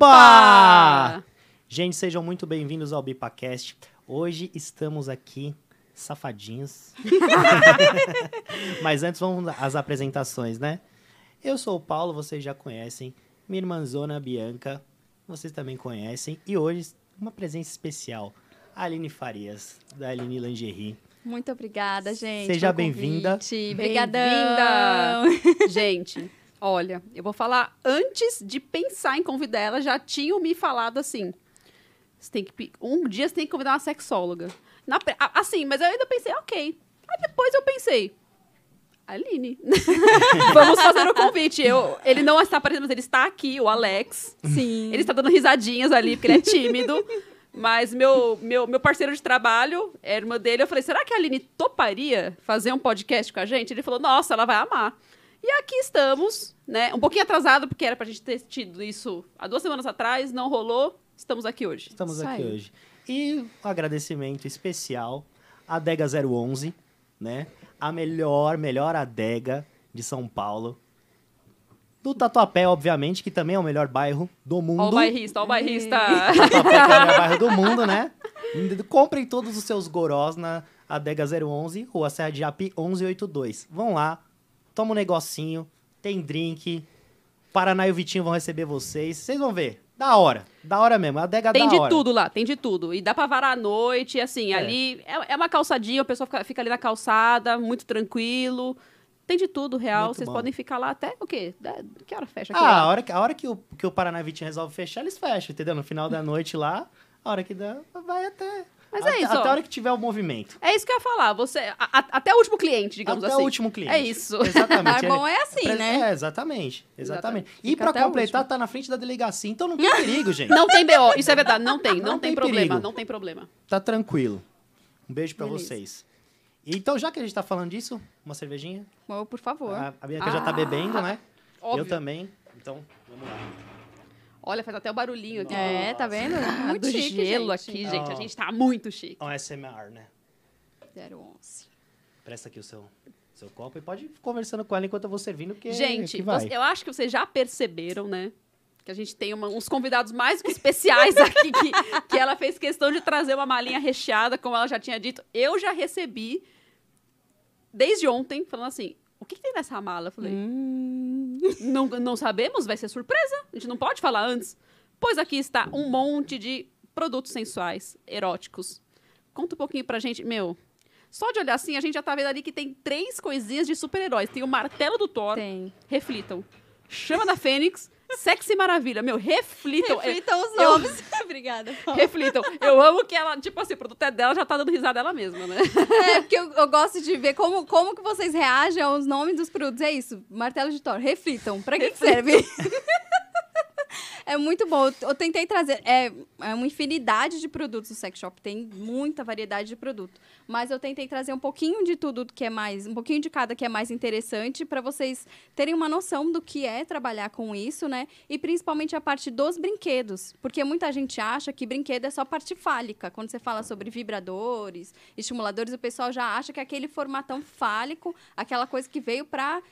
Oba! Gente, sejam muito bem-vindos ao BipaCast. Hoje estamos aqui safadinhos. Mas antes vamos às apresentações, né? Eu sou o Paulo, vocês já conhecem. Minha irmãzona Bianca, vocês também conhecem. E hoje, uma presença especial. A Aline Farias, da Aline Lingerie. Muito obrigada, gente. Seja bem-vinda. Bem-vinda. Obrigadão. Gente, olha, eu vou falar antes de pensar em convidar ela, já tinham me falado assim. Você tem que um dia você tem que convidar uma sexóloga. Na assim, mas eu ainda pensei, ok. Aí depois eu pensei, Aline, vamos fazer o convite. Eu, ele não está aparecendo, mas ele está aqui, o Alex. Sim. Ele está dando risadinhas ali, porque ele é tímido. Mas meu, meu, meu parceiro de trabalho, é a irmã dele, eu falei, será que a Aline toparia fazer um podcast com a gente? Ele falou, nossa, ela vai amar. E aqui estamos, né? Um pouquinho atrasado, porque era pra gente ter tido isso há duas semanas atrás, não rolou. Estamos aqui hoje. Estamos Isso aqui aí. hoje. E um agradecimento especial à Adega 011, né? A melhor, melhor adega de São Paulo. Do Tatuapé, obviamente, que também é o melhor bairro do mundo. Ó o bairrista, ó o bairrista. Tatuapé, que é o melhor bairro do mundo, né? Comprem todos os seus gorós na Adega 011, Rua Serra de Japi 1182. Vão lá, toma um negocinho, tem drink. Paraná e o Vitinho vão receber vocês. Vocês vão ver. Da hora. Da hora mesmo. A adega Tem da de hora. tudo lá, tem de tudo. E dá pra varar à noite, assim, É. ali é, é uma calçadinha, o pessoal fica, fica ali na calçada, muito tranquilo. Tem de tudo, real. Muito Vocês bom. podem ficar lá até o quê? Da- que hora fecha aqui? Ah, a lá? hora, que, a hora que, o, que o Paraná e Vitinho resolve fechar, eles fecham, entendeu? No final da noite lá, a hora que dá, vai até. Mas é até, isso, Até a hora que tiver o movimento. É isso que eu ia falar. Você, a- a- até o último cliente, digamos até assim. o último cliente. É isso. Exatamente. Bom, é assim, né? É, exatamente. Exatamente. E até o completar, tá na frente da delegacia. Então não tem perigo, gente. Não tem BO, isso é verdade. Não tem, não, Não tem, tem problema. Não tem problema. Tá tranquilo. Um beijo pra Beleza. vocês. Então, já que a gente tá falando disso, uma cervejinha. Oh, por favor. A, a Bianca já tá Ah, bebendo, né? Óbvio. Eu também. Então, vamos lá. Olha, faz até o barulhinho aqui. É, tá vendo? Ah, Muito do chique, gelo gente. aqui, gente. A Ó. gente tá muito chique. Um SMR, né? 011. Presta aqui o seu, seu copo e pode ir conversando com ela enquanto eu vou servindo, porque Gente, que vai. você- eu acho que vocês já perceberam, né? Que a gente tem uma- uns convidados mais que especiais aqui, que, que ela fez questão de trazer uma malinha recheada, como ela já tinha dito. Eu já recebi, desde ontem, falando assim, o que, que tem nessa mala? Eu falei, Hum. Não, não sabemos, vai ser surpresa. A gente não pode falar antes. Pois aqui está um monte de produtos sensuais, eróticos. Conta um pouquinho pra gente. Meu, só de olhar assim, a gente já tá vendo ali que tem três coisinhas de super-heróis. Tem o martelo do Thor, Tem. reflitam. Chama da Fênix, sexy maravilha. Meu, reflitam. Reflitam os eu- nomes. Obrigada. Reflitam. Eu amo que ela, tipo assim, o produto é dela, já tá dando risada dela mesma, né? É, porque eu, eu gosto de ver como, como que vocês reagem aos nomes dos produtos. É isso, martelo de Thor. Reflitam. Pra que, que serve? É muito bom. Eu- tentei trazer. É, é uma infinidade de produtos no sex shop. Tem muita variedade de produto. Mas eu tentei trazer um pouquinho de tudo que é mais. Um pouquinho de cada que é mais interessante para vocês terem uma noção do que é trabalhar com isso, né? E principalmente a parte dos brinquedos. Porque muita gente acha que brinquedo é só parte fálica. Quando você fala sobre vibradores, estimuladores, o pessoal já acha que é aquele formatão fálico, aquela coisa que veio para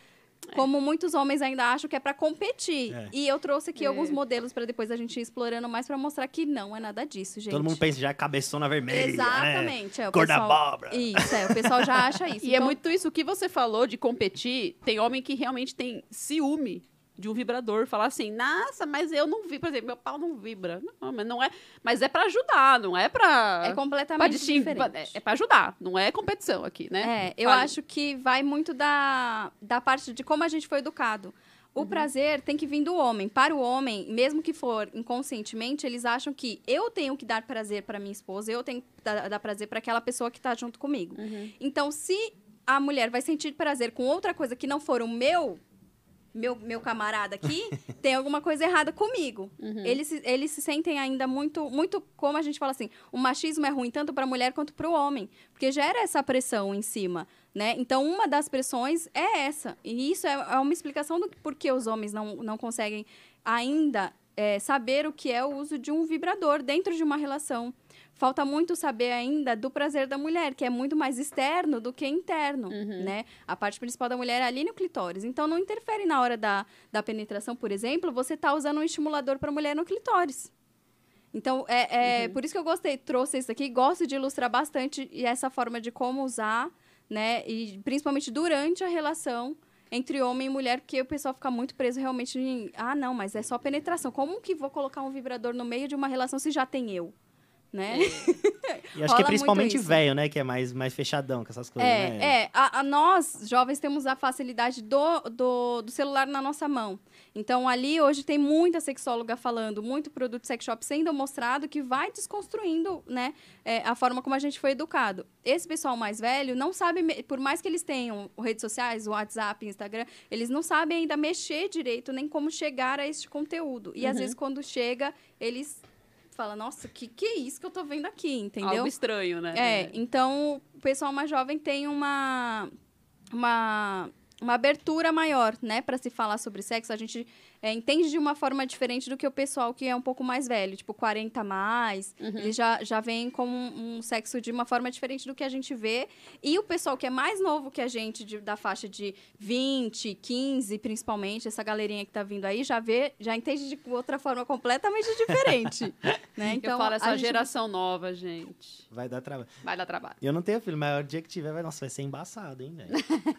como muitos homens ainda acham que é para competir. É. E eu trouxe aqui É. alguns modelos para depois a gente ir explorando mais para mostrar que não é nada disso, gente. Todo mundo pensa já cabeçona vermelha, né? Exatamente. É, o Cor da pessoal... abóbora. Isso, é, o pessoal já acha isso. E é Então, muito isso. O que você falou de competir, tem homem que realmente tem ciúme de um vibrador. Falar assim, nossa, mas eu não vi, por exemplo, meu pau não vibra. Não, mas não é. Mas é pra ajudar, não é pra. É pra completamente distinguir. diferente. É, é pra ajudar, não é competição aqui, né? É, eu acho que vai muito da, da parte de como a gente foi educado. O Uhum. prazer tem que vir do homem. Para o homem, mesmo que for inconscientemente, eles acham que eu tenho que dar prazer para minha esposa, eu tenho que dar, dar prazer para aquela pessoa que está junto comigo. Uhum. Então, se a mulher vai sentir prazer com outra coisa que não for o meu meu, meu camarada aqui, tem alguma coisa errada comigo. Uhum. Eles, se- eles se sentem ainda muito, muito, como a gente fala assim, o machismo é ruim tanto para a mulher quanto para o homem, porque gera essa pressão em cima, né? Então, uma das pressões é essa. E isso é, é uma explicação do porquê os homens não, não conseguem ainda é, saber o que é o uso de um vibrador dentro de uma relação. Falta muito saber ainda do prazer da mulher, que é muito mais externo do que interno, né? A parte principal da mulher é ali no clitóris. Então, não interfere na hora da, da penetração, por exemplo, você tá usando um estimulador para mulher no clitóris. Então, é, é por isso que eu gostei, trouxe isso aqui. Gosto de ilustrar bastante essa forma de como usar, né? E principalmente durante a relação entre homem e mulher, porque o pessoal fica muito preso realmente em... Ah, não, mas é só penetração. Como que vou colocar um vibrador no meio de uma relação se já tem eu? Né? E acho que muito principalmente velho, né? Que é mais, mais fechadão com essas coisas, É, né? é. A, a nós, jovens, temos a facilidade do, do, do celular na nossa mão. Então, ali, hoje, tem muita sexóloga falando, muito produto sex shop sendo mostrado que vai desconstruindo, né, é, a forma como a gente foi educado. Esse pessoal mais velho não sabe, por mais que eles tenham redes sociais, WhatsApp, Instagram, eles não sabem ainda mexer direito, nem como chegar a este conteúdo. E, às vezes, quando chega, eles falam, nossa, que que é isso que eu tô vendo aqui, entendeu? Algo estranho, né? É, então o pessoal mais jovem tem uma, uma, uma abertura maior, né, para se falar sobre sexo. A gente é, entende de uma forma diferente do que o pessoal que é um pouco mais velho, tipo 40 a mais. Eles já, já vêm com um, um sexo de uma forma diferente do que a gente vê. E o pessoal que é mais novo que a gente, de- da faixa de 20, 15, principalmente, essa galerinha que tá vindo aí, já vê, já entende de outra forma completamente diferente. né? Então, eu falo, a essa gente- geração nova, gente, Vai dar trabalho. vai dar trabalho. Eu não tenho filho, mas o dia que tiver, vai, nossa, vai ser embaçado, hein, velho?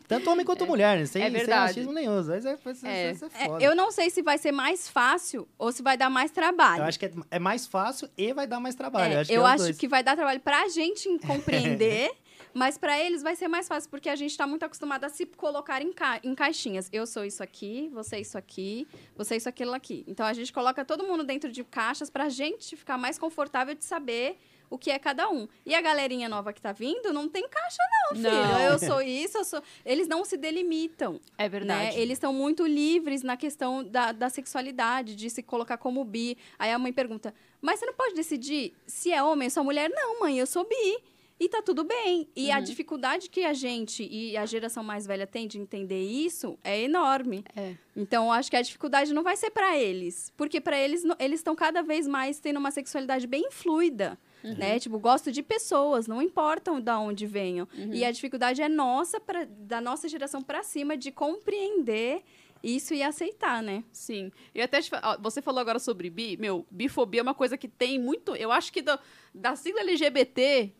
Tanto homem quanto mulher, né? Sem, é sem verdade. machismo nenhum. Vai ser, vai ser, É. vai ser É, foda. eu não sei se vai ser mais fácil ou se vai dar mais trabalho. Eu acho que é, é mais fácil e vai dar mais trabalho. É, eu acho, eu que, é acho que vai dar trabalho pra gente em compreender, mas pra eles vai ser mais fácil, porque a gente tá muito acostumado a se colocar em, ca- em caixinhas. Eu sou isso aqui, você é isso aqui, você é isso aquilo aqui. Então a gente coloca todo mundo dentro de caixas pra gente ficar mais confortável de saber o que é cada um. E a galerinha nova que tá vindo não tem caixa não, filho. Não. Eu sou isso, eu sou... Eles não se delimitam. É verdade. Né? Eles estão muito livres na questão da, da sexualidade, de se colocar como bi. Aí a mãe pergunta: Mas você não pode decidir se é homem ou se é mulher? Não, mãe, eu sou bi. E tá tudo bem. E Uhum. a dificuldade que a gente e a geração mais velha tem de entender isso é enorme. É. Então, eu acho que a dificuldade não vai ser para eles. Porque para eles, eles estão cada vez mais tendo uma sexualidade bem fluida. Uhum. Né? Tipo, gosto de pessoas, não importam de onde venham. Uhum. E a dificuldade é nossa, pra, da nossa geração para cima, de compreender isso e aceitar, né? Sim. Eu até te ó, você falou agora sobre bi, meu, bifobia é uma coisa que tem muito, eu acho que da, da sigla LGBT,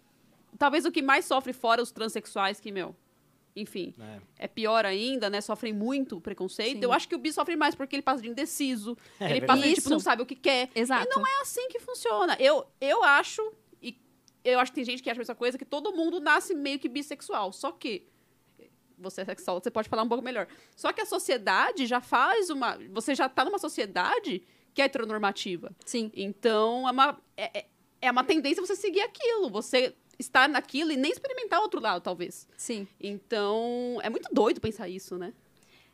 talvez o que mais sofre fora os transexuais que, meu, enfim, É. é pior ainda, né? Sofrem muito preconceito. Sim. Eu acho que o bi sofre mais porque ele passa de indeciso, É ele verdade. passa de, tipo, não sabe o que quer. Exato. E não é assim que funciona. Eu, eu acho, e eu acho que tem gente que acha essa coisa, que todo mundo nasce meio que bissexual. Só que você é sexólogo, você pode falar um pouco melhor. Só que a sociedade já faz uma. Você já tá numa sociedade que é heteronormativa. Sim. Então, é uma, é, é- é uma tendência você seguir aquilo. Você estar naquilo e nem experimentar outro lado, talvez. Sim. Então, é muito doido pensar isso, né?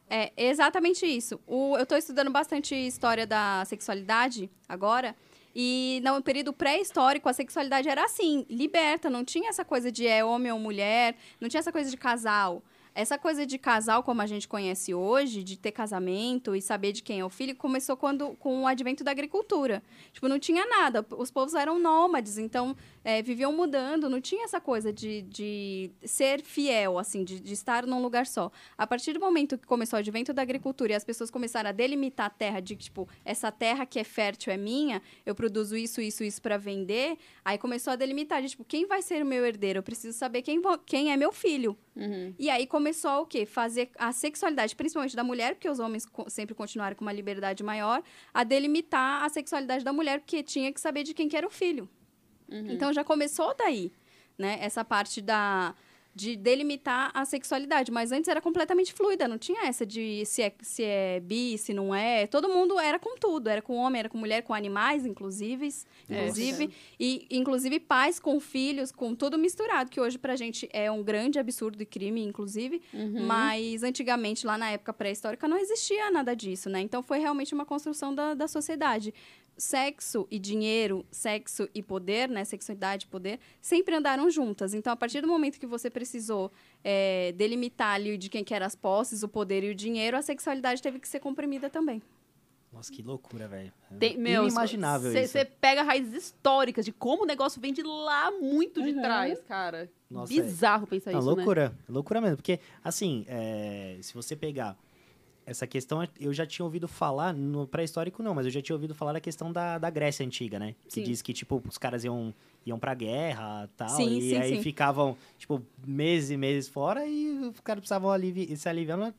É exatamente isso. O, eu estou estudando bastante história da sexualidade agora. E no período pré-histórico, a sexualidade era assim, liberta, não tinha essa coisa de é homem ou mulher, não tinha essa coisa de casal. Essa coisa de casal, como a gente conhece hoje, de ter casamento e saber de quem é o filho, começou quando, com o advento da agricultura. Tipo, não tinha nada. Os povos eram nômades, então é, viviam mudando, não tinha essa coisa de, de ser fiel, assim, de, de estar num lugar só. A partir do momento que começou o advento da agricultura e as pessoas começaram a delimitar a terra, de tipo, essa terra que é fértil é minha, eu produzo isso, isso, isso para vender, aí começou a delimitar, de, tipo, quem vai ser o meu herdeiro? Eu preciso saber quem, quem é meu filho. E aí começou o quê? Fazer a sexualidade, principalmente da mulher, porque os homens co- sempre continuaram com uma liberdade maior, a delimitar a sexualidade da mulher, porque tinha que saber de quem que era o filho. Então já começou daí, né? Essa parte da de delimitar a sexualidade, mas antes era completamente fluida, não tinha essa de se é, se é bi, se não é. Todo mundo era com tudo, era com homem, era com mulher, com animais, inclusive, É, inclusive, e inclusive pais com filhos, com tudo misturado, que hoje pra gente é um grande absurdo e crime, inclusive, mas antigamente, lá na época pré-histórica, não existia nada disso, né? Então foi realmente uma construção da, da sociedade sexo e dinheiro, sexo e poder, né, sexualidade e poder, sempre andaram juntas. Então, a partir do momento que você precisou é, delimitar ali de quem que eram as posses, o poder e o dinheiro, a sexualidade teve que ser comprimida também. Nossa, que loucura, velho. Tem, meu, Inimaginável isso. Você pega raízes históricas de como o negócio vem de lá muito de Uhum. trás, cara. Nossa, Bizarro pensar Não, isso, né? loucura, loucura mesmo. Porque, assim, é, se você pegar essa questão, eu já tinha ouvido falar, no pré-histórico não, mas eu já tinha ouvido falar da questão da, da Grécia Antiga, né? Que Sim. diz que, tipo, os caras iam, iam pra guerra e tal, Sim, e sim, aí ficavam, tipo, meses e meses fora e os caras precisavam alivi se aliviando.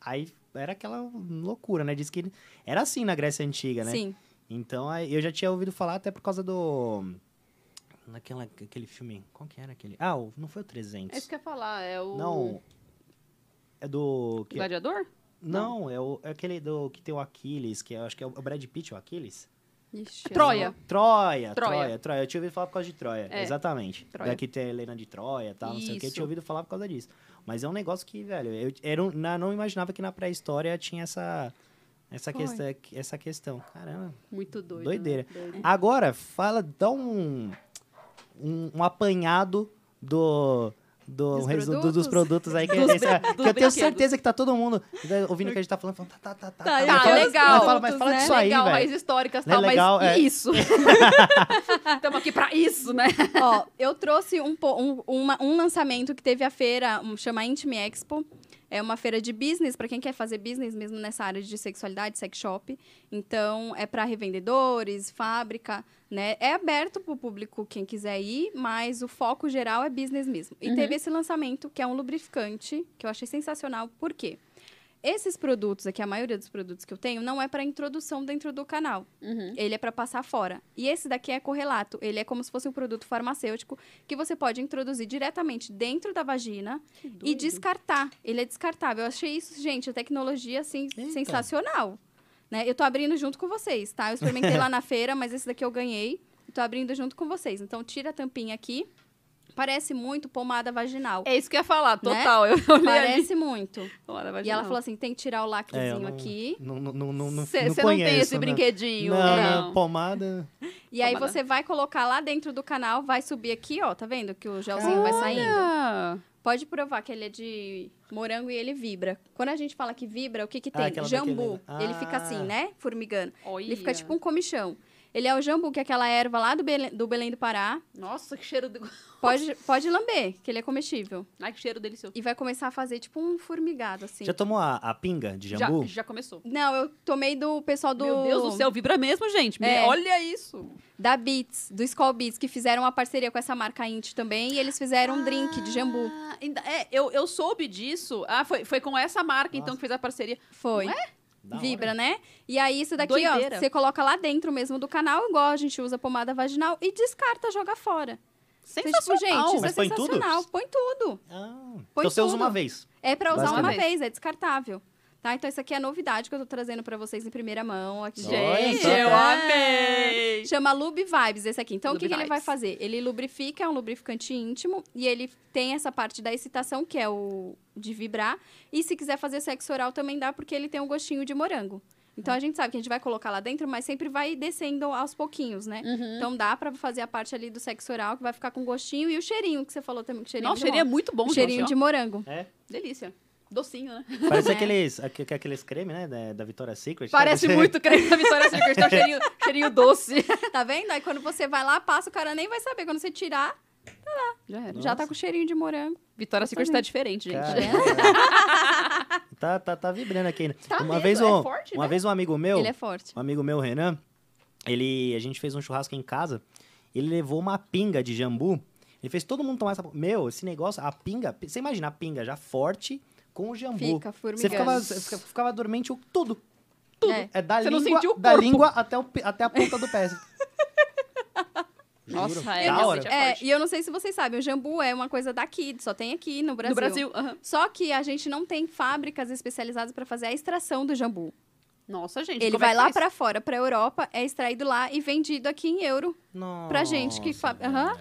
Aí era aquela loucura, né? Diz que era assim na Grécia Antiga, né? Sim. Então, eu já tinha ouvido falar até por causa do... Naquela, aquele filme, qual que era aquele? Ah, o- não foi o 300. É isso que eu ia falar, é o... Não. É do. Que, Gladiador? Não, é, o, é aquele do que tem o Aquiles, que eu acho que é o Brad Pitt, o Aquiles. Ixi, Troia. Troia, Troia. Troia, Troia. Eu tinha ouvido falar por causa de Troia. É. Exatamente. Troia. Daqui tem a Helena de Troia e tal, não sei o que. Eu Isso. tinha ouvido falar por causa disso. Mas é um negócio que, velho, eu, era um- na- não imaginava que na pré-história tinha essa. Essa, Foi. questão, essa questão. Caramba. Muito doido. Doideira. Né? Doido. Agora, fala, dá um, um, um apanhado do, do, Dos resu- do- produtos? dos produtos aí. Que, Dos que eu tenho certeza que tá todo mundo ouvindo o que a gente tá falando. falando tá, tá, tá, tá. Tá, tá, Tá, fala- legal. Mas fala, mas fala né? disso aí, legal, velho. históricas e Não é tal, legal, mas é. isso? Estamos aqui pra isso, né? Ó, eu trouxe um, um, uma- um lançamento que teve a feira, um, chama Intime Expo. É uma feira de business, para quem quer fazer business mesmo nessa área de sexualidade, sex shop. Então, é para revendedores, fábrica, né? É aberto para o público quem quiser ir, mas o foco geral é business mesmo. E Uhum. teve esse lançamento, que é um lubrificante, que eu achei sensacional. Por quê? Esses produtos aqui, a maioria dos produtos que eu tenho, não é para introdução dentro do canal. Uhum. Ele é para passar fora. E esse daqui é correlato. Ele é como se fosse um produto farmacêutico que você pode introduzir diretamente dentro da vagina e descartar. Ele é descartável. Eu achei isso, gente, a tecnologia assim Eita. sensacional. Né? Eu tô abrindo junto com vocês, tá? Eu experimentei lá na feira, mas esse daqui eu ganhei. E tô abrindo junto com vocês. Então tira a tampinha aqui. Parece muito pomada vaginal. É isso que eu ia falar, total. Eu olhei ali. Parece muito. Olha, E vai ela falou assim: tem que tirar o É, lacrezinho não, aqui. Não, não, não, não, não, Você não não, tem esse né? brinquedinho, Não, não. não, pomada. E aí Pomada. você vai colocar lá dentro do canal, vai subir aqui, ó, tá vendo que o gelzinho vai saindo? Pode provar que ele é de morango e ele vibra. Quando a gente fala que vibra, o que que Ah, tem? aquela jambu. daquele- Ele fica Ah. assim, né? Formigando. Olha. Ele fica tipo um comichão. Ele é o jambu, que é aquela erva lá do Belém do, Belém do Pará. Nossa, que cheiro... De... Pode, pode lamber, que ele é comestível. Ai, que cheiro delicioso. E vai começar a fazer tipo um formigado, assim. Já tomou a, a pinga de Já, jambu? já começou. Não, eu tomei do pessoal do... Meu Deus do céu, vibra mesmo, gente. É. Olha isso. Da Beats, do Skull Beats, que fizeram uma parceria com essa marca Int também. E eles fizeram um drink de jambu. Ah, é, eu, eu soube disso. Ah, foi, foi com essa marca, então, Nossa. que fez a parceria. Foi. Da Vibra, hora. né? E aí, isso daqui, Doideira. ó, você coloca lá dentro mesmo do canal, igual a gente usa pomada vaginal, e descarta, joga fora. Então, tipo, Sensacional. gente, isso Mas é põe tudo? sensacional. Põe tudo. Ah, Põe então você usa tudo. uma vez. É pra usar uma vez, é descartável. Tá? Então, isso aqui é a novidade que eu tô trazendo pra vocês em primeira mão aqui. Gente, só. eu amei. Chama Lube Vibes esse aqui. Então, o Lube que, que ele vai fazer? Ele lubrifica, é um lubrificante íntimo, e ele tem essa parte da excitação, que é o de vibrar. E se quiser fazer sexo oral, também dá, porque ele tem um gostinho de morango. Então, a gente sabe que a gente vai colocar lá dentro, mas sempre vai descendo aos pouquinhos, né? Uhum. Então, dá pra fazer a parte ali do sexo oral, que vai ficar com gostinho. E o cheirinho, que você falou também, que cheirinho Nossa, de cheirinho é muito bom, O cheirinho de morango. É. Delícia. Docinho, né? Parece É. aqueles, aque- aqueles creme, né? Da, da Victoria's Secret. Parece muito creme da Vitória Secret. Tem um cheirinho, cheirinho doce. Tá vendo? Aí, quando você vai lá, passa, o cara nem vai saber. Quando você tirar, Já era. já tá com cheirinho de morango. Vitória Secret tá diferente, gente. Cara, tá, tá, tá vibrando aqui. né? Tá uma mesmo, vez é um, forte, uma né? vez um amigo meu, Ele é forte. um amigo meu, Renan, ele, a gente fez um churrasco em casa, ele levou uma pinga de jambu, ele fez todo mundo tomar essa... Meu, esse negócio, a pinga, você imagina a pinga já forte com o jambu. Fica Você ficava, você fica- ficava dormente o- tudo. Tudo. É. É, da Você não língua, sentiu o da língua até, o, até a ponta do pé. Nossa, Juro. é, da hora. é É, e eu não sei se vocês sabem, o jambu é uma coisa daqui, só tem aqui no Brasil. No Brasil, aham. Só que a gente não tem fábricas especializadas para fazer a extração do jambu. Nossa, gente. Ele como é vai que lá faz? pra fora, pra Europa, é extraído lá e vendido aqui em euro. Pra gente que fa- Nossa, Aham.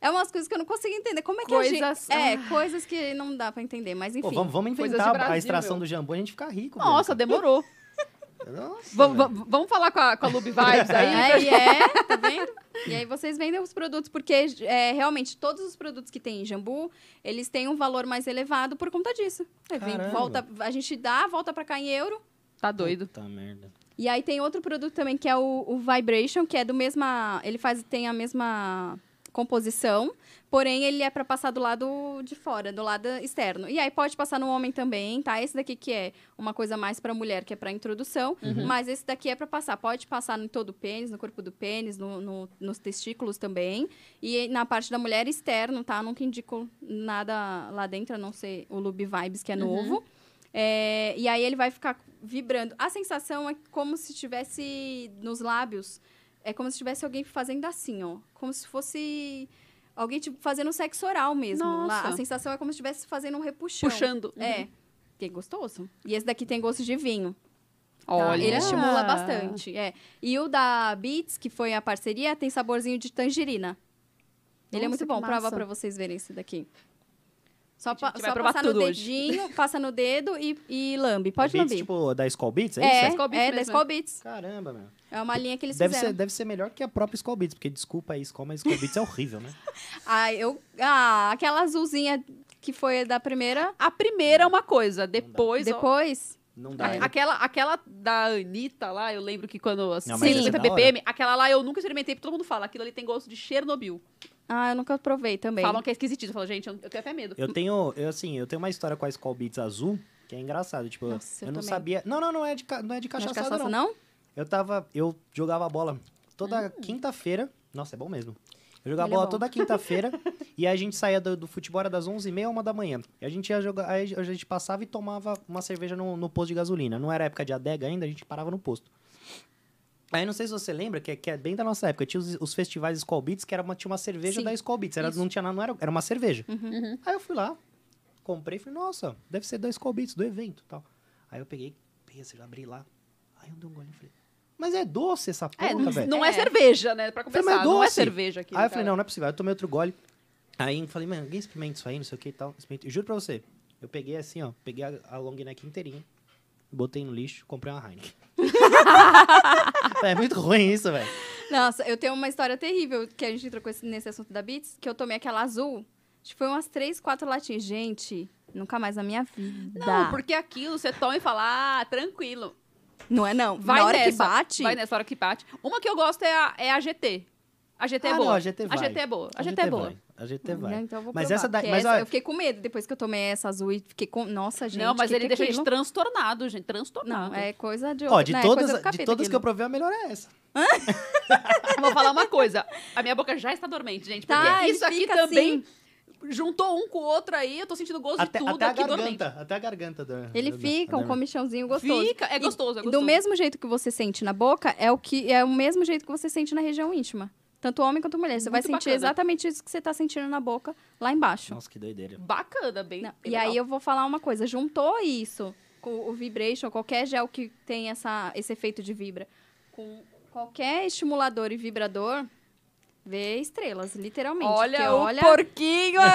É umas coisas que eu não consigo entender. Como é que Coisas- a gente... É, coisas que não dá pra entender, mas enfim. Pô, vamos, vamos inventar Brasil, a extração meu. do jambu e a gente ficar rico. Nossa, demorou. Nossa, Vamos- vamos- falar com a, com a Lube Vibes aí? Aí é, tá vendo? E aí vocês vendem os produtos, porque é, realmente todos os produtos que tem em jambu, eles têm um valor mais elevado por conta disso. É, vem- volta, a gente dá, volta pra cá em euro. Tá doido. Puta merda. E aí tem outro produto também que é o, o Vibration, que é do mesma. Ele faz, tem a mesma composição, porém ele é para passar do lado de fora, do lado externo. E aí pode passar no homem também, tá? Esse daqui que é uma coisa mais para mulher, que é para introdução, mas esse daqui é para passar. Pode passar em todo o pênis, no corpo do pênis, no, no- nos testículos também. E na parte da mulher externo, tá? Nunca indico nada lá dentro, a não ser o Lube Vibes, que é novo. É, e aí ele vai ficar vibrando. A sensação é como se estivesse nos lábios. É como se tivesse alguém fazendo assim, ó. Como se fosse alguém tipo, fazendo sexo oral mesmo. Lá, a sensação é como se estivesse fazendo um repuxão. Puxando. É. Que é gostoso. E esse daqui tem gosto de vinho. tá? Olha. Ele estimula bastante. É. E o da Beats, que foi a parceria, tem saborzinho de tangerina. Ele é muito bom. Prova pra vocês verem esse daqui. Só, pa só passar no tudo hoje. dedinho, passa no dedo e, e lambe. Pode Beats, lamber. tipo, da Skull Beats, é, é, isso? Skull Beats é, da Skull Beats. Caramba, meu. É uma linha que eles Deve fizeram. ser, deve ser melhor que a própria Skull Beats, porque desculpa aí, Skull, mas Skull Beats é horrível, né? Ah, eu... ah, aquela azulzinha que foi da primeira. A primeira é uma coisa, depois... Depois. Não É. dá. né? Aquela, aquela da Anitta lá, eu lembro que quando... Assim, Não, mas essa é 50 da hora. ppm, aquela lá eu nunca experimentei, porque todo mundo fala, aquilo ali tem gosto de Chernobyl. Ah, eu nunca provei também. Falam que é esquisitíssimo. Eu falo, gente, eu, eu tenho até medo. Eu tenho, eu, assim, eu tenho uma história com a Skull Beats azul, que é engraçado. Tipo, Nossa, eu, eu não sabia. Não, não, não é de, não é de Não é de cachaçada, cachaça, não. não? Eu tava. Eu jogava bola toda Hum. quinta-feira. Nossa, é bom mesmo. Eu jogava Ele é bola bom. toda quinta-feira e aí a gente saía do, do futebol era das 11h30 a 1 da manhã. E a gente ia jogar, aí a gente passava e tomava uma cerveja no, no posto de gasolina. Não era época de adega ainda, a gente parava no posto. Aí não sei se você lembra, que, é- que é bem da nossa época, tinha os, os festivais Skull Beats, que era uma, tinha uma cerveja Sim, da Skull Beats. Era, isso. não tinha nada, não era, era uma cerveja. Uhum. Aí eu fui lá, comprei e falei, nossa, deve ser da Skull Beats, do evento e tal. Aí eu peguei, peguei, assim, abri lá. Aí eu dei um golinho e falei, mas é doce essa porra, É, não, velho. não é. É. cerveja, né? Pra Falei, começar, mas não é cerveja aqui. Aí eu falei, não, não é possível. Aí eu tomei outro gole. Aí eu falei, mano, alguém experimenta isso aí, não sei o que e tal. Experimentei. Juro pra você, eu peguei assim, ó, peguei a, a long neck inteirinha, botei no lixo, comprei uma Heineken. é muito ruim isso, velho. Nossa, eu tenho uma história terrível que a gente trocou esse- nesse assunto da Beats, que eu tomei aquela azul. Acho que foi umas três, quatro latinhas. Gente, nunca mais na minha vida. Não, porque aquilo você toma e fala, ah, tranquilo. Não é não. Vai na hora nessa, que bate. Vai nessa hora que bate. Uma que eu gosto é a, é a GT. A GT é Ah, boa. não, a GT vai. A GT é boa. A GT é boa. vai. A GT vai. Não, então eu vou Mas provar, essa daí- porque mas essa- olha- eu fiquei com medo depois que eu tomei essa azul e fiquei com. Nossa, gente. não, mas que ele que é deixa a gente aquilo? transtornado, gente. Transtornado. Não, é coisa de. Ó, de né, todas, coisa do de todas que eu aquilo. provei, a melhor é essa. Vou falar uma coisa. A minha boca já está dormente, gente. Porque Tá, ele isso aqui também juntou um com o outro aí. Eu tô sentindo gosto Até, de tudo até a dormente. garganta. Até a garganta. Do, Ele do- fica um comichãozinho gostoso. Fica, é E- gostoso, é e gostoso. Do mesmo jeito que você sente na boca, é o que é o mesmo jeito que você sente na região íntima. Tanto homem quanto mulher. Você vai Muito sentir bacana. exatamente isso que você tá sentindo na boca lá embaixo. Nossa, que doideira. Bacana, bem. Não, E aí eu vou falar uma coisa, juntou isso com o vibration, qualquer gel que tem essa, esse efeito de vibra, com qualquer estimulador e vibrador, vê estrelas, literalmente. Olha o olha... porquinho!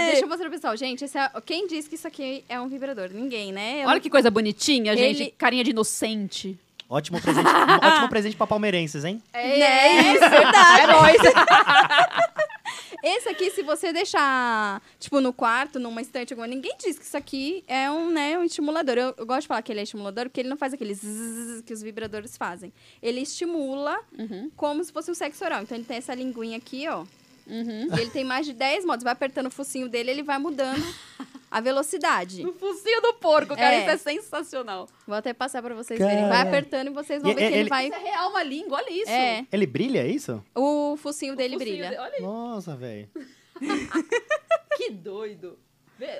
É, deixa eu mostrar pro pessoal. Gente, esse é... quem disse que isso aqui é um vibrador? Ninguém, né? Eu Olha que coisa bonitinha, gente. Ele- Carinha de inocente. Ótimo presente, ótimo presente pra palmeirenses, hein? É, isso, verdade. É nóis. Esse aqui, se você deixar, tipo, no quarto, numa estante, alguma, ninguém diz que isso aqui é um, né, um estimulador. Eu, eu gosto de falar que ele é estimulador porque ele não faz aqueles zzz que os vibradores fazem. Ele estimula Uhum, como se fosse um sexo oral. Então, ele tem essa linguinha aqui, ó. uhum. E ele tem mais de 10 modos. Vai apertando o focinho dele, ele vai mudando a velocidade. No focinho do porco, cara. É. Isso é sensacional. Vou até passar pra vocês verem. Vai apertando e vocês vão E- ver que ele, ele- vai... Isso é real, uma língua, olha isso. É, Ele brilha, é isso? o focinho dele Focinho brilha. de- Olha aí, Nossa, velho. que doido.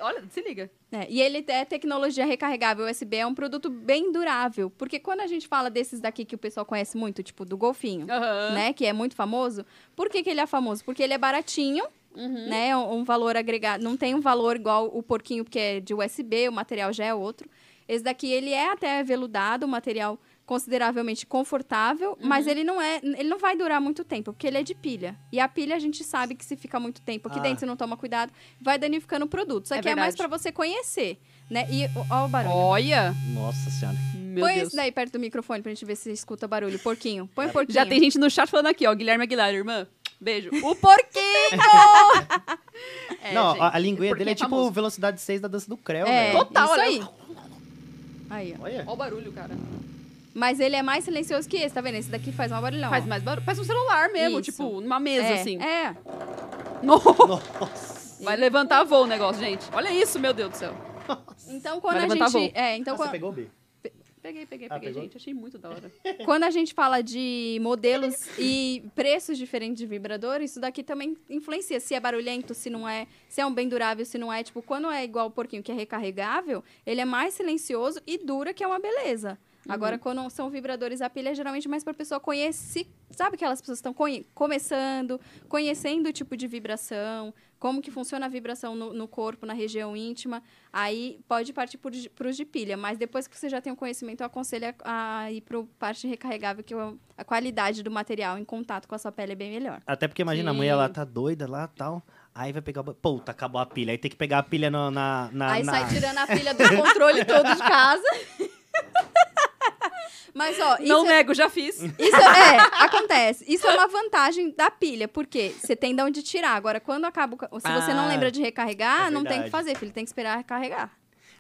Olha, se liga. É, e ele é tecnologia recarregável USB, é um produto bem durável. Porque quando a gente fala desses daqui que o pessoal conhece muito, tipo do golfinho, Aham. né? Que é muito famoso. Por que, que ele é famoso? Porque ele é baratinho, Uhum. né? Um, um valor agregado. Não tem um valor igual o porquinho, que é de USB, o material já é outro. Esse daqui, ele é até veludado, um material consideravelmente confortável, mas Uhum. ele não é, ele não vai durar muito tempo, porque ele é de pilha. E a pilha a gente sabe que se fica muito tempo aqui Ah. dentro, se não toma cuidado, vai danificando o produto. Isso É aqui é, mais verdade. pra você conhecer, né? E ó o barulho. Olha. Nossa senhora. Meu Põe Deus. esse daí perto do microfone pra gente ver se escuta barulho. Porquinho. Põe o porquinho. Já tem gente no chat falando aqui, ó. Guilherme Aguilar, irmã. Beijo. O porquinho! É, não, gente, a, a linguinha dele é, tipo famoso. velocidade 6 da dança do Creu, É. Total, isso olha. aí. Aí, ó. Olha. Olha o barulho, cara. Mas ele é mais silencioso que esse, tá vendo? Esse daqui faz um barulhão. Faz ó. mais barulho. Parece um celular mesmo, Isso. tipo, numa mesa, é, assim. É. Nossa, Nossa. Vai levantar voo o negócio, gente. Olha isso, meu Deus do céu. Então quando Vai a gente. voo. É, então Ah, quando, você pegou, B? Peguei, peguei, Ah, peguei, pegou? gente. Achei muito da hora. quando a gente fala de modelos e preços diferentes de vibrador, isso daqui também influencia. Se é barulhento, se não é, se é um bem durável, se não é. Tipo, quando é igual o porquinho que é recarregável, ele é mais silencioso e dura, que é uma beleza. Agora, quando são vibradores a pilha, é geralmente mais pra pessoa conhecer. Sabe aquelas pessoas que estão conhe- começando, conhecendo o tipo de vibração, como que funciona a vibração no, no corpo, na região íntima. Aí pode partir para os de pilha. Mas depois que você já tem o conhecimento, eu aconselho a, a ir para parte recarregável, que o- a qualidade do material em contato com a sua pele é bem melhor. Até porque imagina, a Sim. mulher lá tá doida lá tal. Aí vai pegar o. ba- Puta, acabou a pilha. Aí tem que pegar a pilha no- na. na, Aí na- sai tirando a pilha do controle todo de casa. Mas, ó, isso Não é- nego, já fiz. Isso é, acontece. Isso é uma vantagem da pilha, porque você tem de onde tirar. Agora, quando acaba. Se você não Ah, lembra de recarregar, é não tem o que fazer, filho. Tem que esperar recarregar.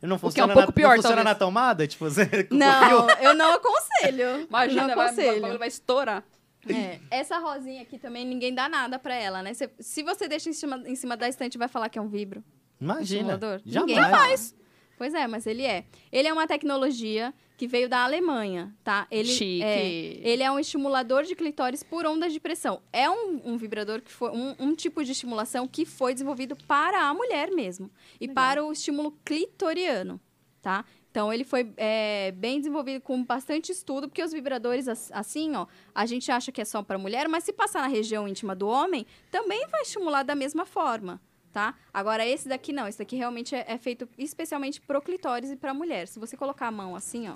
Não que é um funciona, pouco na, pior, não funciona talvez. na tomada? Tipo, você. Não, eu não aconselho. Imagina, não vai, aconselho. vai, vai estourar. É, essa rosinha aqui também ninguém dá nada pra ela, né? Se, se você deixa em cima, em cima da estante, vai falar que é um vibro. Imagina. estimulador? Jamais. Ninguém faz. Pois é, mas ele é. Ele é uma tecnologia que veio da Alemanha, tá? Ele Chique. É, ele é um estimulador de clitóris por ondas de pressão. É um, um vibrador que foi um, um tipo de estimulação que foi desenvolvido para a mulher mesmo e Legal. para o estímulo clitoriano, tá? Então ele foi é, bem desenvolvido com bastante estudo, porque os vibradores as- assim, ó, a gente acha que é só para mulher, mas se passar na região íntima do homem, também vai estimular da mesma forma. Tá? Agora, esse daqui não. Esse daqui realmente é, é feito especialmente pro clitóris e pra mulher. Se você colocar a mão assim, ó.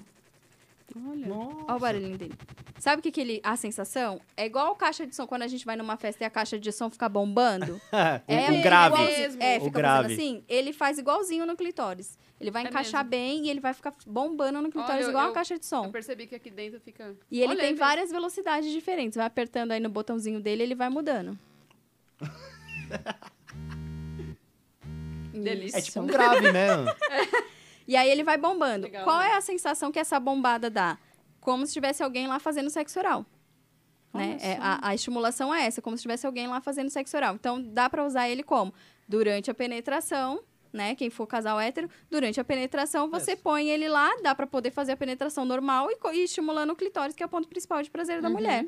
Olha. Nossa. Olha o barulhinho dele. Sabe o que, que ele. A sensação? É igual a caixa de som quando a gente vai numa festa e a caixa de som fica bombando. o, é o grave. igualzinho- Mesmo. É, O fica grave. fazendo assim. Ele faz igualzinho no clitóris. Ele vai É encaixar mesmo. bem e ele vai ficar bombando no clitóris Olha, igual eu- a caixa de som. Eu percebi que aqui dentro fica. E ele Olha tem várias velocidades diferentes. Vai apertando aí no botãozinho dele, ele vai mudando. Delícia. É tipo um grave mesmo. E aí ele vai bombando. Legal, Qual né? é a sensação que essa bombada dá? Como se tivesse alguém lá fazendo sexo oral. Né? É, a, a estimulação é essa, como se tivesse alguém lá fazendo sexo oral. Então, dá pra usar ele como? Durante a penetração, né? Quem for casal hétero, durante a penetração, você Isso. põe ele lá, dá pra poder fazer a penetração normal e, e estimulando o clitóris, que é o ponto principal de prazer da Uhum. mulher.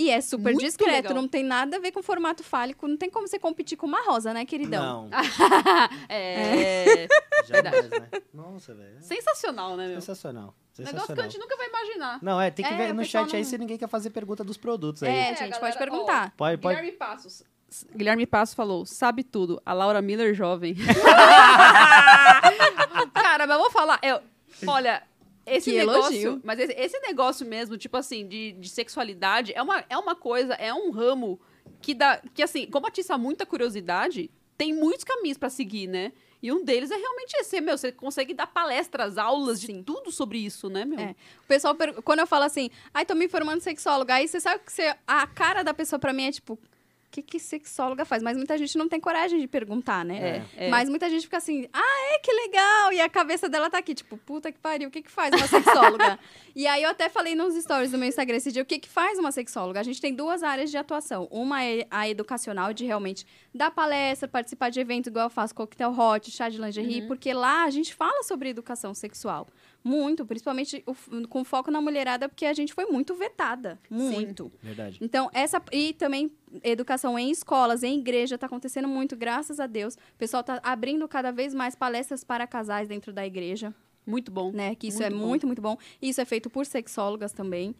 E é super Muito discreto, legal. não tem nada a ver com formato fálico, não tem como você competir com uma rosa, né, queridão? Não. É. Jamais, né? Nossa, velho. Sensacional, né, meu? Sensacional. Negócio que a gente nunca vai imaginar. Não, é, tem que É, ver no chat aí não- se ninguém quer fazer pergunta dos produtos aí. É, É, gente, galera, pode ó, perguntar. Pode, pode. Guilherme Passos. Guilherme Passos falou, sabe tudo. A Laura Miller jovem. Cara, mas eu vou falar. Eu, olha, esse Que negócio. elogio. Mas esse, esse negócio mesmo, tipo assim, de, de sexualidade, é uma, é uma coisa, é um ramo que dá. Que assim, como atiça muita curiosidade, tem muitos caminhos pra seguir, né? E um deles é realmente esse, meu. Você consegue dar palestras, aulas de Sim. tudo sobre isso, né, meu? É. O pessoal, quando eu falo assim, ai, tô me formando sexóloga, aí você sabe que você, a cara da pessoa pra mim é tipo, que, que sexóloga faz? Mas muita gente não tem coragem de perguntar, né? É, é. Mas muita gente fica assim, ah, é, que legal! E a cabeça dela tá aqui, tipo, puta que pariu, o que que faz uma sexóloga? e aí eu até falei nos stories do meu Instagram esse dia, o que que faz uma sexóloga? A gente tem duas áreas de atuação. Uma é a educacional, de realmente dar palestra, participar de eventos, igual eu faço coquetel hot, chá de lingerie, porque lá a gente fala sobre educação sexual. Muito, principalmente com foco na mulherada, porque a gente foi muito vetada. Muito. Verdade. Então, essa. E também educação em escolas, em igreja, está acontecendo muito, graças a Deus. O pessoal está abrindo cada vez mais palestras para casais dentro da igreja, Muito bom. né? Que isso Muito é bom. muito, muito bom. Isso é feito por sexólogas também.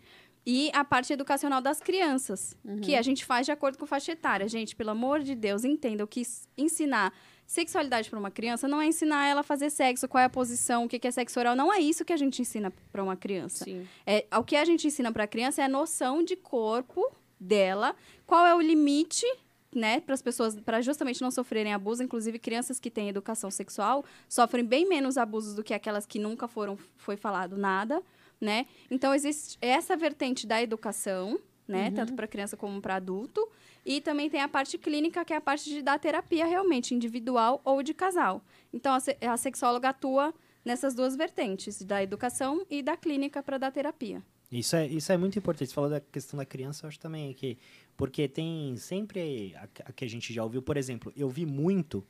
E a parte educacional das crianças, que Uhum. a gente faz de acordo com faixa etária. Gente, pelo amor de Deus, entendam que ensinar sexualidade para uma criança não é ensinar ela a fazer sexo, qual é a posição, o que que é sexo oral. Não é isso que a gente ensina para uma criança. Sim. É, o que a gente ensina para a criança é a noção de corpo dela, qual é o limite, né, para as pessoas, para justamente não sofrerem abuso. Inclusive, crianças que têm educação sexual sofrem bem menos abusos do que aquelas que nunca foram, foi falado nada, né? Então, existe essa vertente da educação, né, tanto para criança como para adulto. E também tem a parte clínica, que é a parte de dar terapia realmente, individual ou de casal. Então, a, se- a sexóloga atua nessas duas vertentes, da educação e da clínica para dar terapia. Isso é, isso é muito importante. Você falou da questão da criança, eu acho também que. Porque tem sempre. A, a que a gente já ouviu, por exemplo, eu vi muito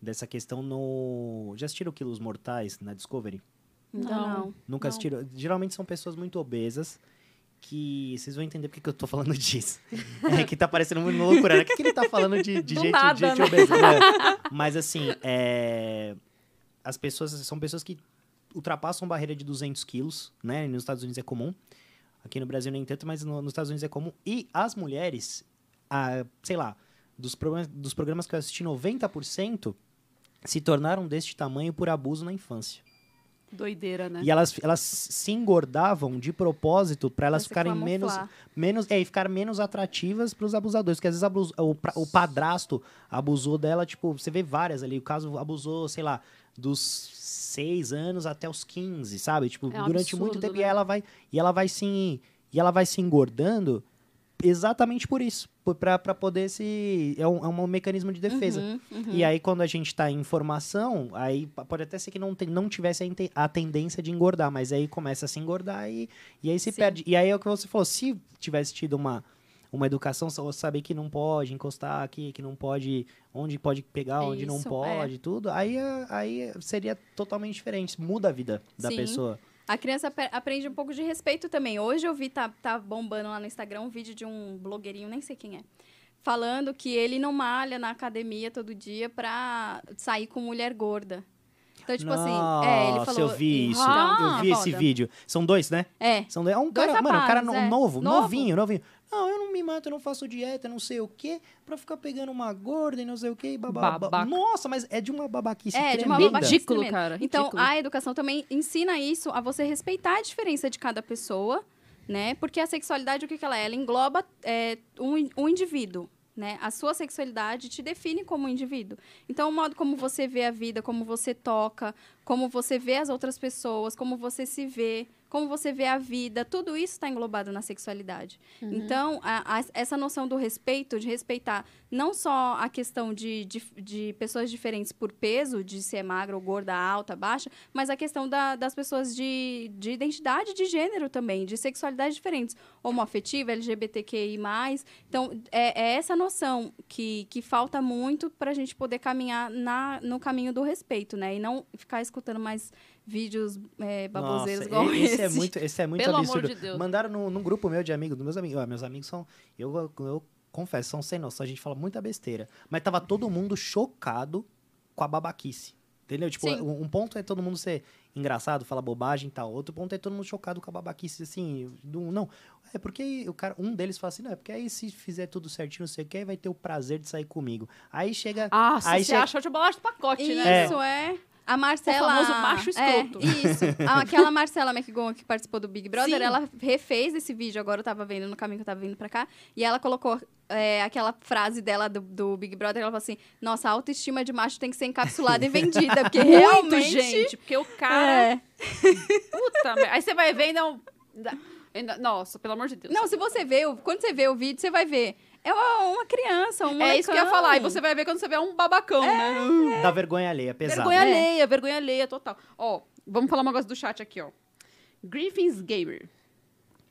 dessa questão no. Já assistiram Quilos Mortais na Discovery? Não. não. Nunca Não. assistiram? Geralmente são pessoas muito obesas que. Vocês vão entender porque que eu tô falando disso. É que tá parecendo muito loucura. né? O que, que ele tá falando de, de gente, nada, de gente né? obesa? né? Mas assim, é, as pessoas são pessoas que ultrapassam a barreira de 200 quilos, né? Nos Estados Unidos é comum. Aqui no Brasil nem tanto, mas no- nos Estados Unidos é comum. E as mulheres, a, sei lá, dos programas, dos programas que eu assisti, 90% se tornaram deste tamanho por abuso na infância. Doideira, né? E elas, elas se engordavam de propósito para elas ficarem menos, menos, é, e ficar menos atrativas para os abusadores. Porque às vezes abus- o, o padrasto abusou dela, tipo, você vê várias ali. O caso abusou, sei lá, dos 6 anos até os 15, sabe? Tipo, É um durante absurdo, muito tempo. né? E ela vai, e ela vai se. E ela vai se engordando exatamente por isso. para poder se. É um, é um mecanismo de defesa. Uhum, uhum. E aí, quando a gente tá em formação, aí pode até ser que não, tem, não tivesse a, a tendência de engordar, mas aí começa a se engordar e, e aí se Sim. perde. E aí é o que você falou, se tivesse tido uma, uma educação, saber que não pode encostar aqui, que não pode, onde pode pegar, onde não Isso, pode, tudo, aí, é- aí seria totalmente diferente, muda a vida da Sim. pessoa. A criança ap- aprende um pouco de respeito também. Hoje eu vi, tá, tá bombando lá no Instagram, um vídeo de um blogueirinho, nem sei quem é, falando que ele não malha na academia todo dia pra sair com mulher gorda. Então, tipo assim, é, ele Nossa, falou... eu vi isso, Ah, eu vi esse vídeo. São dois, né? É, São dois. É um Dois cara, mano, um cara no- é. novo, Novo. novinho, novinho. Não, eu não me mato, eu não faço dieta, não sei o quê, pra ficar pegando uma gorda e não sei o quê, e babá. Babaca. Nossa, mas é de uma babaquice É, de uma tremenda. babaquice Ridículo, tremenda. cara, Então, ridículo. a educação também ensina isso, a você respeitar a diferença de cada pessoa, né? Porque a sexualidade, o que, que ela é? Ela engloba é, um, um indivíduo, né? A sua sexualidade te define como um indivíduo. Então, o modo como você vê a vida, como você toca, como você vê as outras pessoas, como você se vê, como você vê a vida, tudo isso está englobado na sexualidade. Então, a- a- essa noção do respeito, de respeitar não só a questão de, de, de pessoas diferentes por peso, de ser magra ou gorda, alta, baixa, mas a questão da- das pessoas de, de identidade de gênero também, de sexualidades diferentes, homoafetiva, LGBTQI+. Então, é, é essa noção que, que falta muito para a gente poder caminhar na, no caminho do respeito, né? E não ficar escutando mais vídeos é, baboseiros Nossa, igual esse esse. é muito, esse é muito Pelo amor absurdo. de Deus. Mandaram num, num grupo meu de amigos, dos meus amigos. Meus amigos são. Eu, eu confesso, são sem noção. A gente fala muita besteira. Mas tava todo mundo chocado com a babaquice. Entendeu? Tipo, um, um ponto é todo mundo ser engraçado, falar bobagem e tal. Outro ponto é todo mundo chocado com a babaquice, assim. do- não, é porque o cara, um deles fala assim, não, é porque aí se fizer tudo certinho, não sei o que, aí vai ter o prazer de sair comigo. Aí chega. Ah, Aí você chega- achou de bolacha do pacote, né? Isso, é. A Marcela. O famoso macho escroto. É, isso. Aquela Marcela McGowan que participou do Big Brother, Sim. ela refez esse vídeo, agora eu tava vendo no caminho que eu tava vindo pra cá, e ela colocou é, aquela frase dela do, do Big Brother, ela falou assim, nossa, a autoestima de macho tem que ser encapsulada e vendida, porque Muito, realmente... gente, porque o cara... É. Puta merda. Aí você vai ver ainda um... ainda- Nossa, pelo amor de Deus. Não, se você vê, quando você vê o vídeo, você vai ver. É uma, uma criança, um É isso que eu ia molecão. falar. E você vai ver quando você vê um babacão, né? Da vergonha alheia, pesado. Vergonha É. alheia, vergonha alheia, total. Ó, vamos falar um negócio do chat aqui, ó. Griffins Gamer.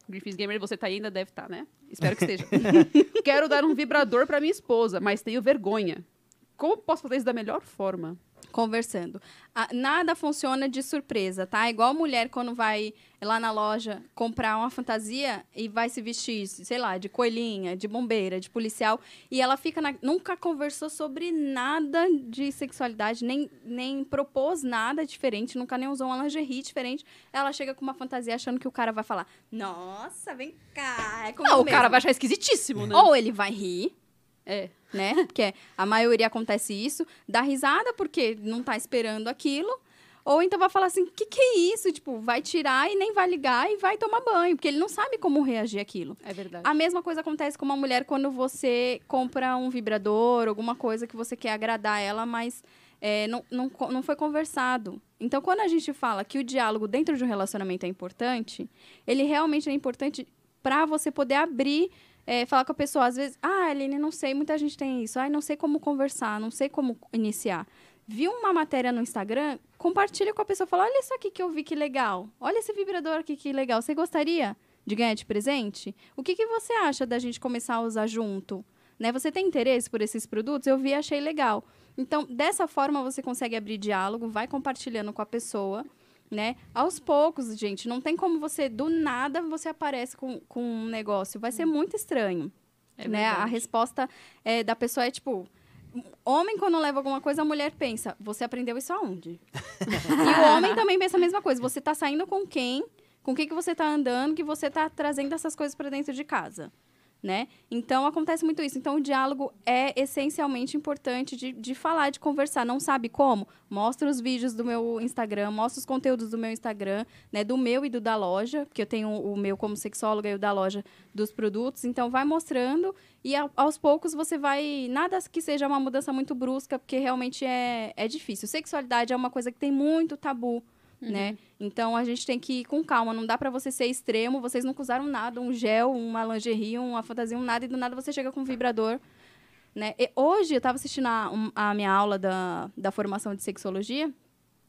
Griffins Gamer, você tá aí, ainda deve estar, né? Espero que esteja. Quero dar um vibrador pra minha esposa, mas tenho vergonha. Como posso fazer isso da melhor forma? Conversando. Ah, nada funciona de surpresa, tá? Igual mulher quando vai lá na loja comprar uma fantasia e vai se vestir, sei lá, de coelhinha, de bombeira, de policial, e ela fica na- nunca conversou sobre nada de sexualidade, nem, nem propôs nada diferente, nunca nem usou uma lingerie diferente. Ela chega com uma fantasia achando que o cara vai falar: "Nossa, vem cá". É Não, o mesmo. cara vai achar esquisitíssimo, né? Ou ele vai rir, É. né? Porque a maioria acontece isso, dá risada porque não tá esperando aquilo. Ou então vai falar assim, que que é isso? Tipo, vai tirar e nem vai ligar e vai tomar banho, porque ele não sabe como reagir àquilo. É verdade. A mesma coisa acontece com uma mulher quando você compra um vibrador, alguma coisa que você quer agradar ela, mas é, não, não, não foi conversado. Então, quando a gente fala que o diálogo dentro de um relacionamento é importante, ele realmente é importante para você poder abrir, é, falar com a pessoa. Às vezes, ah, Aline, não sei, muita gente tem isso. Ai, não sei como conversar, não sei como iniciar. viu uma matéria no Instagram, compartilha com a pessoa, fala, olha isso aqui que eu vi, que legal. Olha esse vibrador aqui, que legal. Você gostaria de ganhar de presente? O que, que você acha da gente começar a usar junto? Né? Você tem interesse por esses produtos? Eu vi achei legal. Então, dessa forma, você consegue abrir diálogo, vai compartilhando com a pessoa, né? Aos poucos, gente, não tem como você, do nada, você aparece com, com um negócio. Vai ser muito estranho. É né? A resposta é, da pessoa é tipo... Homem, quando leva alguma coisa, a mulher pensa, você aprendeu isso aonde? e o homem também pensa a mesma coisa. Você tá saindo com quem? Com quem que você tá andando que você tá trazendo essas coisas para dentro de casa? Né? Então, acontece muito isso. Então, o diálogo é essencialmente importante de, de falar, de conversar. Não sabe como? Mostra os vídeos do meu Instagram, mostra os conteúdos do meu Instagram, né? Do meu e do da loja, porque eu tenho o meu como sexóloga e o da loja dos produtos. Então, vai mostrando e a- aos poucos você vai... Nada que seja uma mudança muito brusca, porque realmente é, é difícil. Sexualidade é uma coisa que tem muito tabu, né? Então a gente tem que ir com calma, não dá pra você ser extremo, vocês nunca usaram nada, um gel, uma lingerie, uma fantasia, um nada, e do nada você chega com um vibrador, né? E hoje eu tava assistindo a, um- a minha aula da, da formação de sexologia,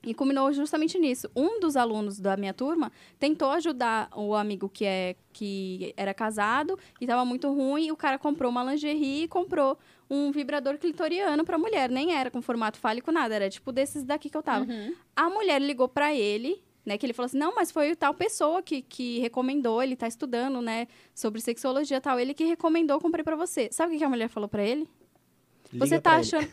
e culminou justamente nisso. Um dos alunos da minha turma tentou ajudar o amigo que, é, que era casado e estava muito ruim. O cara comprou uma lingerie e comprou um vibrador clitoriano para mulher. Nem era com formato fálico, nada. Era tipo desses daqui que eu tava. Uhum. A mulher ligou para ele, né? Que ele falou assim: não, mas foi tal pessoa que, que recomendou. Ele tá estudando, né? Sobre sexologia e tal. Ele que recomendou, eu comprei para você. Sabe o que que a mulher falou para ele? Liga Você pra tá ele. achando.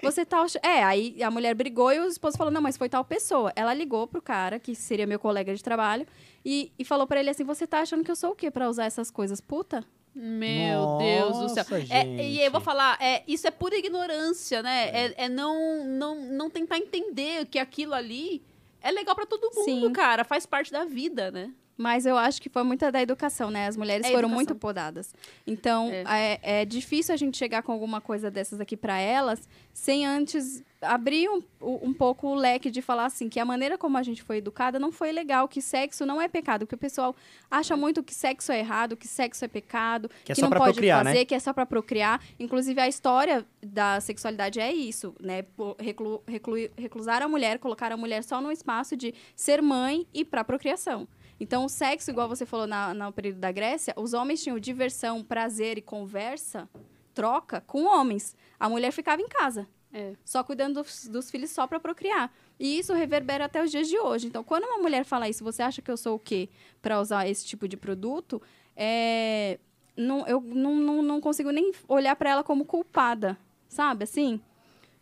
Você tá achando. É, aí a mulher brigou e o esposo falou: não, mas foi tal pessoa. Ela ligou pro cara, que seria meu colega de trabalho, e, e falou pra ele assim: você tá achando que eu sou o quê pra usar essas coisas? Puta? Meu Deus do céu. Nossa, É, e eu vou falar, é, isso é pura ignorância, né? É, é não, não, não tentar entender que aquilo ali é legal pra todo mundo, Sim. cara. Faz parte da vida, né? Mas eu acho que foi muita da educação, né? As mulheres É foram educação. muito podadas. Então, é. É, difícil a gente chegar com alguma coisa dessas aqui pra elas sem antes abrir um, um pouco o leque de falar assim, que a maneira como a gente foi educada não foi legal, que sexo não é pecado, que o pessoal acha muito que sexo é errado, que sexo é pecado, Que é que só não pode procriar, né? fazer, que é só pra procriar. Inclusive, a história da sexualidade é isso, né? Reclu, reclu- reclusar a mulher, colocar a mulher só no espaço de ser mãe e pra procriação. Então, o sexo, igual você falou na, no período da Grécia, os homens tinham diversão, prazer e conversa, troca com homens. A mulher ficava em casa, É. só cuidando dos, dos filhos só para procriar. E isso reverbera até os dias de hoje. Então, quando uma mulher fala isso, você acha que eu sou o quê para usar esse tipo de produto? É, não, eu não, não, não consigo nem olhar para ela como culpada, sabe? Assim.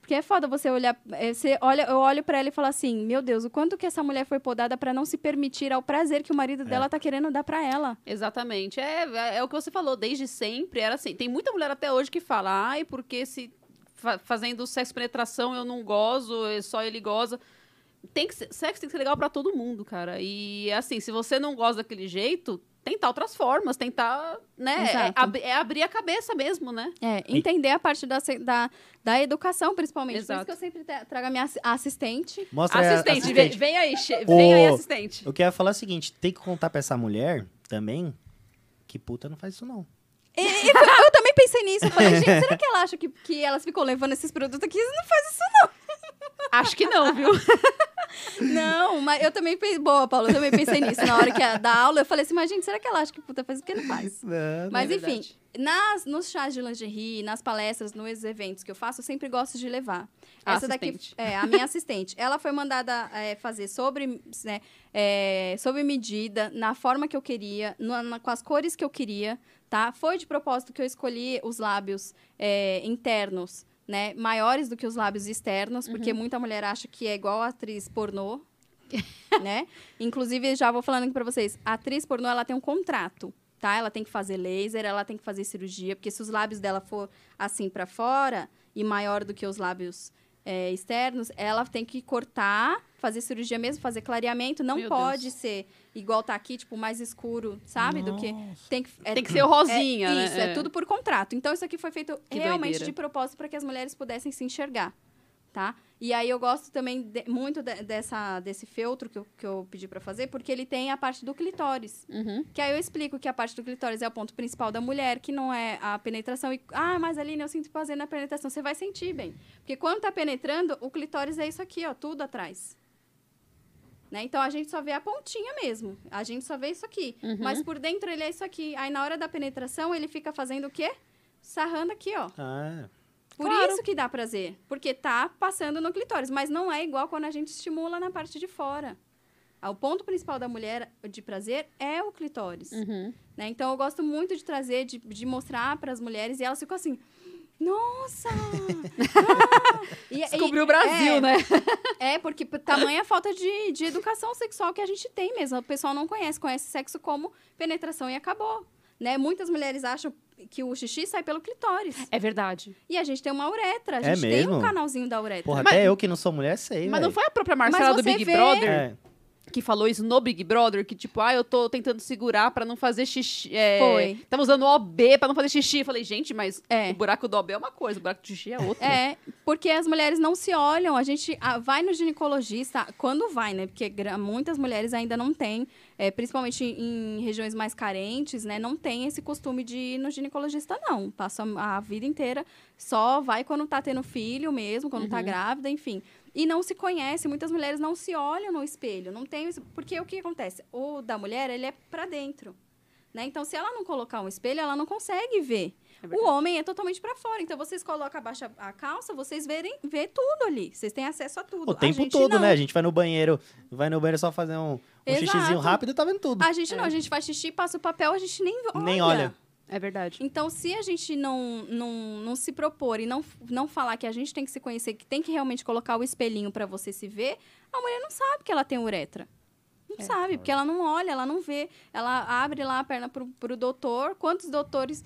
Porque é foda você olhar. é, Você olha, eu olho pra ela e falo assim: Meu Deus, o quanto que essa mulher foi podada pra não se permitir ao prazer que o marido dela tá querendo dar pra ela. Exatamente. É, é, é o que você falou, desde sempre era assim. Tem muita mulher até hoje que fala, ai, porque se fa- fazendo sexo penetração eu não gozo, é só ele goza. Tem que ser, sexo tem que ser legal pra todo mundo, cara. E assim, se você não gosta daquele jeito, tentar outras formas, tentar, né? É, ab- é abrir a cabeça mesmo, né? É, entender a parte da, da, da educação, principalmente. Por Exato. isso que eu sempre tra- trago a minha assi- assistente. Mostra aí a- assistente, assistente. Vem, vem aí, che- vem aí, O- assistente. Eu quero falar o seguinte, tem que contar pra essa mulher também que puta não faz isso não. E- e eu também pensei nisso. Eu falei, gente, será que ela acha que, que elas ficam levando esses produtos aqui? Não faz isso, Acho que não, viu? não. Mas eu também pensei. Boa, Paulo, eu também pensei nisso. Na hora que ia dar aula, eu falei assim, mas gente, será que ela acha que puta faz o que não faz? Mas É enfim, verdade. nas, nos chás de lingerie, nas palestras, nos eventos que eu faço, eu sempre gosto de levar. A Essa daqui assistente. é a minha assistente. Ela foi mandada é, fazer sobre, né, é, sobre medida, na forma que eu queria, no- na- com as cores que eu queria, tá? Foi de propósito que eu escolhi os lábios é, internos, né, maiores do que os lábios externos, porque muita mulher acha que é igual a atriz pornô, né? Inclusive, já vou falando aqui pra vocês, a atriz pornô, ela tem um contrato, tá? Ela tem que fazer laser, ela tem que fazer cirurgia, porque se os lábios dela for assim pra fora e maior do que os lábios é, externos, ela tem que cortar, fazer cirurgia mesmo, fazer clareamento. Não Meu pode Deus. ser igual tá aqui, tipo, mais escuro, sabe? Do que tem que é- Tem que ser o rosinha, é, né? Isso, é. tudo por contrato. Então, isso aqui foi feito Que realmente doideira. de propósito para que as mulheres pudessem se enxergar. Tá? E aí eu gosto também de- muito de- dessa, desse feltro que eu, que eu pedi pra fazer, porque ele tem a parte do clitóris. Uhum. Que aí eu explico que a parte do clitóris é o ponto principal da mulher, que não é a penetração. E, ah, mas Aline, eu sinto prazer na penetração. Você vai sentir bem. Porque quando tá penetrando, o clitóris é isso aqui, ó, tudo atrás. Né? Então a gente só vê a pontinha mesmo. A gente só vê isso aqui. Uhum. Mas por dentro ele é isso aqui. Aí na hora da penetração ele fica fazendo o quê? Sarrando aqui, ó. Ah, Por Claro. isso que dá prazer. Porque tá passando no clitóris. Mas não é igual quando a gente estimula na parte de fora. Ah, O ponto principal da mulher de prazer é o clitóris. Uhum. né? Então eu gosto muito de trazer, de, de mostrar para as mulheres. E elas ficam assim. Nossa! Ah! E- Descobriu e- o Brasil, é, né? É, porque tamanha falta de, de educação sexual que a gente tem mesmo. O pessoal não conhece, conhece sexo como penetração e acabou. Né? Muitas mulheres acham que o xixi sai pelo clitóris. É verdade. E a gente tem uma uretra. A É gente tem um canalzinho da uretra. porra, Mas- até eu que não sou mulher sei, Mas não velho. foi a própria Marcela do Big vê- Brother É. que falou isso no Big Brother? Que tipo, ah, eu tô tentando segurar pra não fazer xixi. É, Foi. Tava usando OB pra não fazer xixi. Eu falei, gente, mas É. o buraco do OB é uma coisa, o buraco do xixi é outra. É, porque as mulheres não se olham. A gente ah, vai no ginecologista, quando vai, né? Porque muitas mulheres ainda não têm, é, principalmente em regiões mais carentes, né? Não tem esse costume de ir no ginecologista, não. Passa a vida inteira, só vai quando tá tendo filho mesmo, quando tá grávida, enfim. E não se conhece, muitas mulheres não se olham no espelho, não tem isso. Porque o que acontece? O da mulher, ele é pra dentro. Né? Então, se ela não colocar um espelho, ela não consegue ver. É o homem é totalmente pra fora. Então, vocês colocam abaixo a calça, vocês verem, vê tudo ali. Vocês têm acesso a tudo. O A tempo gente todo, não. né? A gente vai no banheiro, vai no banheiro só fazer um, um xixizinho rápido e tá vendo tudo. A gente não, a gente faz xixi, passa o papel, a gente nem olha. Nem olha. É verdade. Então, se a gente não, não, não se propor e não, não falar que a gente tem que se conhecer, que tem que realmente colocar o espelhinho pra você se ver, a mulher não sabe que ela tem uretra. Não É. sabe, porque ela não olha, ela não vê. Ela abre lá a perna pro, pro doutor. Quantos doutores.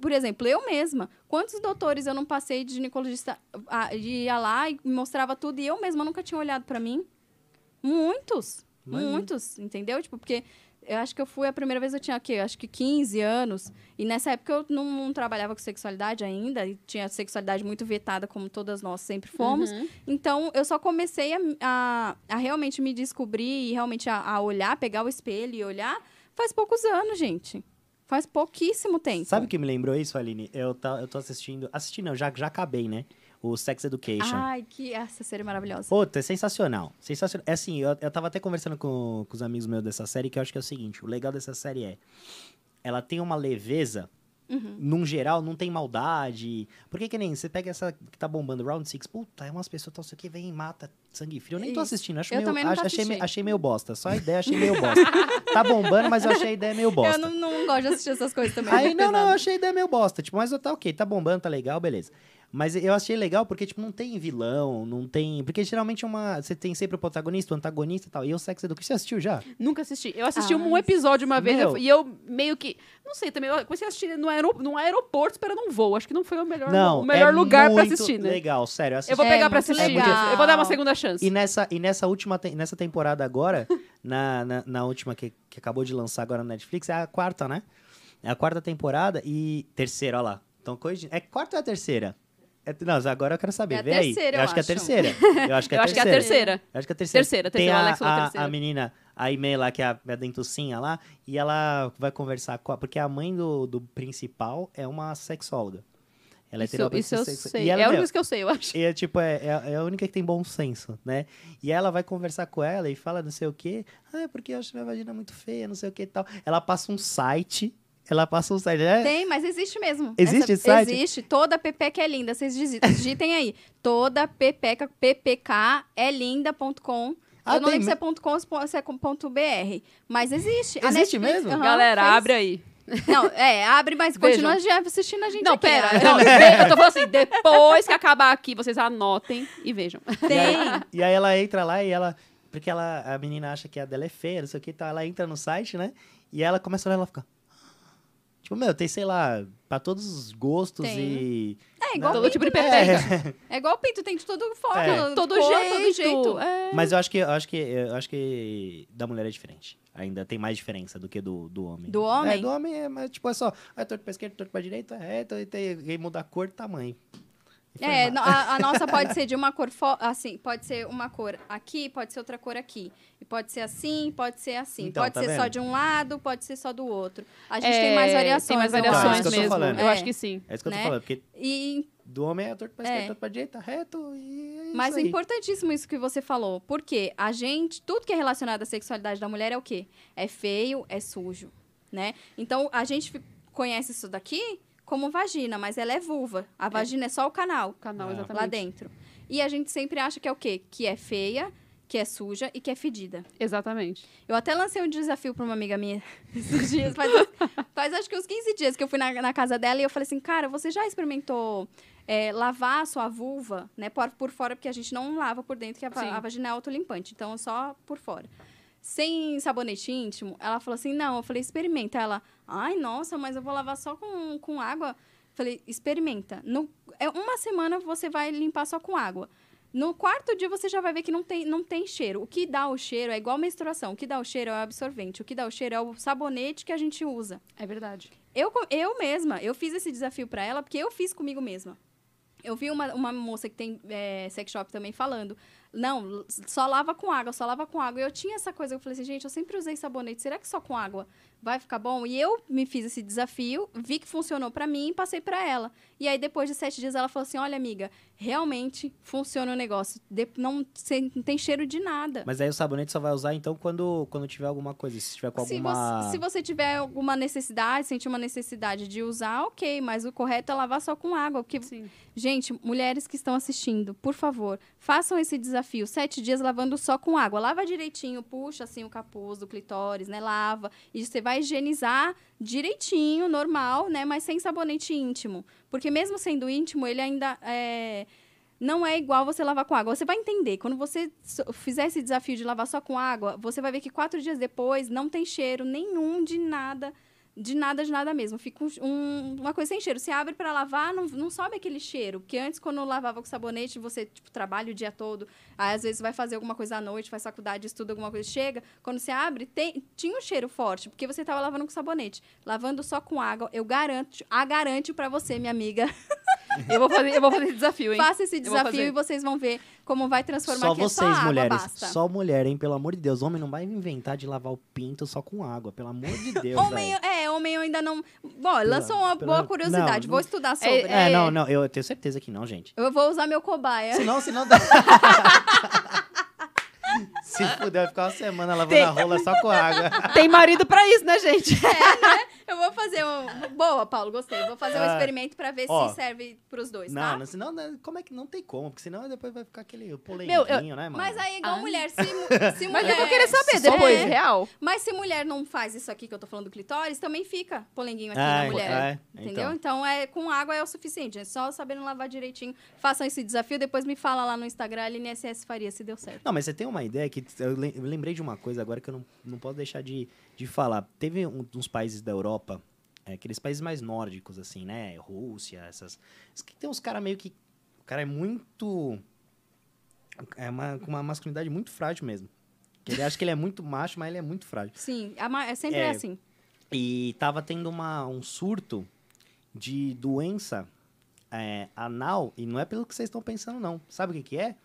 Por exemplo, eu mesma. Quantos doutores eu não passei de ginecologista, ah, ia lá e mostrava tudo e eu mesma nunca tinha olhado pra mim? Muitos. Imagino. Muitos, entendeu? Tipo, porque eu acho que eu fui a primeira vez eu tinha o quê? Eu acho que 15 anos. E nessa época eu não, não trabalhava com sexualidade ainda. E tinha sexualidade muito vetada, como todas nós sempre fomos. Uhum. Então, eu só comecei a, a, a realmente me descobrir e realmente a, a olhar, pegar o espelho e olhar faz poucos anos, gente. Faz pouquíssimo tempo. Sabe o que me lembrou isso, Aline? Eu, tá, eu tô assistindo. Assistindo, não, já, já acabei, né? O Sex Education. Ai, que essa série maravilhosa. Puta, é sensacional. Sensacional. É assim, eu, eu tava até conversando com, com os amigos meus dessa série, que eu acho que é o seguinte: o legal dessa série é. Ela tem uma leveza. Uhum. Num geral, não tem maldade. Porque que nem você pega essa que tá bombando Round Six, puta, é umas pessoas tão sei o que, vem e mata sangue frio. Eu nem tô assistindo, acho Eu meio, também nunca acho- achei, meio- achei meio bosta. Só a ideia achei meio bosta. tá bombando, mas eu achei a ideia meio bosta. Eu não, não gosto de assistir essas coisas também. Aí, muito não, não, eu achei a ideia meio bosta. Tipo, mas tá ok, tá bombando, tá legal, beleza. Mas eu achei legal porque, tipo, não tem vilão, não tem... Porque geralmente é uma... Você tem sempre o protagonista, o antagonista e tal. E o Sex Education, você assistiu já? Nunca assisti. Eu assisti Ah, um episódio uma vez eu- e eu meio que. Não sei também. Eu comecei a assistir no, aero, no aeroporto esperando um voo. Acho que não foi o melhor, Não, o melhor é lugar pra assistir, né? legal, sério. eu assisti. Eu vou É pegar pra muito assistir. legal. Eu vou dar uma segunda chance. E nessa, e nessa última te- nessa temporada agora, na, na, na última que, que acabou de lançar agora no Netflix, é a quarta, né? É a quarta temporada e terceira, ó lá. Então, corrigindo. É quarta ou é a terceira? É- não, agora eu quero saber. É a Vê aí. terceira, eu acho que é a acho. terceira. Eu acho que é eu a acho que é a terceira. terceira. Eu acho que é a terceira. Terceira, Tem terceira, a, Alex falou a, terceira. a menina, a Imei lá, que é a, a dentucinha lá, e ela vai conversar com a... Porque a mãe do, do principal é uma sexóloga. Ela é Isso, isso eu sei. E ela, é a única que eu sei, eu acho. e é tipo, é, é- é a única que tem bom senso, né? E ela vai conversar com ela e fala não sei o quê. Ah, é porque eu acho minha vagina muito feia, não sei o que e tal. Ela passa um site. Ela passa um site. É, Tem, mas existe mesmo. Existe esse site? Existe. Toda pepeca é linda. Vocês digi- digitem aí. Toda pepeca, ppk é linda.com. Ah, Eu não tem lembro se é ponto .com ou se é com ponto .br. Mas existe. A Existe Netflix- mesmo? aham, Galera, fez. abre aí. Não, é, abre, mas Vejam. continua já assistindo a gente Não, aqui, pera. né? Não, eu tô falando assim, depois que acabar aqui, vocês anotem e vejam. E Tem. aí, e aí ela entra lá e ela. Porque ela, a menina acha que a dela é feia, não sei o que e tal. Ela entra no site, né? E ela começa a olhar e ela fica. Tipo, meu, tem, sei lá, pra todos os gostos Tem. e. É igual Todo pinto, tipo de né? pepeca. É igual pinto, tem de todo forma, É. Todo cor, jeito. todo jeito. É. Mas eu acho que eu acho que eu acho que da mulher é diferente. Ainda tem mais diferença do que do, do homem. Do homem? É, do homem é, mas tipo, é só, é torto pra esquerda, torto pra direita, é reto, e tem, e muda a cor e tamanho. É, no- a, a nossa pode ser de uma cor, fo- assim, pode ser uma cor aqui, pode ser outra cor aqui. E pode ser assim, pode ser assim. Então, pode tá ser só vendo? de um lado, pode ser só do outro. A gente É, tem mais variações. Tem mais eu Então, é variações isso que eu tô mesmo. Eu É. acho que sim. É isso que eu tô né? falando, porque E do homem é torto pra É. esquerda, torto pra direita, reto e é isso Mas é importantíssimo isso que você falou. Porque a gente, tudo que é relacionado à sexualidade da mulher é o quê? É feio, é sujo, né? Então, a gente conhece isso daqui como vagina, mas ela é vulva. A vagina é só o canal, Canal, Ah. exatamente. lá dentro. E a gente sempre acha que é o quê? Que é feia, que é suja e que é fedida. Exatamente. Eu até lancei um desafio pra uma amiga minha esses dias, faz, faz acho que uns 15 dias que eu fui na, na casa dela e eu falei assim, cara, você já experimentou é, lavar a sua vulva, né, por, por fora, porque a gente não lava por dentro, que a, Sim. a vagina é autolimpante, então só por fora. Sem sabonete íntimo, ela falou assim, não, eu falei, experimenta. Ela, ai, nossa, mas eu vou lavar só com, com água. Falei, experimenta. No, é uma semana você vai limpar só com água. No quarto dia você já vai ver que não tem, não tem cheiro. O que dá o cheiro é igual menstruação. O que dá o cheiro é o absorvente. O que dá o cheiro é o sabonete que a gente usa. É verdade. Eu, eu mesma, eu fiz esse desafio pra ela porque eu fiz comigo mesma. Eu vi uma, uma moça que tem é, sex shop também falando. Não, só lava com água, só lava com água. E eu tinha essa coisa, eu falei assim, gente, eu sempre usei sabonete, será que só com água vai ficar bom? E eu me fiz esse desafio, vi que funcionou pra mim e passei pra ela. E aí, depois de sete dias, ela falou assim: olha, amiga, realmente funciona o negócio. De- não, não tem cheiro de nada. Mas aí o sabonete só vai usar então quando, quando tiver alguma coisa. Se tiver com Se alguma. você, se você tiver alguma necessidade, sentir uma necessidade de usar, ok, mas o correto é lavar só com água. Porque, Sim. gente, mulheres que estão assistindo, por favor, façam esse desafio. Sete dias lavando só com água. Lava direitinho, puxa assim o capuz do clitóris, né? Lava. E você vai higienizar direitinho, normal, né? Mas sem sabonete íntimo. Porque mesmo sendo íntimo, ele ainda é não é igual você lavar com água. Você vai entender. Quando você fizer esse desafio de lavar só com água, você vai ver que quatro dias depois não tem cheiro nenhum de nada. De nada, de nada mesmo. Fica um- um- uma coisa sem cheiro. Você abre para lavar, não, não sobe aquele cheiro. Porque antes, quando lavava com sabonete, você tipo, trabalha o dia todo. Aí, às vezes, vai fazer alguma coisa à noite, faz faculdade, estuda alguma coisa, chega. Quando você abre, tem, tinha um cheiro forte, porque você estava lavando com sabonete. Lavando só com água, eu garanto, a garanto para você, minha amiga. Eu vou fazer, eu vou fazer esse desafio, hein? Faça esse desafio e vocês vão ver como vai transformar Só é vocês, só água, mulheres. basta. Só mulher, hein? Pelo amor de Deus. Homem não vai inventar de lavar o pinto só com água. Pelo amor de Deus, Homem, é, homem eu ainda não. Bom, lançou uma pela- boa curiosidade. não, Vou não- estudar sobre. É, não, não. Eu tenho certeza que não, gente. Eu vou usar meu cobaia. Senão, senão dá... Se puder, vai ficar uma semana lavando Tem- a rola só com água. Tem marido pra isso, né, gente? Eu vou fazer um. Boa, Paulo, gostei. Vou fazer um Ah, experimento pra ver ó. se serve pros dois, Não, tá? não, senão, né, como é que não tem como? Porque senão depois vai ficar aquele Meu, polenguinho, né, mano? Mas aí, igual Ah. mulher, se, se Mas mulher. eu vou querer saber depois, é. real. Mas se mulher não faz isso aqui que eu tô falando do clitóris, também fica polenguinho aqui Ah, na mulher. é, Entendeu? então. Então. é com água é o suficiente. É só sabendo lavar direitinho. Façam esse desafio, depois me fala lá no Instagram, Aline SS Faria, se deu certo. Não, mas você tem uma ideia que eu lem- eu lembrei de uma coisa agora que eu não, não posso deixar de, de falar. Teve um, uns países da Europa, é, aqueles países mais nórdicos, assim, né? Rússia, essas. es que Tem uns caras meio que. O cara é muito. É uma, com uma masculinidade muito frágil mesmo. Que Ele acha que ele é muito macho, mas ele é muito frágil. Sim, é sempre É. assim. E tava tendo uma, um surto de doença é, anal, e não é pelo que vocês estão pensando, não. Sabe o que, que é?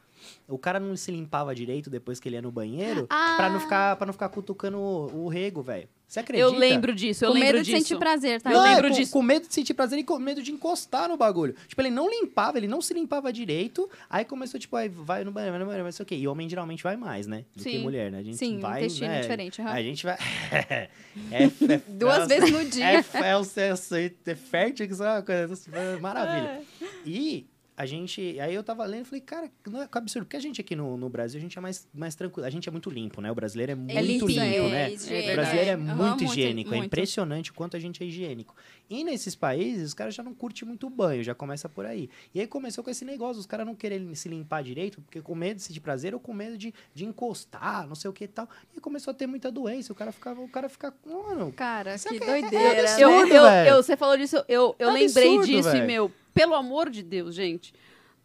O cara não se limpava direito depois que ele ia no banheiro Ah. pra, não ficar, pra não ficar cutucando o, o rego, velho. Você acredita? Eu lembro disso, eu com lembro medo de disso. sentir prazer, tá? Eu Não, é lembro com, disso. Com medo de sentir prazer e com medo de encostar no bagulho. Tipo, ele não limpava, ele não se limpava direito. Aí começou, tipo, aí vai no banheiro, vai no banheiro, mas sei o quê. E homem geralmente vai mais, né? Do que Sim. mulher, né? A gente Sim, vai, intestino né? é diferente. aham. A gente vai. é, é, é, Duas é, vezes no dia. É, é, o sexo é fértil, que isso é uma coisa é maravilha. E a gente. Aí eu tava lendo e falei, cara, não é que absurdo. Porque a gente aqui no, no Brasil, a gente é mais, mais tranquilo. A gente é muito limpo, né? O brasileiro é muito limpinho, limpo, é, né? higiênico, o brasileiro é é. Muito higiênico. É muito. impressionante o quanto a gente é higiênico. E nesses países, os caras já não curtem muito banho, já começa por aí. E aí começou com esse negócio, os caras não querem se limpar direito, porque com medo de prazer ou com medo de, de encostar, não sei o que e tal. E começou a ter muita doença. O cara ficava, o cara fica, mano, Cara, Isso que é- doideira. é né? Eu, absurdo, eu, eu- você falou disso, eu, eu É lembrei absurdo, disso e, meu, pelo amor de Deus, gente.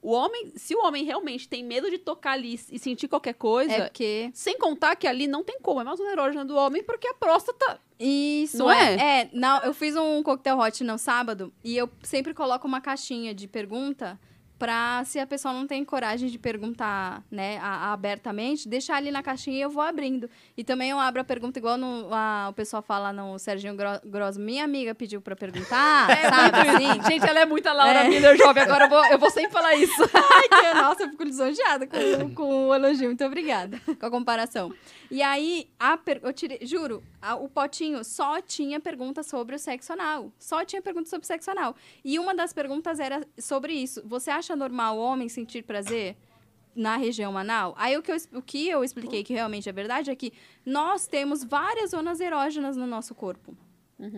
O homem, se o homem realmente tem medo de tocar ali e sentir qualquer coisa, É porque. sem contar que ali não tem como, é mais um erógeno do homem, porque a próstata. Isso, Não é. é? É, não, eu fiz um coquetel hot no sábado e eu sempre coloco uma caixinha de pergunta pra, se a pessoa não tem coragem de perguntar, né, a- a- abertamente, deixar ali na caixinha e eu vou abrindo. E também eu abro a pergunta igual no, a- o pessoal fala no Serginho Gro- Grosso, minha amiga pediu pra perguntar, sabe, assim? Gente, ela é muita Laura É. Miller jovem. Agora eu vou, eu vou sempre falar isso. Ai, que, nossa, eu fico lisonjeada com, com o elogio. Muito obrigada com a comparação. E aí, a per- eu tirei, juro, a- o potinho só tinha perguntas sobre o sexo anal. Só tinha perguntas sobre sexo anal. E uma das perguntas era sobre isso. Você acha normal o homem sentir prazer? Na região anal. Aí o que, eu, o que eu expliquei que realmente é verdade é que nós temos várias zonas erógenas no nosso corpo.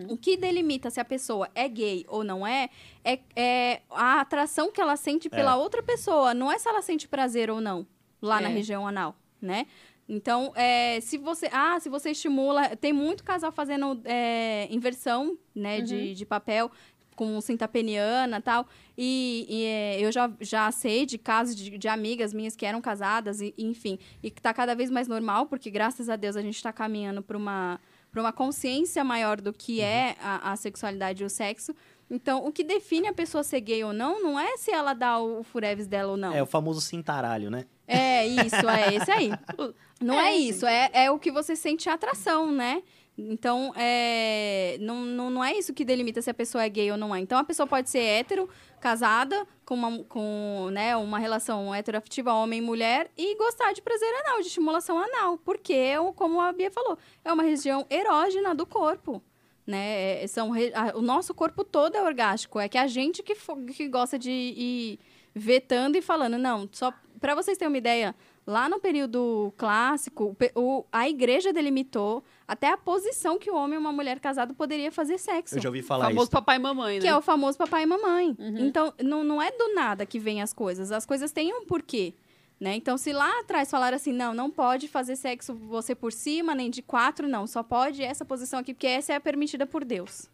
O que delimita se a pessoa é gay ou não é, é, é a atração que ela sente pela outra pessoa. Não é se ela sente prazer ou não lá na É. região anal, né? Então, é, se você. Ah, se você estimula. Tem muito casal fazendo é, inversão, né, de, de papel com cinta peniana e tal. E, e, é, eu já, já sei de casos de, de amigas minhas que eram casadas, e, enfim, e que tá cada vez mais normal, porque graças a Deus a gente está caminhando para uma, pra uma consciência maior do que é a, a sexualidade e o sexo. Então, o que define a pessoa ser gay ou não, não é se ela dá o fureves dela ou não. É o famoso cintaralho, né? É isso, é esse aí. Não é, É, isso, é, é o que você sente atração, né? Então, é, não, não, não é isso que delimita se a pessoa é gay ou não é. Então, a pessoa pode ser hétero, casada, com uma, com, né, uma relação heteroafetiva homem e mulher, e gostar de prazer anal, de estimulação anal. Porque, como a Bia falou, é uma região erógena do corpo. Né? É, São re- o nosso corpo todo é orgástico. É que a gente que, fo- que gosta de ir vetando e falando, não, só para vocês terem uma ideia, lá no período clássico, o o- a igreja delimitou até a posição que o homem e uma mulher casado poderia fazer sexo. Eu já ouvi O falar famoso isso. papai e mamãe, né? Que é o famoso papai e mamãe. Uhum. Então, não, não é do nada que vem as coisas. As coisas têm um porquê. Né? Então, se lá atrás falaram assim, não, não pode fazer sexo você por cima, nem de quatro, não. Só pode essa posição aqui, porque essa é a permitida por Deus.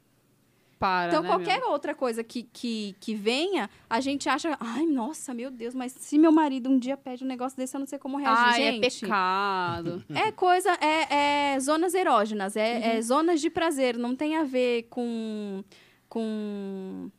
Para, Então, né, qualquer meu? outra coisa que, que, que venha, a gente acha, ai, nossa, meu Deus, mas se meu marido um dia pede um negócio desse, eu não sei como reagir, Ai, é gente. pecado. É coisa, é, é zonas erógenas, é, Uhum. é zonas de prazer, não tem a ver com, com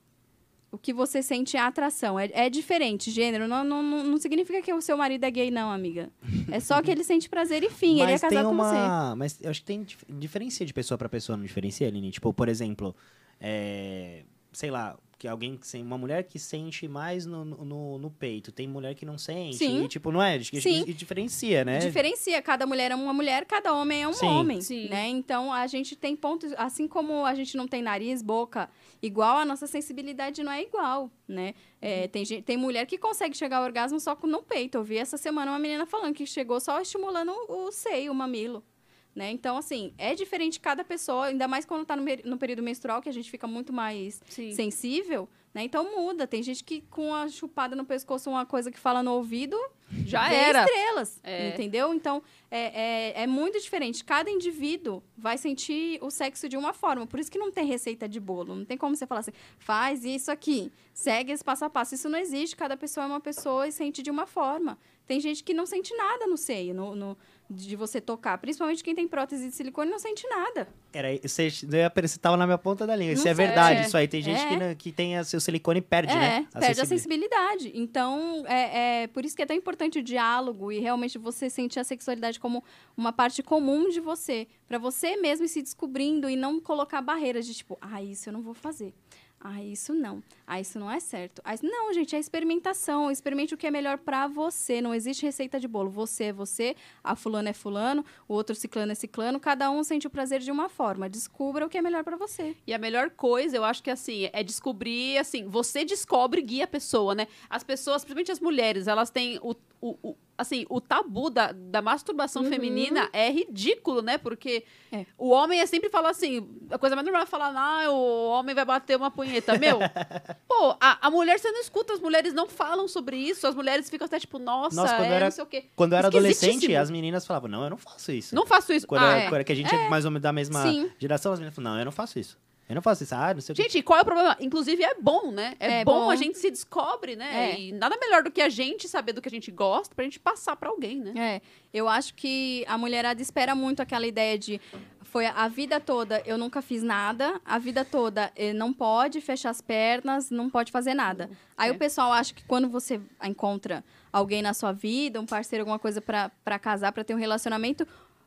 o que você sente a atração. É, é diferente, gênero, não, não, não significa que o seu marido é gay, não, amiga. É só que ele sente prazer e fim, ele é Mas casado tem com você. uma. Mas eu acho que tem dif- diferencia de pessoa pra pessoa, não diferencia, Aline? Tipo, por exemplo, é, sei lá, que alguém que uma mulher que sente mais no, no, no peito, tem mulher que não sente. Sim. E, tipo, não é? Acho que Sim. e diferencia, né? Diferencia, cada mulher é uma mulher, cada homem é um Sim. homem, Sim. né? Então a gente tem pontos, assim como a gente não tem nariz, boca igual, a nossa sensibilidade não é igual, né? É, tem, gente, tem mulher que consegue chegar ao orgasmo só com no peito. Eu vi essa semana uma menina falando que chegou só estimulando o, o seio, o mamilo. Né? Então, assim, é diferente cada pessoa, ainda mais quando tá no, no período menstrual, que a gente fica muito mais Sim. sensível, né? Então muda. Tem gente que com a chupada no pescoço, uma coisa que fala no ouvido, Já era. estrelas, É. entendeu? Então, é, é, é muito diferente. Cada indivíduo vai sentir o sexo de uma forma. Por isso que não tem receita de bolo. Não tem como você falar assim, faz isso aqui, segue esse passo a passo. Isso não existe. Cada pessoa é uma pessoa e sente de uma forma. Tem gente que não sente nada no seio, no, no- de você tocar. Principalmente quem tem prótese de silicone não sente nada. Era, você, aparecer- tava na minha ponta da língua. Isso Não é sei. verdade, É. isso aí. Tem gente É. que, não- que tem a, seu silicone e perde, é, né? perde a sensibilidade. sensibilidade. Então, é, é por isso que é tão importante o diálogo e realmente você sentir a sexualidade como uma parte comum de você. Pra você mesmo ir se descobrindo e não colocar barreiras de tipo, ah, isso eu não vou fazer. Ah, isso não. Ah, isso não é certo. Ah, isso- Não, gente, é experimentação. Experimente o que é melhor pra você. Não existe receita de bolo. Você é você, a fulano é fulano, o outro ciclano é ciclano. Cada um sente o prazer de uma forma. Descubra o que é melhor pra você. E a melhor coisa, eu acho que assim, é descobrir, assim, você descobre guia a pessoa, né? As pessoas, principalmente as mulheres, elas têm o, o, o- assim, o tabu da, da masturbação Uhum. feminina é ridículo, né? Porque É. o homem é sempre fala assim, a coisa mais normal é falar, ah, o homem vai bater uma punheta. Meu, pô, a, a mulher, você não escuta, as mulheres não falam sobre isso, as mulheres ficam até tipo, nossa, Nossa, quando é, era- não sei o quê. Quando eu era adolescente, as meninas falavam, não, eu não faço isso. Não faço isso. Quando, ah, era, quando que a gente é mais ou menos da mesma Sim. geração, as meninas falavam, não, eu não faço isso. Eu não faço isso. Ah, não sei o que. Gente, qual é o problema? Inclusive, é bom, né? É, É bom, bom. a gente se descobre, né? É. E nada melhor do que a gente saber do que a gente gosta pra gente passar pra alguém, né? É, eu acho que a mulherada espera muito aquela ideia de foi a vida toda eu nunca fiz nada, a vida toda eh, não pode fechar as pernas, não pode fazer nada. Aí É. o pessoal acha que quando você encontra alguém na sua vida, um parceiro, alguma coisa pra casar, pra ter um relacionamento,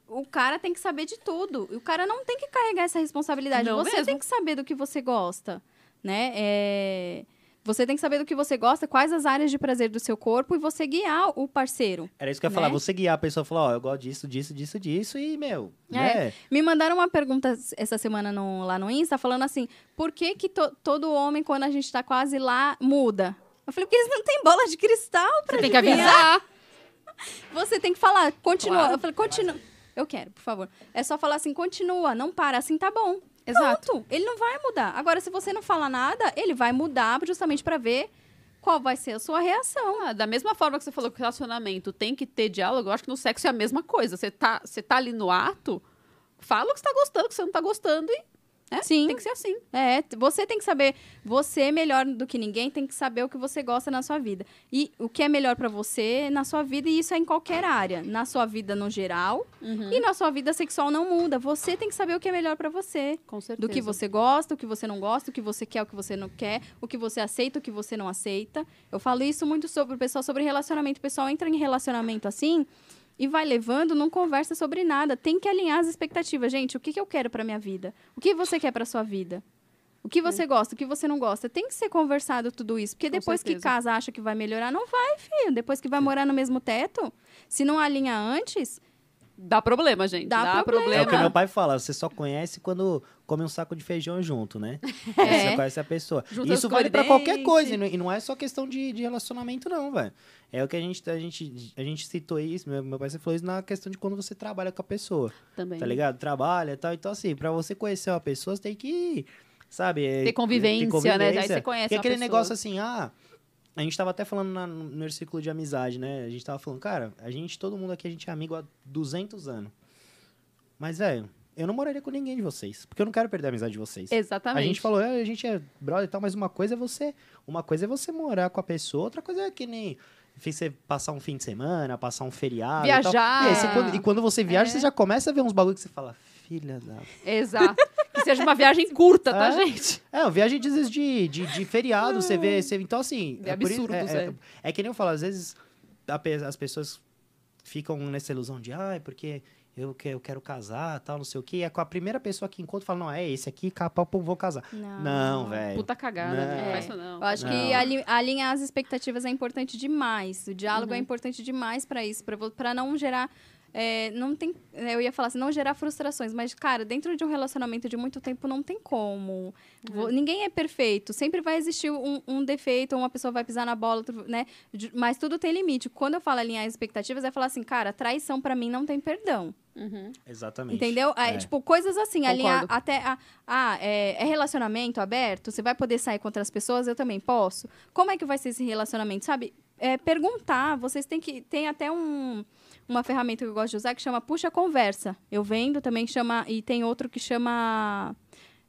o cara tem que saber de tudo. E o cara não tem que carregar essa responsabilidade. Não você mesmo. tem que saber do que você gosta, né? É, Você tem que saber do que você gosta, quais as áreas de prazer do seu corpo e você guiar o parceiro. Era isso que eu ia Né? falar. Você guiar a pessoa e falar, ó, eu gosto disso, disso, disso, disso, e, meu, É. né? Me mandaram uma pergunta essa semana no- lá no Insta, falando assim: por que, que to- todo homem, quando a gente tá quase lá, muda? Eu falei, porque eles não têm bola de cristal pra Você tem que avisar. Você tem que falar, continua. Claro. Eu falei, continua. Eu quero, por favor. É só falar assim, continua, não para, assim tá bom. Exato. Pronto. Ele não vai mudar. Agora, se você não falar nada, ele vai mudar justamente pra ver qual vai ser a sua reação. Ah, da mesma forma que você falou que o relacionamento tem que ter diálogo, eu acho que no sexo é a mesma coisa. Você tá, você tá ali no ato, fala o que você tá gostando, o que você não tá gostando e né? Sim. tem que ser assim. É, você tem que saber, você melhor do que ninguém tem que saber o que você gosta na sua vida. E o que é melhor pra você na sua vida, e isso é em qualquer área, na sua vida no geral, Uhum. e na sua vida sexual não muda. Você tem que saber o que é melhor pra você. Com certeza. Do que você gosta, o que você não gosta, o que você quer, o que você não quer, o que você aceita, o que você não aceita. Eu falo isso muito sobre o pessoal sobre relacionamento. O pessoal entra em relacionamento assim e vai levando, não conversa sobre nada. Tem que alinhar as expectativas. Gente, o que, que eu quero pra minha vida? O que você quer pra sua vida? O que você gosta, o que você não gosta? Tem que ser conversado tudo isso. Porque Com depois que certeza. casa, acha que vai melhorar, não vai, filho. Depois que vai morar no mesmo teto, se não alinha antes, Dá problema, gente. Dá Dá, problema. É o que problema. meu pai fala, você só conhece quando come um saco de feijão junto, né? É. Você conhece a pessoa. Junta Isso vale pra qualquer coisa, e não- e é só questão de, de relacionamento, não, velho. É o que a gente, a, gente, a gente citou isso, meu, meu pai sempre falou isso na questão de quando você trabalha com a pessoa, Também. tá ligado? Trabalha e tal. Então, assim, pra você conhecer uma pessoa, você tem que, sabe... é, Ter convivência, né? Daí você conhece uma aquele pessoa. negócio assim, ah... A gente tava até falando na- no meu círculo de amizade, né? A gente tava falando, cara, a gente, todo mundo aqui, a gente é amigo há 200 anos. Mas, velho, eu não moraria com ninguém de vocês. Porque eu não quero perder a amizade de vocês. Exatamente. A gente falou, é, a gente é brother e tal, mas uma coisa é você. Uma coisa é você morar com a pessoa, outra coisa é que nem. Você passar um fim de semana, passar um feriado. e. Viajar. E, aí, você, quando, e quando você viaja, É. você já começa a ver uns bagulho que você fala, filha da. Exato. Que seja uma viagem curta, tá, É. gente? É, uma viagem às vezes de, de, de feriado, você vê. Você, então, assim. É isso- absurdos, é, é. é, é que nem eu falo, às vezes as pessoas ficam nessa ilusão de, ai, porque eu, que, eu quero casar, tal, não sei o quê. E é com a primeira pessoa que encontra fala, não, é esse aqui, capa, eu vou casar. Não. Não, velho. Puta cagada, Não. né? Não É. isso não. Eu acho que Não. ali- alinhar as expectativas é importante demais. O diálogo é Uhum. importante demais para isso, para não gerar. É, não tem, é, eu ia falar assim, não gerar frustrações, mas, cara, dentro de um relacionamento de muito tempo não tem como. Vo- Ninguém é perfeito. Sempre vai existir um, um defeito, uma pessoa vai pisar na bola, outro, né? De- Mas tudo tem limite. Quando eu falo alinhar as expectativas, é falar assim, cara, traição para mim não tem perdão. Uhum. Exatamente. Entendeu? É. Tipo, coisas assim, alinhar Concordo. até. A, ah, é, é relacionamento aberto? Você vai poder sair com outras pessoas? Eu também posso. Como é que vai ser esse relacionamento? Sabe? É, perguntar. Vocês têm que. Tem até um, uma ferramenta que eu gosto de usar que chama Puxa Conversa. Eu vendo também chama. E tem outro que chama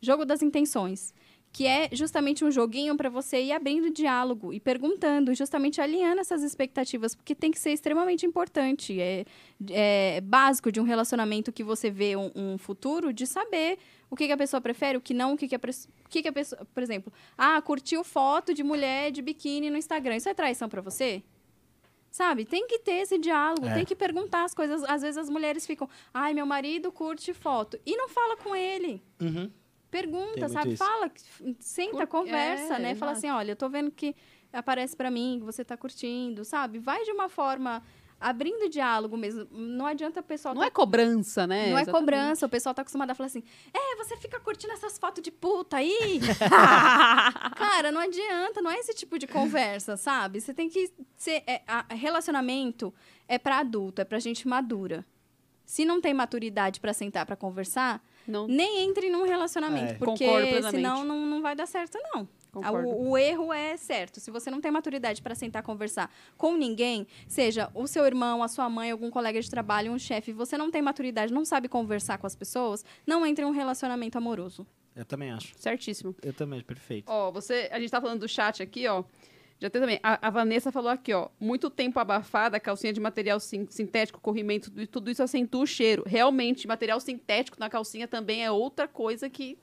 Jogo das Intenções. Que é justamente um joguinho para você ir abrindo diálogo e perguntando, justamente alinhando essas expectativas, porque tem que ser extremamente importante. É, é básico de um relacionamento que você vê um, um futuro, de saber o que, que a pessoa prefere, o que não, o que, que, a, o que, que a pessoa. Por exemplo, ah, curtiu foto de mulher de biquíni no Instagram. Isso é traição para você? Sabe? Tem que ter esse diálogo, É. tem que perguntar as coisas. Às vezes as mulheres ficam, ai, meu marido curte foto. E não fala com ele. Uhum. Pergunta, sabe? isso. Fala, senta, Por- conversa, é, né? Fala assim, olha, eu tô vendo que aparece pra mim, que você tá curtindo, sabe? Vai de uma forma abrindo diálogo mesmo. Não adianta o pessoal Não tá- é cobrança, né? não é Exatamente. cobrança, o pessoal tá acostumado a falar assim: "É, você fica curtindo essas fotos de puta aí?" Cara, não adianta, não é esse tipo de conversa, sabe? Você tem que ser é, a- relacionamento é pra adulto, é pra gente madura. Se não tem maturidade pra sentar pra conversar, Não, nem entre num relacionamento, É. porque senão não, não vai dar certo, não. Ah. O, o erro é certo. Se você não tem maturidade para sentar conversar com ninguém, seja o seu irmão, a sua mãe, algum colega de trabalho, um chefe, você não tem maturidade, não sabe conversar com as pessoas, não entre em um relacionamento amoroso. Eu também acho. Certíssimo. Eu também, perfeito. Ó, você, a gente tá falando do chat aqui, ó. Já tem também. A, a Vanessa falou aqui, ó. Muito tempo abafada, calcinha de material sin- sintético, corrimento, tudo- tudo isso acentua o cheiro. Realmente, material sintético na calcinha também é outra coisa que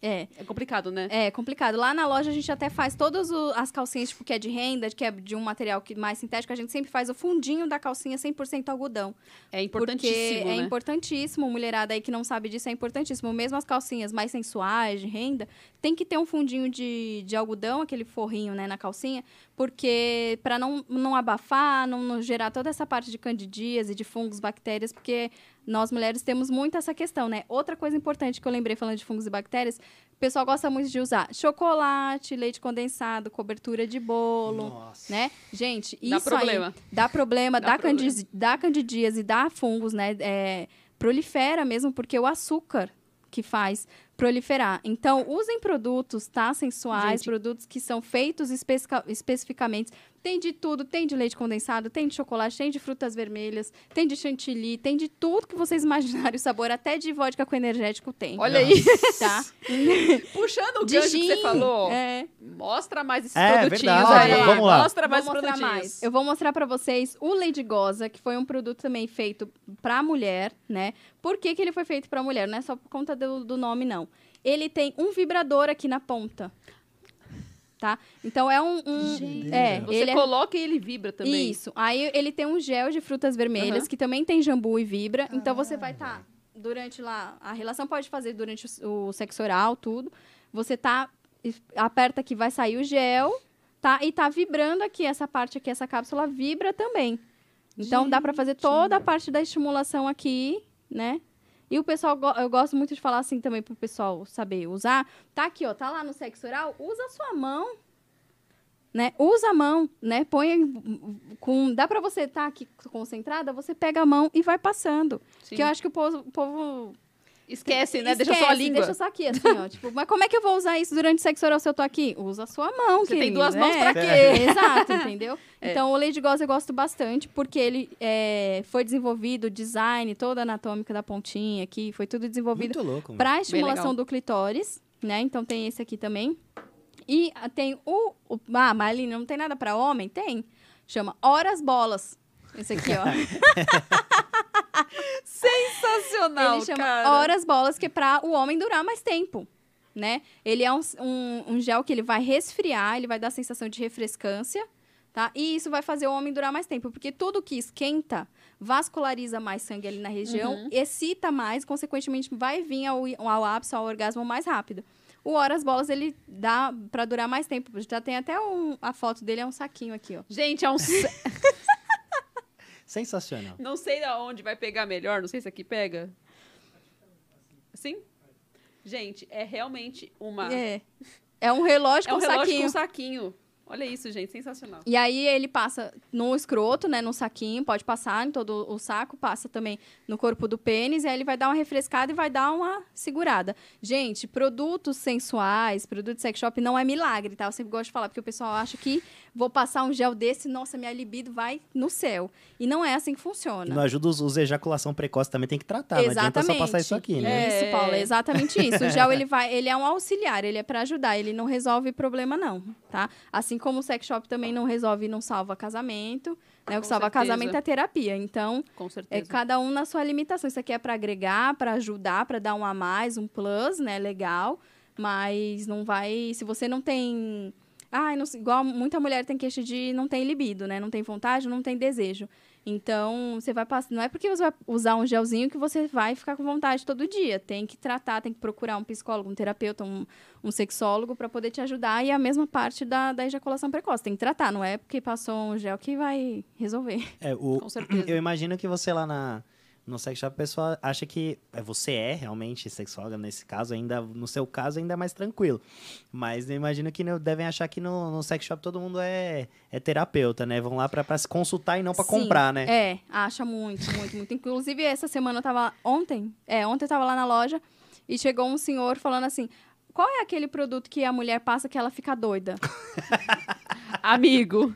É. é complicado, né? É complicado. Lá na loja a gente até faz todas as calcinhas, tipo, que é de renda, que é de um material que, mais sintético, a gente sempre faz o fundinho da calcinha 100% algodão. É importantíssimo, Porque é né? importantíssimo, mulherada aí que não sabe disso, é importantíssimo. Mesmo as calcinhas mais sensuais, de renda, tem que ter um fundinho de, de algodão, aquele forrinho, né, na calcinha, porque para não, não abafar, não, não gerar toda essa parte de candidíase, de fungos, bactérias, porque nós mulheres temos muito essa questão, né? Outra coisa importante que eu lembrei falando de fungos e bactérias, o pessoal gosta muito de usar chocolate, leite condensado, cobertura de bolo, Nossa. né? Gente, Dá isso problema. aí dá problema, Dá dá, candis- dá candidíase, dá fungos, né? É, prolifera mesmo, porque o açúcar que faz proliferar. Então, usem produtos, tá? Sensuais, Gente. produtos que são feitos especificamente. Tem de tudo, tem de leite condensado, tem de chocolate, tem de frutas vermelhas, tem de chantilly, tem de tudo que vocês imaginarem o sabor, até de vodka com energético tem. Olha aí. Tá? Puxando o De gancho que você gin, falou, É. mostra mais esses É, produtinhos verdade, aí. vamos lá. Mostra mais Vou os mostrar produtinhos. mais. Eu vou mostrar pra vocês o Lady Goza, que foi um produto também feito pra mulher, né? Por que, que ele foi feito pra mulher? Não é só por conta do, do nome, não. Ele tem um vibrador aqui na ponta. Tá? Então é um. um- Gente. é, Você ele é coloca e ele vibra também. isso. Aí ele tem um gel de frutas vermelhas, Aham. que também tem jambu e vibra. Então você vai estar durante lá. A relação pode fazer durante o, o sexo oral, tudo. Você tá. Aperta aqui, vai sair o gel, tá? E tá vibrando aqui, essa parte aqui, essa cápsula vibra também. Então dá pra fazer toda a parte da estimulação aqui, né? E o pessoal, eu gosto muito de falar assim também pro pessoal saber usar. Tá aqui, ó, tá lá no sexo oral, usa a sua mão né? Usa a mão, né? Põe com, dá pra você estar aqui concentrada, você pega a mão e vai passando. Sim. Que eu acho que o povo, o povo Esquece, né? Deixa só a esquece, língua. Deixa só aqui, assim, ó. tipo, mas como é que eu vou usar isso durante o sexo oral se eu tô aqui? Usa a sua mão, Você tem querido, duas mãos é. pra quê? Exato, entendeu? É. Então, o Lady Goss eu gosto bastante, porque ele é, foi desenvolvido, o design, toda a anatômica da pontinha aqui, foi tudo desenvolvido Muito louco. mano. para estimulação do clitóris, né? Então tem esse aqui também. E ah, tem o, o ah, Marlene, não tem nada para homem? Tem. Chama Horas Bolas. Esse aqui, ó. Sensacional, Ele chama cara. Horas Bolas, que é para o homem durar mais tempo, né? Ele é um, um, um gel que ele vai resfriar, ele vai dar sensação de refrescância, tá? E isso vai fazer o homem durar mais tempo, porque tudo que esquenta vasculariza mais sangue ali na região, Uhum. excita mais, consequentemente vai vir ao, ao ápice, ao orgasmo mais rápido. O Horas Bolas, ele dá para durar mais tempo. Já tem até um, a foto dele, é um saquinho aqui, ó. Gente, é um... se- Sensacional. não sei aonde vai pegar melhor, não sei se aqui pega. Assim? Gente, é realmente uma... É. É um relógio É um com relógio saquinho. com saquinho. Olha isso, gente, sensacional. E aí ele passa no escroto, né, no saquinho, pode passar em todo o saco, passa também no corpo do pênis, e aí ele vai dar uma refrescada e vai dar uma segurada. Gente, produtos sensuais, produto de sex shop não é milagre, tá? Eu sempre gosto de falar, porque o pessoal acha que vou passar um gel desse, nossa, minha libido vai no céu. E não é assim que E funciona. não ajuda os, os ejaculação precoce também tem que tratar. Não adianta só passar isso aqui, né? Isso, É. Paula, é exatamente isso. O gel, ele, vai, ele é um auxiliar, ele é para ajudar, ele não resolve problema, não, tá? Assim como o sex shop também não resolve e não salva casamento, né? O Com que salva certeza. casamento é terapia. Então, Com é cada um na sua limitação. Isso aqui é para agregar, para ajudar, para dar um a mais, um plus, né? Legal. Mas não vai. Se você não tem. Ai, não sei, igual muita mulher tem queixa de não tem libido, né? Não tem vontade, não tem desejo. Então, você vai passar. Não é porque você vai usar um gelzinho que você vai ficar com vontade todo dia. Tem que tratar, tem que procurar um psicólogo, um terapeuta, um, um sexólogo para poder te ajudar. E a mesma parte da, da ejaculação precoce. Tem que tratar, não é porque passou um gel que vai resolver. É, o, Com certeza. eu imagino que você lá na, no sex shop, a pessoa acha que você é realmente sexóloga nesse caso, ainda no seu caso ainda é mais tranquilo. Mas eu imagino que devem achar que no, no sex shop todo mundo é, é terapeuta, né? Vão lá pra, pra se consultar e não pra Sim, comprar, né? É, acha muito, muito, muito. Inclusive, essa semana eu tava. Ontem? É, ontem eu tava lá na loja e chegou um senhor falando assim. Qual é aquele produto que a mulher passa que ela fica doida? Amigo,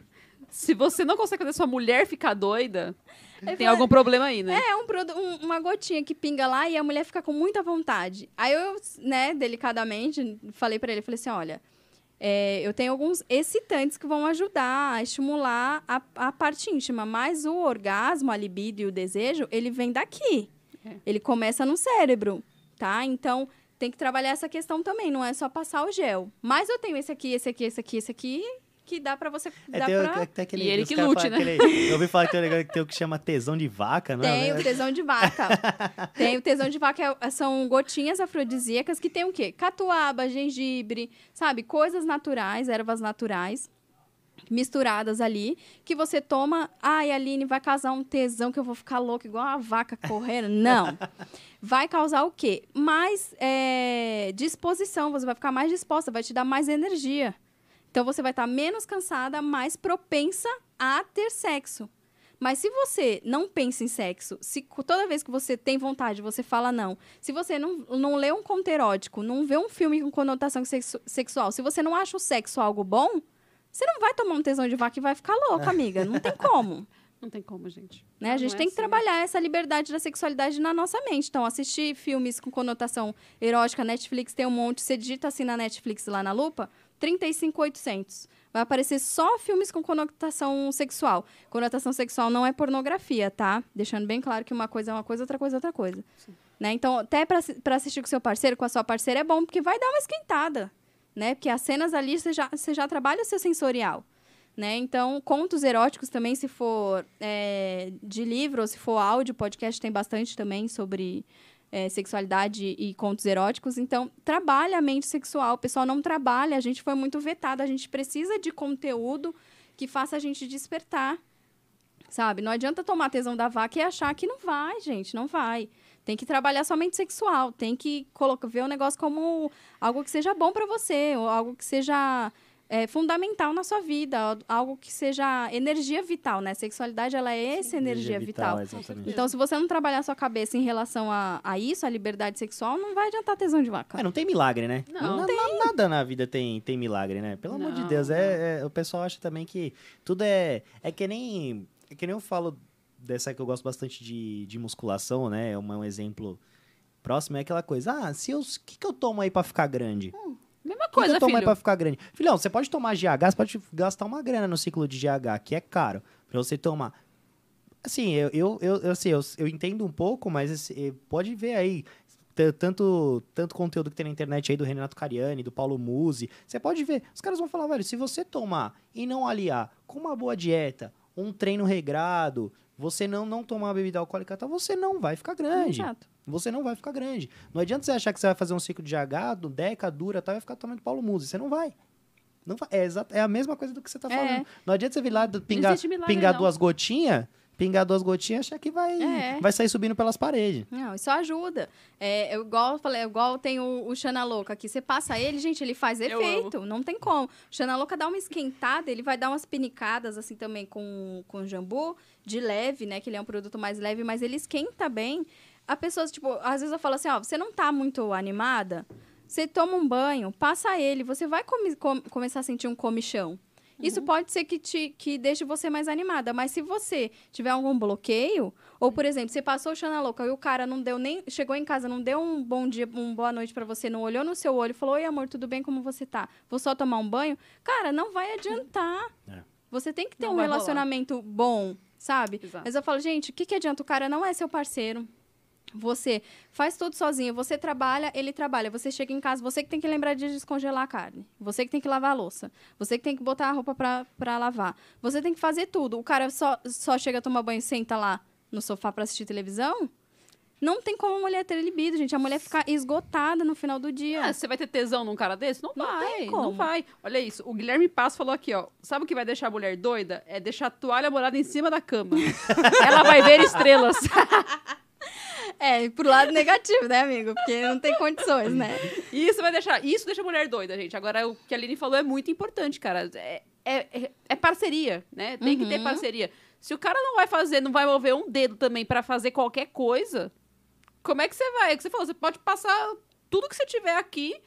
se você não consegue fazer sua mulher ficar doida, tem algum problema aí, né? É um um- uma gotinha que pinga lá e a mulher fica com muita vontade. Aí eu, né, delicadamente, falei pra ele, falei assim, olha, É, eu tenho alguns excitantes que vão ajudar a estimular a, a parte íntima, mas o orgasmo, a libido e o desejo, ele vem daqui. É. Ele começa no cérebro, tá? Então, tem que trabalhar essa questão também, não é só passar o gel. Mas eu tenho esse aqui, esse aqui, esse aqui, esse aqui, que dá pra você... É, dá tem, pra... tem aquele, E ele que lute, né? aquele- eu ouvi falar que tem um negócio que tem o que chama tesão de vaca, não Tem é? o tesão de vaca. tem o tesão de vaca, é- são gotinhas afrodisíacas que tem o quê? Catuaba, gengibre, sabe? Coisas naturais, ervas naturais, misturadas ali, que você toma. Ai, Aline, vai causar um tesão que eu vou ficar louca igual uma vaca correndo. Não. Vai causar o quê? Mais é, disposição, você vai ficar mais disposta, vai te dar mais energia. Então você vai estar menos cansada, mais propensa a ter sexo. Mas se você não pensa em sexo, se toda vez que você tem vontade, você fala não. Se você não, não lê um conto erótico, não vê um filme com conotação sexu- sexual, se você não acha o sexo algo bom, você não vai tomar um tesão de vaca e vai ficar louca, amiga. Não tem como. Não tem como, gente. Né? A gente é tem que assim. trabalhar essa liberdade da sexualidade na nossa mente. Então, assistir filmes com conotação erótica, Netflix tem um monte. Você digita assim na Netflix lá na lupa, 35,800. Vai aparecer só filmes com conotação sexual. Conotação sexual não é pornografia, tá? Deixando bem claro que uma coisa é uma coisa, outra coisa é outra coisa. Né? Então, até pra assistir com seu parceiro, com a sua parceira, é bom, porque vai dar uma esquentada. Né? Porque as cenas ali, você já, você já trabalha o seu sensorial. Né? Então, contos eróticos também, se for é, de livro ou se for áudio, podcast tem bastante também sobre é, sexualidade e contos eróticos. Então, trabalha a mente sexual. O pessoal não trabalha, a gente foi muito vetado. A gente precisa de conteúdo que faça a gente despertar. Sabe? Não adianta tomar tesão da vaca e achar que não vai, gente, não vai. Tem que trabalhar sua mente sexual, tem que colocar, ver o negócio como algo que seja bom para você, ou algo que seja é, fundamental na sua vida, algo que seja energia vital, né? Sexualidade, ela é essa energia, vital. exatamente. Então, se você não trabalhar a sua cabeça em relação a, a isso, a liberdade sexual, não vai adiantar tesão de vaca. É, não tem milagre, né? Não. Na- na- nada na vida tem, tem milagre, né? Pelo amor de Não, Deus. É, é- o pessoal acha também que tudo é. É que nem. É que nem eu falo dessa que eu gosto bastante de, de musculação, né? É um, um exemplo próximo. É aquela coisa. Ah, se eu. O que, que eu tomo aí pra ficar grande? Mesma Que, que coisa, eu tomo aí filho. pra ficar grande? Filhão, você pode tomar GH, você pode gastar uma grana no ciclo de GH, que é caro, pra você tomar. Assim, eu, eu, eu, assim, eu, eu entendo um pouco, mas assim, eh, pode ver aí. Tanto, tanto conteúdo que tem na internet aí do Renato Cariani, do Paulo Musi. Você pode ver. Os caras vão falar, velho, se você tomar e não aliar com uma boa dieta, um treino regrado, você não, não tomar bebida alcoólica, tá, você não vai ficar grande. Exato. Você não vai ficar grande. Não adianta você achar que você vai fazer um ciclo de H, do Deca, dura, tal, e vai ficar tomando Paulo Musi. Você não vai. Não vai. É, exato, é a mesma coisa do que você tá É. falando. Não adianta você vir lá pingar, milagre, pingar não. duas gotinhas, pingar duas gotinhas, achar que vai, É. vai sair subindo pelas paredes. Não, isso ajuda. É, eu, igual eu falei, igual tem o, o Xana Louca aqui. Você passa ele, gente, ele faz efeito. Não tem como. O Xana Louca dá uma esquentada, ele vai dar umas pinicadas, assim, também com, com jambu, de leve, né? Que ele é um produto mais leve, mas ele esquenta bem. A pessoa, tipo, às vezes eu falo assim, ó, você não tá muito animada? Você toma um banho, passa ele, você vai come- com- começar a sentir um comichão. Isso pode ser que, te, que deixe você mais animada, mas se você tiver algum bloqueio, ou, por exemplo, você passou o Xana Louca e o cara não deu nem. Chegou em casa, não deu um bom dia, uma boa noite pra você, não olhou no seu olho e falou: Oi, amor, tudo bem? Como você tá? Vou só tomar um banho. Cara, não vai adiantar. É. Você tem que ter Não um vai rolar. relacionamento bom, sabe? Exato. Mas eu falo, gente, o que, que adianta? O cara não é seu parceiro. Você faz tudo sozinho, você trabalha, ele trabalha. Você chega em casa, você que tem que lembrar de descongelar a carne. Você que tem que lavar a louça. Você que tem que botar a roupa pra, pra lavar. Você tem que fazer tudo. O cara só, só chega a tomar banho e senta lá no sofá pra assistir televisão. Não tem como a mulher ter libido, gente. A mulher fica esgotada no final do dia. Ah, você vai ter tesão num cara desse? Não, Não vai, tem não como. vai. Olha isso, o Guilherme Paz falou aqui, ó. Sabe o que vai deixar a mulher doida? É deixar a toalha molhada em cima da cama. Ela vai ver estrelas. É, pro lado negativo, né, amigo? Porque não tem condições, né? Isso vai deixar. Isso deixa a mulher doida, gente. Agora, o que a Aline falou é muito importante, cara. É, é, é parceria, né? Tem que ter Uhum. parceria. Se o cara não vai fazer, não vai mover um dedo também pra fazer qualquer coisa, como é que você vai? É o que você falou, você pode passar tudo que você tiver aqui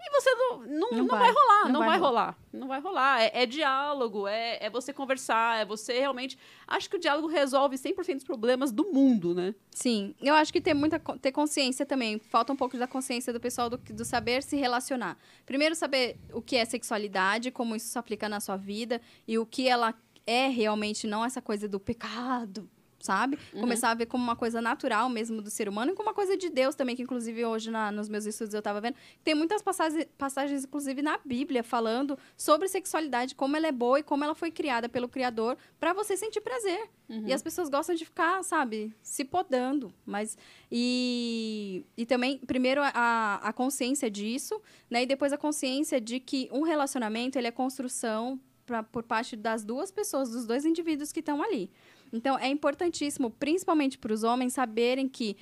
E você não, não, Não não vai, vai. rolar, Não vai vai rolar. Não vai rolar. É, é diálogo, é, é você conversar, é você realmente. Acho que o diálogo resolve 100% dos problemas do mundo, né? Sim, eu acho que ter muita ter consciência também. Falta um pouco da consciência do pessoal do, do saber se relacionar. Primeiro saber o que é sexualidade, como isso se aplica na sua vida e o que ela é realmente, não essa coisa do pecado, sabe? Começar a ver como uma coisa natural mesmo do ser humano e como uma coisa de Deus também, que inclusive hoje na- nos meus estudos eu tava vendo. Tem muitas passagens, passagens, inclusive na Bíblia, falando sobre sexualidade, como ela é boa e como ela foi criada pelo Criador para você sentir prazer. E as pessoas gostam de ficar, sabe, se podando. Mas. E, e também, primeiro, a, a consciência disso, né? E depois a consciência de que um relacionamento ele é construção pra, por parte das duas pessoas, dos dois indivíduos que estão ali. Então, é importantíssimo, principalmente para os homens, saberem que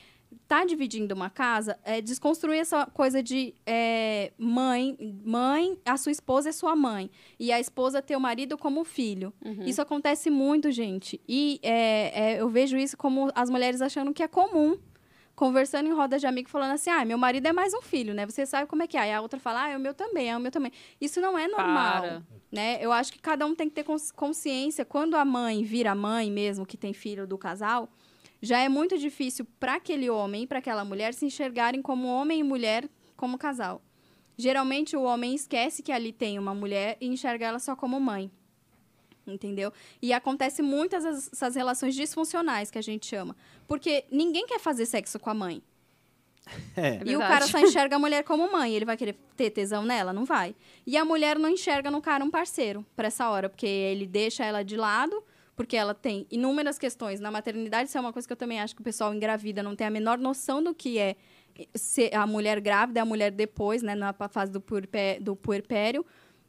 tá dividindo uma casa é desconstruir essa coisa de é, mãe, mãe, a sua esposa é sua mãe. E a esposa ter o marido como filho. Isso acontece muito, gente. E é, é, eu vejo isso como as mulheres achando que é comum. Conversando em roda de amigo, falando assim: ah, meu marido é mais um filho, né? Você sabe como é que é. Aí a outra fala: ah, é o meu também, é o meu também. Isso não é normal. Para. Né? Eu acho que cada um tem que ter cons- consciência. Quando a mãe vira mãe mesmo, que tem filho do casal, já é muito difícil para aquele homem e para aquela mulher se enxergarem como homem e mulher como casal. Geralmente o homem esquece que ali tem uma mulher e enxerga ela só como mãe. Entendeu? E acontece muitas as- essas relações disfuncionais que a gente chama. Porque ninguém quer fazer sexo com a mãe. É. E o verdade. cara só enxerga a mulher como mãe. Ele vai querer ter tesão nela? Não vai. E a mulher não enxerga no cara um parceiro pra essa hora, porque ele deixa ela de lado, porque ela tem inúmeras questões. Na maternidade, isso é uma coisa que eu também acho que o pessoal engravida não tem a menor noção do que é ser a mulher grávida, a mulher depois, né, na fase do, puerpé- do puerpério.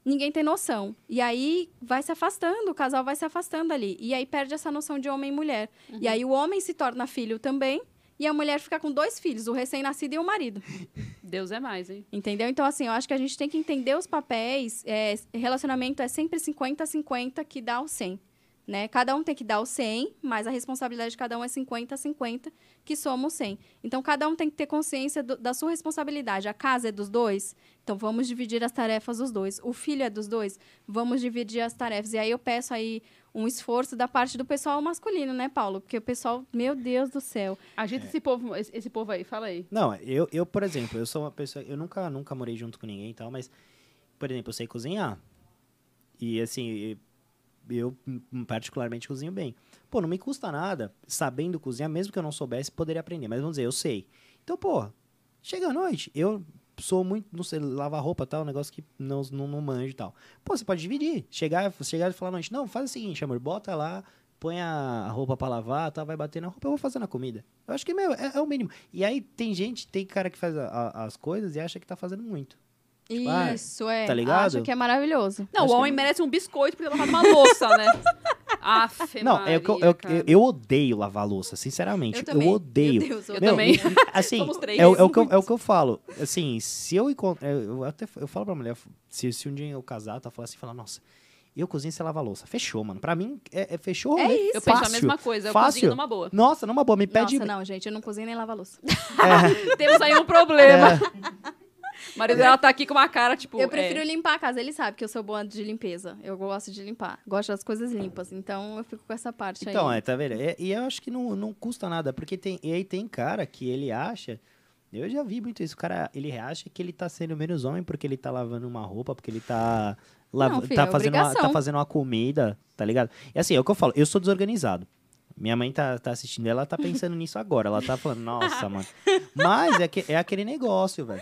Ninguém tem noção. E aí vai se afastando, o casal vai se afastando ali. E aí perde essa noção de homem e mulher. E aí o homem se torna filho também, e a mulher fica com dois filhos, o recém-nascido e o marido. Deus é mais, hein? Entendeu? Então, assim, eu acho que a gente tem que entender os papéis. É, relacionamento é sempre 50-50 que dá o 100. Né? Cada um tem que dar o 100, mas a responsabilidade de cada um é 50-50, que somos 100. Então, cada um tem que ter consciência do- da sua responsabilidade. A casa é dos dois, então vamos dividir as tarefas dos dois. O filho é dos dois, vamos dividir as tarefas. E aí eu peço aí um esforço da parte do pessoal masculino, né, Paulo? Porque o pessoal, meu Deus do céu. Agita esse povo, esse, esse povo aí, fala aí. Não, eu, eu, por exemplo, eu sou uma pessoa. Eu nunca, nunca morei junto com ninguém e tal, mas, por exemplo, eu sei cozinhar. E assim, eu particularmente cozinho bem. Pô, não me custa nada, sabendo cozinhar, mesmo que eu não soubesse, poderia aprender. Mas vamos dizer, eu sei. Então, pô, chega à noite, eu sou muito, não sei, lavar roupa tal, um negócio que não, não, não manjo e tal. Pô, você pode dividir. Chegar, chegar e falar à noite, não, faz o seguinte, amor, bota lá, põe a roupa pra lavar, tá, vai bater na roupa, eu vou fazendo a comida. Eu acho que, meu, é, é o mínimo. E aí tem gente, tem cara que faz a- a- as coisas e acha que tá fazendo muito. Ah, Isso, é. tá ligado? Acho que é maravilhoso. Não, Acho o que homem não. merece um biscoito por ter lavado uma louça, né? Aff, não, é o que eu, Maria, eu, eu, eu odeio lavar louça, sinceramente. Eu também. odeio. Meu Deus, eu Eu Meu, também. assim, Somos três. é, o- é o que eu, é o que eu falo. Assim, se eu encontro. Eu até eu falo pra mulher, se, se um dia eu casar, tá? Falar assim, falar, nossa, eu cozinho e você lava a louça. Fechou, mano. Pra mim, é, é fechou É isso. Eu penso a Fácil, mesma coisa, eu fácil. cozinho numa boa. Nossa, numa boa, me pede. Nossa, não, gente, eu não cozinho nem lavo a louça. Temos aí um problema. O marido dela tá aqui com uma cara, tipo. Eu prefiro é, limpar a casa. Ele sabe que eu sou boa de limpeza. Eu gosto de limpar. Gosto das coisas limpas. Então, eu fico com essa parte Então, aí. é, tá vendo? É, e eu acho que não, não custa nada, porque tem, e aí tem cara que ele acha. Eu já vi muito isso. O cara, ele acha que ele tá sendo menos homem porque ele tá lavando uma roupa, porque ele tá. lava- Não, filho, tá, é fazendo uma, tá fazendo uma comida, tá ligado? E assim, é o que eu falo, eu sou desorganizado. Minha mãe tá, tá assistindo, ela tá pensando nisso agora. Ela tá falando, nossa, mano. Mas é, que, é aquele negócio, velho.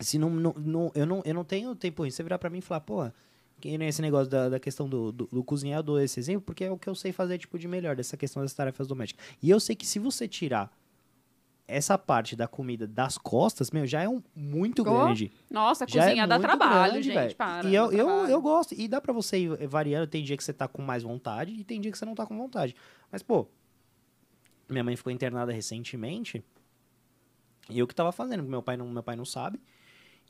Se não, não, não- eu, não, eu não tenho tempo ruim. Você virar pra mim e falar, porra, que nem esse negócio da, da questão do, do, do cozinhar, eu dou esse exemplo, porque é o que eu sei fazer, tipo, de melhor, dessa questão das tarefas domésticas. E eu sei que se você tirar essa parte da comida das costas, meu, já é um muito Oh, grande. Nossa, Já cozinhar é dá muito trabalho, grande, gente. Para. E eu, eu, eu gosto. E dá pra você ir variando. Tem dia que você tá com mais vontade e tem dia que você não tá com vontade. Mas, pô, minha mãe ficou internada recentemente. E eu que tava fazendo, meu pai não, meu pai não sabe.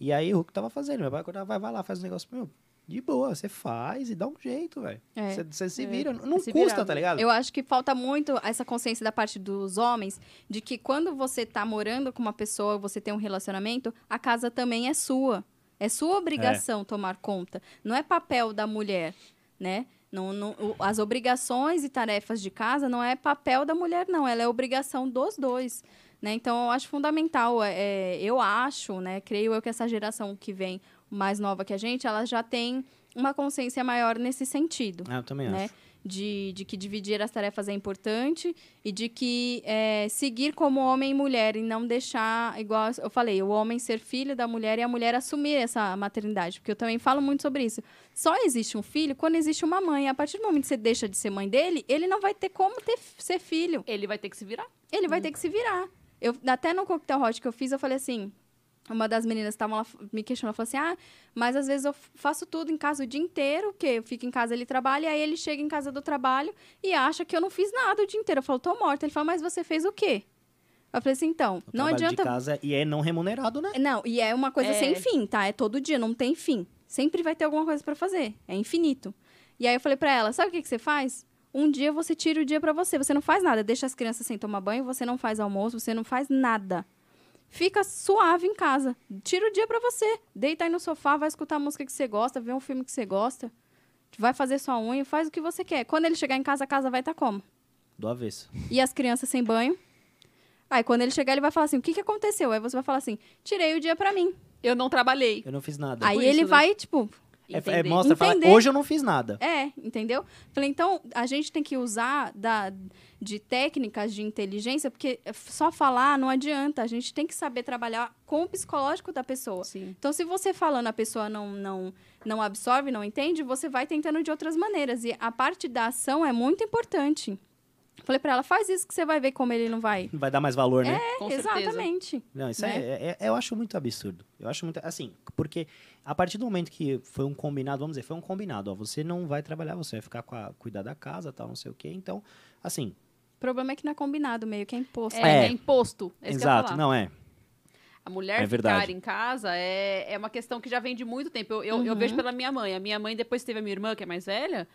E aí eu que tava fazendo. Meu pai acordava, vai, vai lá, faz um negócio. Meu, de boa, você faz e dá um jeito, velho. É. Você você se É, vira. Não se custa, tá ligado? Eu acho que falta muito essa consciência da parte dos homens de que quando você tá morando com uma pessoa, você tem um relacionamento, a casa também é sua. É sua obrigação tomar conta. Não é papel da mulher, né? Não, não, o- as obrigações e tarefas de casa não é papel da mulher, não. Ela é obrigação dos dois. Né? Então, eu acho fundamental. é, é, eu acho, né? Creio eu que essa geração que vem mais nova que a gente, ela já tem uma consciência maior nesse sentido Ah, eu também né? acho. De, de que dividir as tarefas é importante e de que é, seguir como homem e mulher e não deixar, igual eu falei, o homem ser filho da mulher e a mulher assumir essa maternidade. Porque eu também falo muito sobre isso. Só existe um filho quando existe uma mãe. A partir do momento que você deixa de ser mãe dele, ele não vai ter como ter, ser filho. Ele vai ter que se virar. Ele vai ter que se virar. Eu, até no coquetel hot que eu fiz, eu falei assim. Uma das meninas estavam lá me questionando, falou assim: Ah, mas às vezes eu faço tudo em casa o dia inteiro, que eu fico em casa, ele trabalha, e aí ele chega em casa do trabalho e acha que eu não fiz nada o dia inteiro. Eu falo, tô morta. Ele fala, mas você fez o quê? Eu falei assim, então, O não adianta. de casa e é não remunerado, né? Não, e é uma coisa É. sem fim, tá? É todo dia, não tem fim. Sempre vai ter alguma coisa pra fazer. É infinito. E aí eu falei pra ela, sabe o que, que você faz? Um dia você tira o dia pra você. Você não faz nada. Deixa as crianças sem tomar banho, você não faz almoço, você não faz nada. Fica suave em casa. Tira o dia pra você. Deita aí no sofá, vai escutar a música que você gosta, vê um filme que você gosta. Vai fazer sua unha, faz o que você quer. Quando ele chegar em casa, a casa vai estar como? Do avesso. E as crianças sem banho. Aí quando ele chegar, ele vai falar assim: o que, que aconteceu? Aí você vai falar assim: tirei o dia pra mim. Eu não trabalhei. Eu não fiz nada. Aí por ele isso, né? vai, tipo, É, é, Entender. mostra, fala, Entender. hoje eu não fiz nada. é, entendeu? Falei, então a gente tem que usar da, de técnicas de inteligência, porque só falar não adianta. A gente tem que saber trabalhar com o psicológico da pessoa. Sim. Então, se você falando, a pessoa não, não, não absorve, não entende, você vai tentando de outras maneiras. E a parte da ação é muito importante. Falei pra ela, faz isso que você vai ver como ele não vai. Vai dar mais valor, né? É, Com certeza. exatamente. Não, isso né? é, é- Eu acho muito absurdo. Eu acho muito. Assim, porque a partir do momento que foi um combinado, vamos dizer, foi um combinado, ó, você não vai trabalhar, você vai ficar com a, cuidar da casa, tal, não sei o quê. Então, assim, O problema é que não é combinado, meio que é imposto. É, É. é imposto. É eu exato, não é. A mulher É verdade. ficar em casa é, é uma questão que já vem de muito tempo. Eu, eu, eu Uhum. vejo pela minha mãe. A minha mãe, depois que teve a minha irmã, que é mais velha,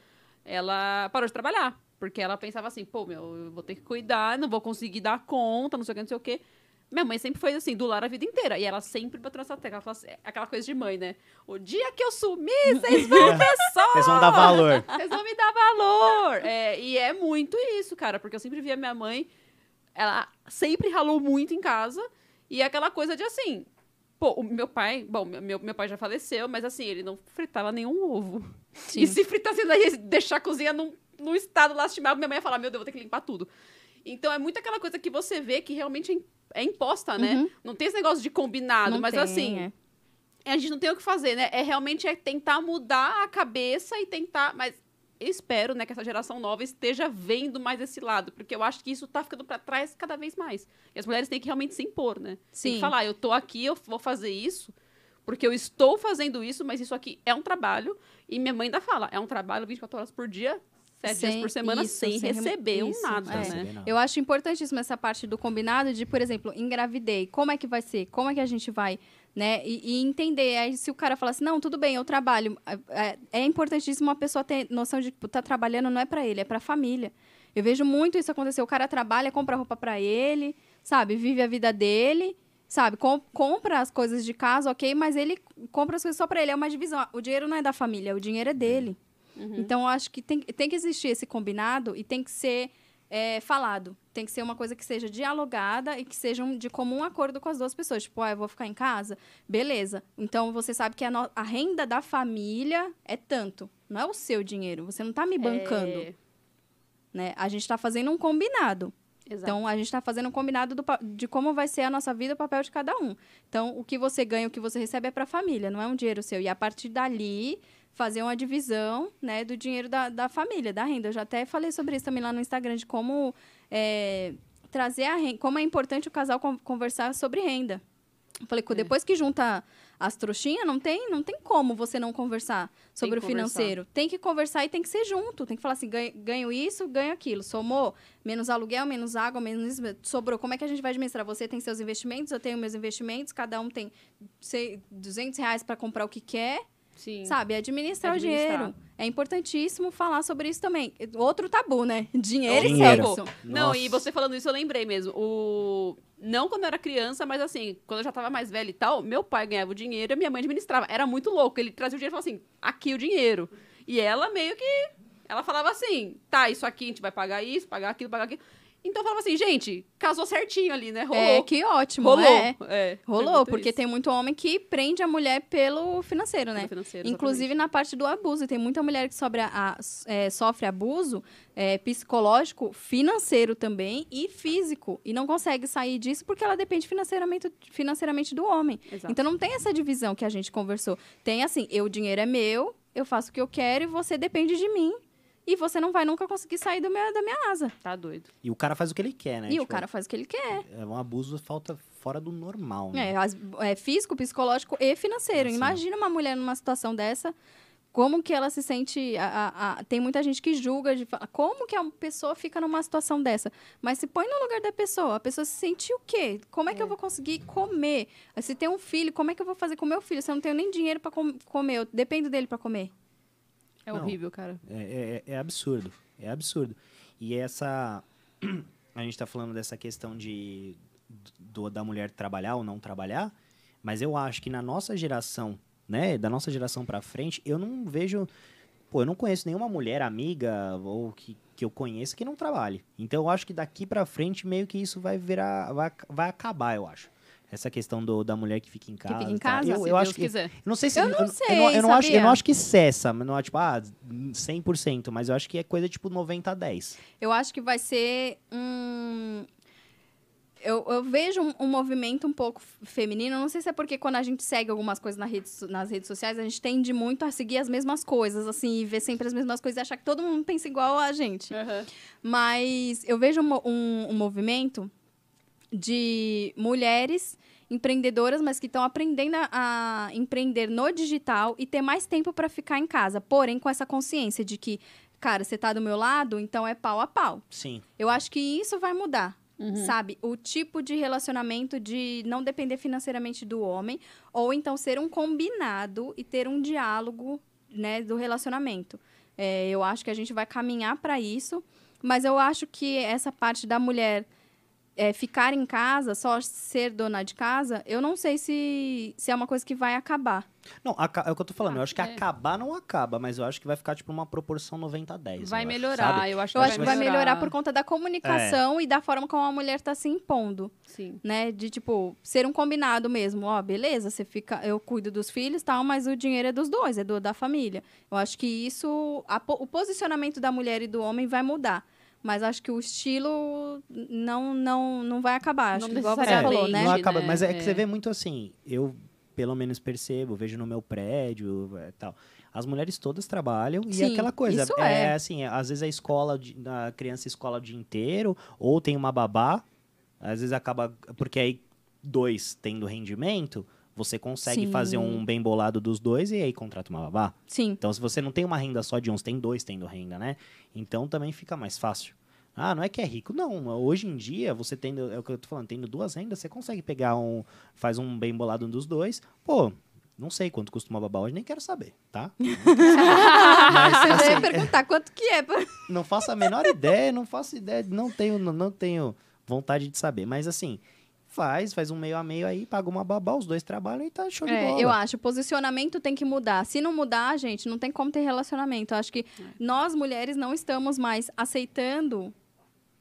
ela parou de trabalhar. Porque ela pensava assim, pô, meu, eu vou ter que cuidar, não vou conseguir dar conta, não sei o que, não sei o que. Minha mãe sempre foi assim, do lar a vida inteira. E ela sempre bateu nessa tecla. Ela fala assim, aquela coisa de mãe, né? O dia que eu sumir, vocês vão ver só! Vocês vão dar valor. Vocês vão me dar valor. É, e é muito isso, cara, porque eu sempre via minha mãe, ela sempre ralou muito em casa, e é aquela coisa de assim. Pô, o meu pai, bom, meu, meu pai já faleceu, mas assim, ele não fritava nenhum ovo. Sim. E se fritasse daí, deixar a cozinha num, num estado lastimável, minha mãe ia falar: Meu Deus, vou ter que limpar tudo. Então é muito aquela coisa que você vê que realmente é é imposta, né? Uhum. Não tem esse negócio de combinado, Não mas tem, assim, é. a gente não tem o que fazer, né? É realmente é tentar mudar a cabeça e tentar. Mas eu espero, né, que essa geração nova esteja vendo mais esse lado, porque eu acho que isso tá ficando pra trás cada vez mais. E as mulheres têm que realmente se impor, né? Tem Sim. que falar, eu tô aqui, eu vou fazer isso, porque eu estou fazendo isso, mas isso aqui é um trabalho. E minha mãe ainda fala, é um trabalho 24 horas por dia, 7 dias Sem- por semana, isso, sem, sem receber um nada, é. né? Eu acho importantíssimo essa parte do combinado de, por exemplo, engravidei. Como é que vai ser? Como é que a gente vai, né? E, e entender. Aí, se o cara falar assim, não, tudo bem, eu trabalho. É, é importantíssimo uma pessoa ter noção de que tá trabalhando não é pra ele, é pra família. Eu vejo muito isso acontecer. O cara trabalha, compra roupa pra ele, sabe? Vive a vida dele, sabe? Com- compra as coisas de casa, ok, mas ele compra as coisas só pra ele. É uma divisão. O dinheiro não é da família, o dinheiro é dele. Uhum. Então, eu acho que tem, tem que existir esse combinado e tem que ser é, falado. Tem que ser uma coisa que seja dialogada e que seja um- de comum acordo com as duas pessoas. Tipo, ah, eu vou ficar em casa? Beleza. Então, você sabe que a, no- a renda da família é tanto. Não é o seu dinheiro. Você não tá me bancando, É, né? A gente tá fazendo um combinado. exato. Então, a gente está fazendo um combinado do de como vai ser a nossa vida, o papel de cada um. Então, o que você ganha, o que você recebe é para a família, não é um dinheiro seu. E a partir dali, fazer uma divisão né, do dinheiro da, da família, da renda. Eu já até falei sobre isso também lá no Instagram, de como é, trazer a renda, como é importante o casal con- conversar sobre renda. Eu falei, que É. depois que junta as trouxinhas, não tem, não tem como você não conversar sobre o conversar. financeiro. Tem que conversar e tem que ser junto. Tem que falar assim, ganho, ganho isso, ganho aquilo. Somou, menos aluguel, menos água, menos sobrou. Como é que a gente vai administrar? Você tem seus investimentos, eu tenho meus investimentos, cada um tem sei, 200 reais para comprar o que quer, Sim. sabe? Administrar, Administrar. o dinheiro. é importantíssimo falar sobre isso também. Outro tabu, né? Dinheiro, Dinheiro. e sexo. Não, Nossa. e você falando isso, eu lembrei mesmo. O... Não quando eu era criança, mas assim, quando eu já tava mais velha e tal, meu pai ganhava o dinheiro e a minha mãe administrava. Era muito louco. Ele trazia o dinheiro e falava assim: aqui o dinheiro. E ela meio que. Ela falava assim: tá, isso aqui a gente vai pagar isso, pagar aquilo, pagar aquilo. Então eu falava assim: gente, casou certinho ali, né? Rolou. É, que ótimo. Rolou. É. É, Rolou, porque isso. tem muito homem que prende a mulher pelo financeiro, né? Pelo financeiro, Inclusive na parte do abuso. Tem muita mulher que sobre a- a- é, sofre abuso é, psicológico, financeiro também e físico. E não consegue sair disso porque ela depende financeiramente, financeiramente do homem. Exato. Então não tem essa divisão que a gente conversou. Tem assim, eu, o dinheiro é meu, eu faço o que eu quero e você depende de mim. E você não vai nunca conseguir sair do meu, da minha asa. Tá doido. E o cara faz o que ele quer, né? e o Tipo, cara faz o que ele quer. É um abuso falta fora do normal, né? É, as- é físico, psicológico e financeiro. Sim. Imagina uma mulher numa situação dessa, como que ela se sente. a- a- a- tem muita gente que julga de falar, como que a pessoa fica numa situação dessa? Mas se põe no lugar da pessoa, a pessoa se sente o quê? Como é que eu vou conseguir comer? Se tem um filho, como é que eu vou fazer com meu filho? Se eu não tenho nem dinheiro para comer, eu dependo dele para comer. É Não. horrível, cara. É, é- é absurdo. É absurdo. E essa. A gente tá falando dessa questão de do- da mulher trabalhar ou não trabalhar, mas eu acho que na nossa geração, né, da nossa geração pra frente, eu não vejo. Pô, eu não conheço nenhuma mulher amiga ou que, que eu conheça que não trabalhe. Então eu acho que daqui pra frente meio que isso vai virar. Vai, vai acabar, eu acho. Essa questão do, da mulher que fica em casa. fica em casa, Eu, Se eu Deus acho que quiser. eu não sei se. Eu não Eu, sei, não, eu não acho, eu não acho que cessa, mas não é tipo, ah, 100%, mas eu acho que é coisa tipo 90 a 10. Eu acho que vai ser um. Eu, eu vejo um, um movimento um pouco feminino. Não sei se é porque quando a gente segue algumas coisas na rede nas redes sociais, a gente tende muito a seguir as mesmas coisas, assim, e ver sempre as mesmas coisas e achar que todo mundo pensa igual a gente. Mas eu vejo um, um- um movimento de mulheres empreendedoras, mas que estão aprendendo a, a empreender no digital e ter mais tempo para ficar em casa. Porém, com essa consciência de que, cara, você tá do meu lado, então é pau a pau. Sim. Eu acho que isso vai mudar. Uhum. Sabe? O tipo de relacionamento de não depender financeiramente do homem, ou então ser um combinado e ter um diálogo né, do relacionamento. É, eu acho que a gente vai caminhar para isso, mas eu acho que essa parte da mulher é, ficar em casa, só ser dona de casa, eu não sei se, se é uma coisa que vai acabar. Não, é o que eu tô falando. Ah, eu acho que é. acabar não acaba, mas eu acho que vai ficar tipo uma proporção 90 a 10. Vai melhorar, sabe? eu acho que Eu vai acho que vai melhorar por conta da comunicação e da forma como a mulher está se impondo. Sim. né? De tipo, ser um combinado mesmo. Ó, beleza, você fica. Eu cuido dos filhos tal, mas o dinheiro é dos dois, é do, da família. Eu acho que isso. a o posicionamento da mulher e do homem vai mudar. Mas acho que o estilo não, não, não vai acabar. Acho Não que igual você falou, né? Não acaba, né? mas é que É. você vê muito assim, eu pelo menos percebo, vejo no meu prédio e tal. As mulheres todas trabalham e é Sim, aquela coisa. isso é, é. assim, às vezes a escola, de- a criança escola o dia inteiro, ou tem uma babá, às vezes acaba. Porque aí dois tendo rendimento, você consegue Sim. fazer um bem bolado dos dois e aí contrata uma babá. Sim. Então, se você não tem uma renda só de um, você tem dois tendo renda, né? Então também fica mais fácil. Ah, não é que é rico. Não, hoje em dia, você tendo, é o que eu tô falando, tendo duas rendas, você consegue pegar um, faz um bem bolado dos dois. Pô, não sei quanto custa uma babá hoje, nem quero saber, tá? Mas, Você assim, perguntar quanto que é. pra- não faço a menor ideia, não faço ideia, não tenho, não, não tenho vontade de saber. Mas assim, faz, faz um meio a meio aí, paga uma babá, os dois trabalham e tá show de É, bola. eu acho, o posicionamento tem que mudar. Se não mudar, gente, não tem como ter relacionamento. Eu acho que nós, mulheres, não estamos mais aceitando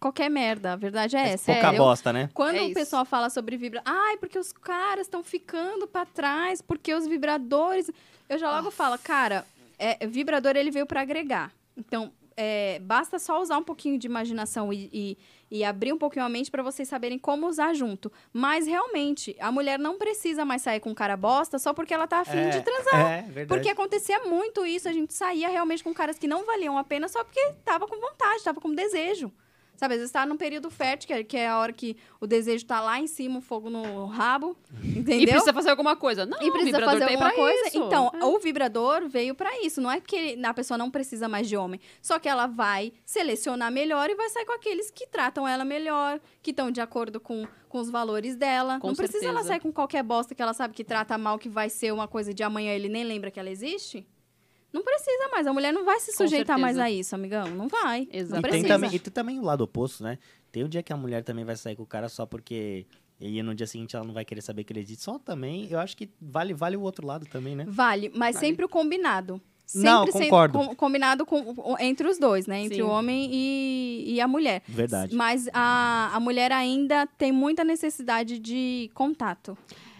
qualquer merda. A verdade é, É essa. pouca Eu- bosta, né? Quando É o pessoal fala sobre vibra, ai, porque os caras estão ficando pra trás, porque os vibradores, eu já logo falo, cara, é, vibrador ele veio pra agregar. Então, é, basta só usar um pouquinho de imaginação e, e- e abrir um pouquinho a mente pra vocês saberem como usar junto. Mas realmente, a mulher não precisa mais sair com cara bosta só porque ela tá afim é, de transar. É, verdade. Porque acontecia muito isso, a gente saía realmente com caras que não valiam a pena só porque tava com vontade, tava com desejo. Sabe, às vezes tá num período fértil, que é, que é a hora que o desejo tá lá em cima, o fogo no rabo, entendeu? E precisa fazer alguma coisa. Não, E o precisa vibrador fazer alguma coisa. isso. Então, É. o vibrador veio pra isso. Não é que a pessoa não precisa mais de homem. Só que ela vai selecionar melhor e vai sair com aqueles que tratam ela melhor, que estão de acordo com, com os valores dela. Com não precisa ela certeza. sair com qualquer bosta que ela sabe que trata mal, que vai ser uma coisa de amanhã ele nem lembra que ela existe. Não precisa mais. A mulher não vai se sujeitar mais a isso, amigão. Não vai. Exato. Não E tem, também, e tem também o lado oposto, né? Tem o dia que a mulher também vai sair com o cara só porque. E no dia seguinte ela não vai querer saber que ele existe. Só também, eu acho que vale, vale o outro lado também, né? Vale, mas Vale. sempre o combinado. Sempre Não, concordo. com- combinado com, entre os dois, né? Entre Sim. o homem e, e a mulher. Verdade. Mas a, a mulher ainda tem muita necessidade de contato.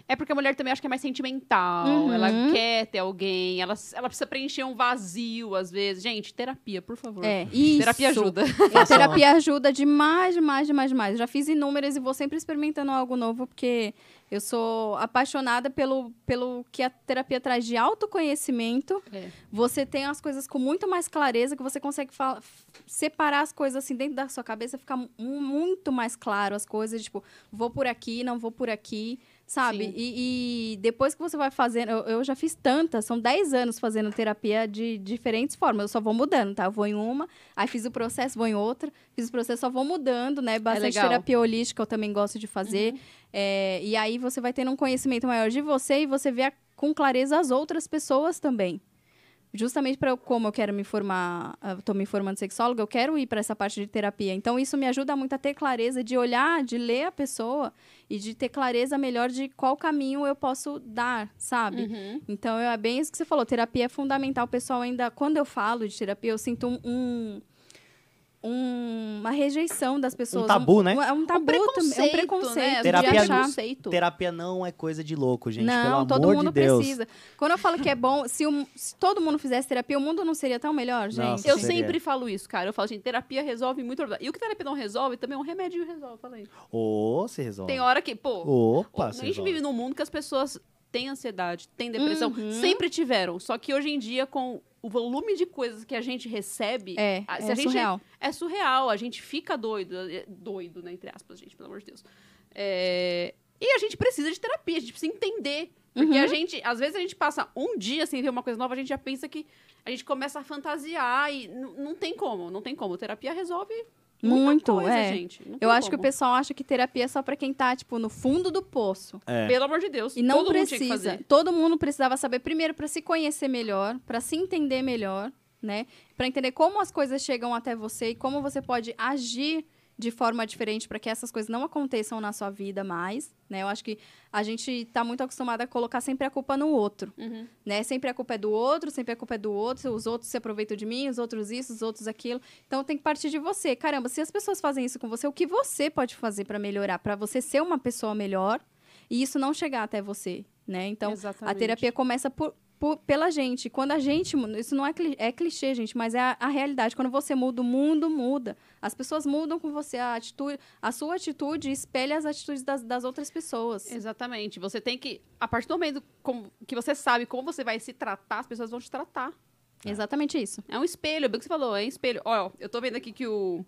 É porque a mulher também acho que é mais sentimental, Uhum. ela quer ter alguém, ela, ela precisa preencher um vazio às vezes. Gente, terapia, por favor. É, isso. Terapia ajuda. A terapia ajuda demais, demais, demais, demais. Já fiz inúmeras e vou sempre experimentando algo novo, porque eu sou apaixonada pelo, pelo que a terapia traz de autoconhecimento. É. Você tem as coisas com muito mais clareza, que você consegue separar as coisas assim dentro da sua cabeça, ficar mu- muito mais claro as coisas, tipo, vou por aqui, não vou por aqui, sabe? E, e depois que você vai fazendo, eu, eu já fiz tantas, são 10 anos fazendo terapia de diferentes formas, eu só vou mudando, tá? Eu vou em uma, aí fiz o processo, vou em outra, fiz o processo, só vou mudando, né? Bastante legal. terapia holística eu também gosto de fazer. Uhum. É, e aí você vai tendo um conhecimento maior de você e você vê a- com clareza as outras pessoas também. Justamente para como eu quero me formar, tô me formando sexóloga, eu quero ir para essa parte de terapia. Então isso me ajuda muito a ter clareza de olhar, de ler a pessoa e de ter clareza melhor de qual caminho eu posso dar, sabe? Uhum. Então é bem isso que você falou, terapia é fundamental. O pessoal ainda, quando eu falo de terapia, eu sinto um, um- um- uma rejeição das pessoas. tabu, né? É um tabu também, é um preconceito né? de Terapia- achar. preconceito. Terapia não é coisa de louco, gente. não, pelo todo amor mundo de Deus. precisa. Quando eu falo que é bom, se, o- se todo mundo fizesse terapia, o mundo não seria tão melhor, gente. Nossa, Eu Seria. sempre falo isso, cara. Eu falo, gente, terapia resolve muito problema. E o que terapia não resolve, também é um remédio resolve. Fala aí. Ô, se resolve. Tem hora que, pô, Opa, a gente resolve. vive num mundo que as pessoas têm ansiedade, têm depressão. Uhum. Sempre tiveram. Só que hoje em dia, com o volume de coisas que a gente recebe, É, a- é a surreal. é surreal. A gente fica doido. é Doido, né? Entre aspas, gente, pelo amor de Deus. É, E a gente precisa de terapia, a gente precisa entender. Porque Uhum. a gente, às vezes, a gente passa um dia sem ver uma coisa nova, a gente já pensa que a gente começa a fantasiar e não tem como, não tem como. Terapia resolve muita Muito, coisa, é. gente. Não Eu acho que o como. pessoal acha que terapia é só pra quem tá, tipo, no fundo do poço. É. Pelo amor de Deus. E não todo mundo tinha que precisa. fazer. Todo mundo precisava saber primeiro pra se conhecer melhor, pra se entender melhor, né? Pra entender como as coisas chegam até você e como você pode agir de forma diferente para que essas coisas não aconteçam na sua vida mais, né? Eu acho que a gente tá muito acostumado a colocar sempre a culpa no outro, Uhum. né? Sempre a culpa é do outro, sempre a culpa é do outro, os outros se aproveitam de mim, os outros isso, os outros aquilo. Então tem que partir de você. Caramba, se as pessoas fazem isso com você, o que você pode fazer para melhorar, para você ser uma pessoa melhor e isso não chegar até você, né? Então a Exatamente. terapia começa por, por- pela gente. Quando a gente isso não é, é clichê, gente, mas é a, a realidade. Quando você muda, o mundo muda. As pessoas mudam com você. A, atitude, a sua atitude espelha as atitudes das, das outras pessoas. Exatamente. Você tem que, a partir do momento como- que você sabe como você vai se tratar, as pessoas vão te tratar. Exatamente isso. É um espelho, é bem o que você falou, é um espelho. Ó, eu tô vendo aqui que o.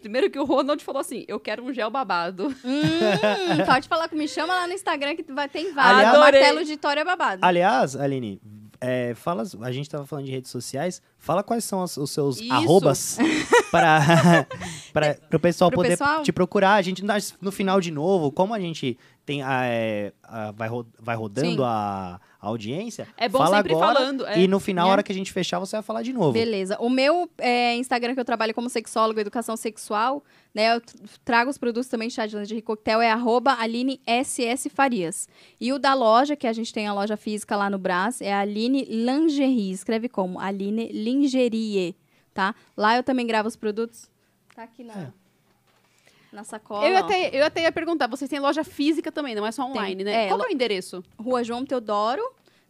Primeiro que o Ronald falou assim: eu quero um gel babado. Hum, pode falar que me chama lá no Instagram que vai ter vários. Aliás- Martelo de Tória babado. Aliás, Aline, é, fala, a gente tava falando de redes sociais. Fala quais são as- os seus Isso. arrobas para o pessoal Pro poder pessoal? te procurar. A gente, no final, de novo, como a gente tem a, é, a- vai, vai rodando a, a audiência, É bom fala sempre agora falando. é. e no final, a É. hora que a gente fechar, você vai falar de novo. Beleza. O meu é, Instagram, que eu trabalho como sexólogo, educação sexual, né? Eu trago os produtos também, chá de lingerie coquetel, é arroba Aline SS Farias. E o da loja, que a gente tem a loja física lá no Brás, é Aline Lingerie. Escreve como? Aline Lingerie, tá? Lá eu também gravo os produtos. Tá aqui na, É. na sacola. Eu até, eu até ia perguntar, vocês têm loja física também, não é só online, né? É, Qual é o endereço? Rua João Teodoro,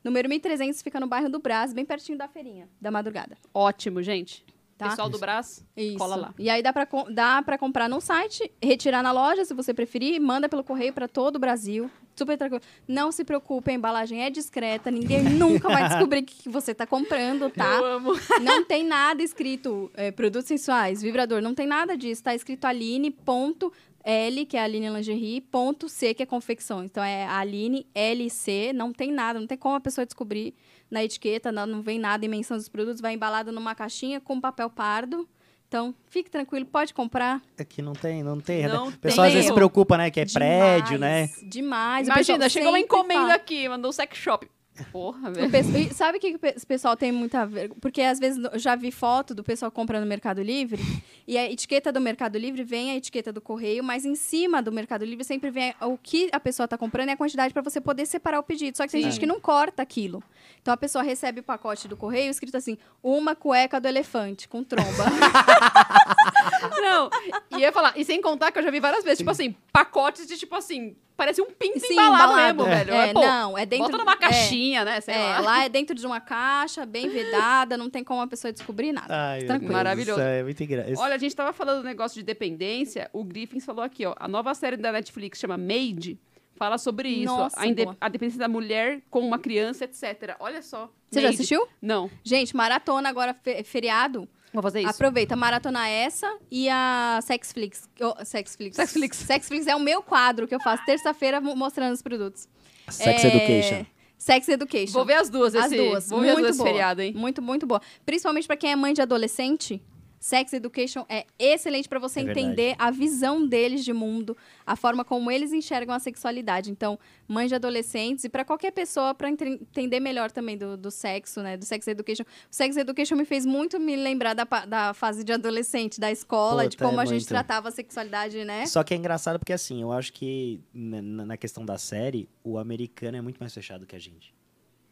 número 1300, fica no bairro do Brás, bem pertinho da feirinha, da madrugada. Ótimo, gente. Tá. Pessoal do Brás, Isso. cola lá. E aí dá pra, com- dá pra comprar no site, retirar na loja, se você preferir, manda pelo correio pra todo o Brasil. Super tranquilo. Não se preocupe, a embalagem é discreta, ninguém nunca vai descobrir o que você tá comprando, tá? Eu amo. Não tem nada escrito é, produtos sensuais, vibrador, não tem nada disso. Tá escrito Aline.L, que é Aline Lingerie, ponto C, que é confecção. Então é Aline LC, não tem nada, não tem como a pessoa descobrir na etiqueta, não, não vem nada em menção dos produtos, vai embalado numa caixinha com papel pardo. Então, fique tranquilo, pode comprar. Aqui não tem, não tem. Não o pessoal às vezes se preocupa, né? Que é prédio, né? Demais. Imagina, chegou uma encomenda fala. aqui, mandou um sex shop. Porra, velho. e sabe o que que o pessoal tem muita ver? Porque às vezes eu já vi foto do pessoal comprando no Mercado Livre e a etiqueta do Mercado Livre vem a etiqueta do correio, mas em cima do Mercado Livre sempre vem o que a pessoa está comprando e a quantidade para você poder separar o pedido. Só que tem Sim. gente que não corta aquilo. Então a pessoa recebe o pacote do correio escrito assim: uma cueca do elefante com tromba. Não, e eu ia falar, e sem contar que eu já vi várias vezes, tipo assim, pacotes de tipo assim, parece um pinto Sim, embalado, embalado. mesmo, É. velho. É, Pô, não, é dentro- Bota numa é. caixinha, né? Sei é, lá. lá é dentro de uma caixa, bem vedada, não tem como a pessoa descobrir nada. Ai, Tranquilo. Maravilhoso. É muito engraçado. Olha, a gente tava falando do negócio de dependência, o Griffins falou aqui, ó, a nova série da Netflix chama Made, fala sobre isso, Nossa, a, a dependência da mulher com uma criança, etc. Olha só. Você já Made. assistiu? Não. Gente, maratona agora, fe- feriado. Vou fazer isso. Aproveita, maratona essa e a Sexflix. Oh, Sexflix. Sexflix. Sexflix é o meu quadro que eu faço terça-feira mo- mostrando os produtos. Sex É, Education. Sex Education. Vou ver as duas As esse, duas. Vou ver as muito duas boa. feriado, hein? Muito, muito boa. Principalmente pra quem é mãe de adolescente. Sex Education é excelente pra você É verdade. entender a visão deles de mundo, a forma como eles enxergam a sexualidade. Então, mães de adolescentes e pra qualquer pessoa entre- entender melhor também do, do sexo, né, do Sex Education. O Sex Education me fez muito me lembrar da, da fase de adolescente, da escola, de Puta, como é a gente muito. tratava a sexualidade, né? Só que é engraçado porque, assim, eu acho que na- na questão da série, o americano é muito mais fechado que a gente.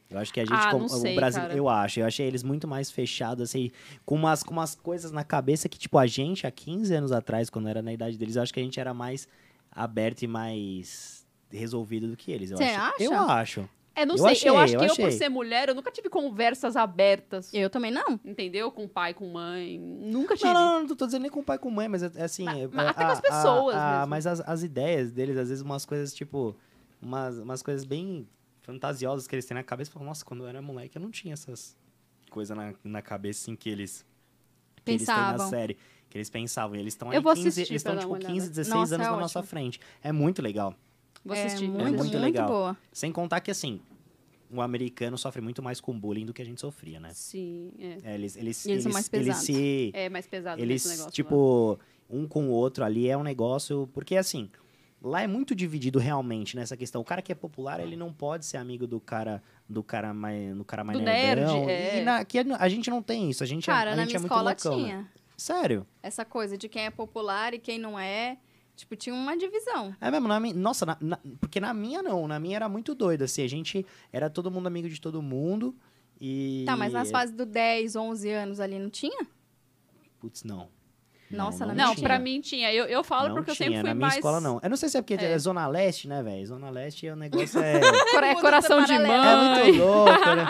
Eu acho que a gente, Ah, como- sei, o Brasil, cara. eu acho, eu achei eles muito mais fechados, assim, com umas, com umas coisas na cabeça que, tipo, a gente, há 15 anos atrás, quando era na idade deles, eu acho que a gente era mais aberto e mais resolvido do que eles. Eu Você acho. acha? Eu acho. É, não Eu sei. achei, eu acho eu que eu, por achei. ser mulher, eu nunca tive conversas abertas. Eu também não. Entendeu? Com pai, com mãe. Nunca tive. Não, não, não, não tô dizendo nem com pai e com mãe, mas é, é assim. Mas- é- mas é- até com as pessoas mesmo. Mas as, as ideias deles, às vezes, umas coisas, tipo, umas, umas coisas bem fantasiosas que eles têm na cabeça. Falam, nossa, quando eu era moleque, eu não tinha essas coisas na, na cabeça, assim, que eles, que eles têm na Pensavam. série. Que eles pensavam. E eles estão Eu aí vou 15, assistir eles estão, tipo, uma olhada. 15, 16 Nossa, anos é na nossa frente. É muito legal. Vou É assistir. muito, muito muito, legal. boa. Sem contar que, assim, o americano sofre muito mais com bullying do que a gente sofria, né? Sim, é. É, eles, eles, E eles são mais pesados. se... É mais pesado Eles, esse negócio. lá. tipo, um com o outro ali é um negócio. Porque assim, lá é muito dividido realmente nessa questão. O cara que é popular, ele não pode ser amigo do cara do cara mais, do cara mais Do nerd, nerdão. é. E na, aqui a gente não tem isso. A gente Cara, é, a na gente minha é muito escola loucão, né? tinha. Sério? Essa coisa de quem é popular e quem não é. Tipo, tinha uma divisão. É mesmo, na minha, nossa, na- na- porque na minha não, na minha era muito doido, assim, a gente era todo mundo amigo de todo mundo e... Tá, mas nas fases do 10, 11 anos ali não tinha? Putz, não. Nossa, na Não, tinha. pra mim tinha. Eu, eu falo não porque tinha, eu sempre fui na minha mais. escola não. Eu não sei se é porque é, É. Zona Leste, né, velho? Zona Leste, o negócio é... É Mundo coração de mãe. É muito louco, né?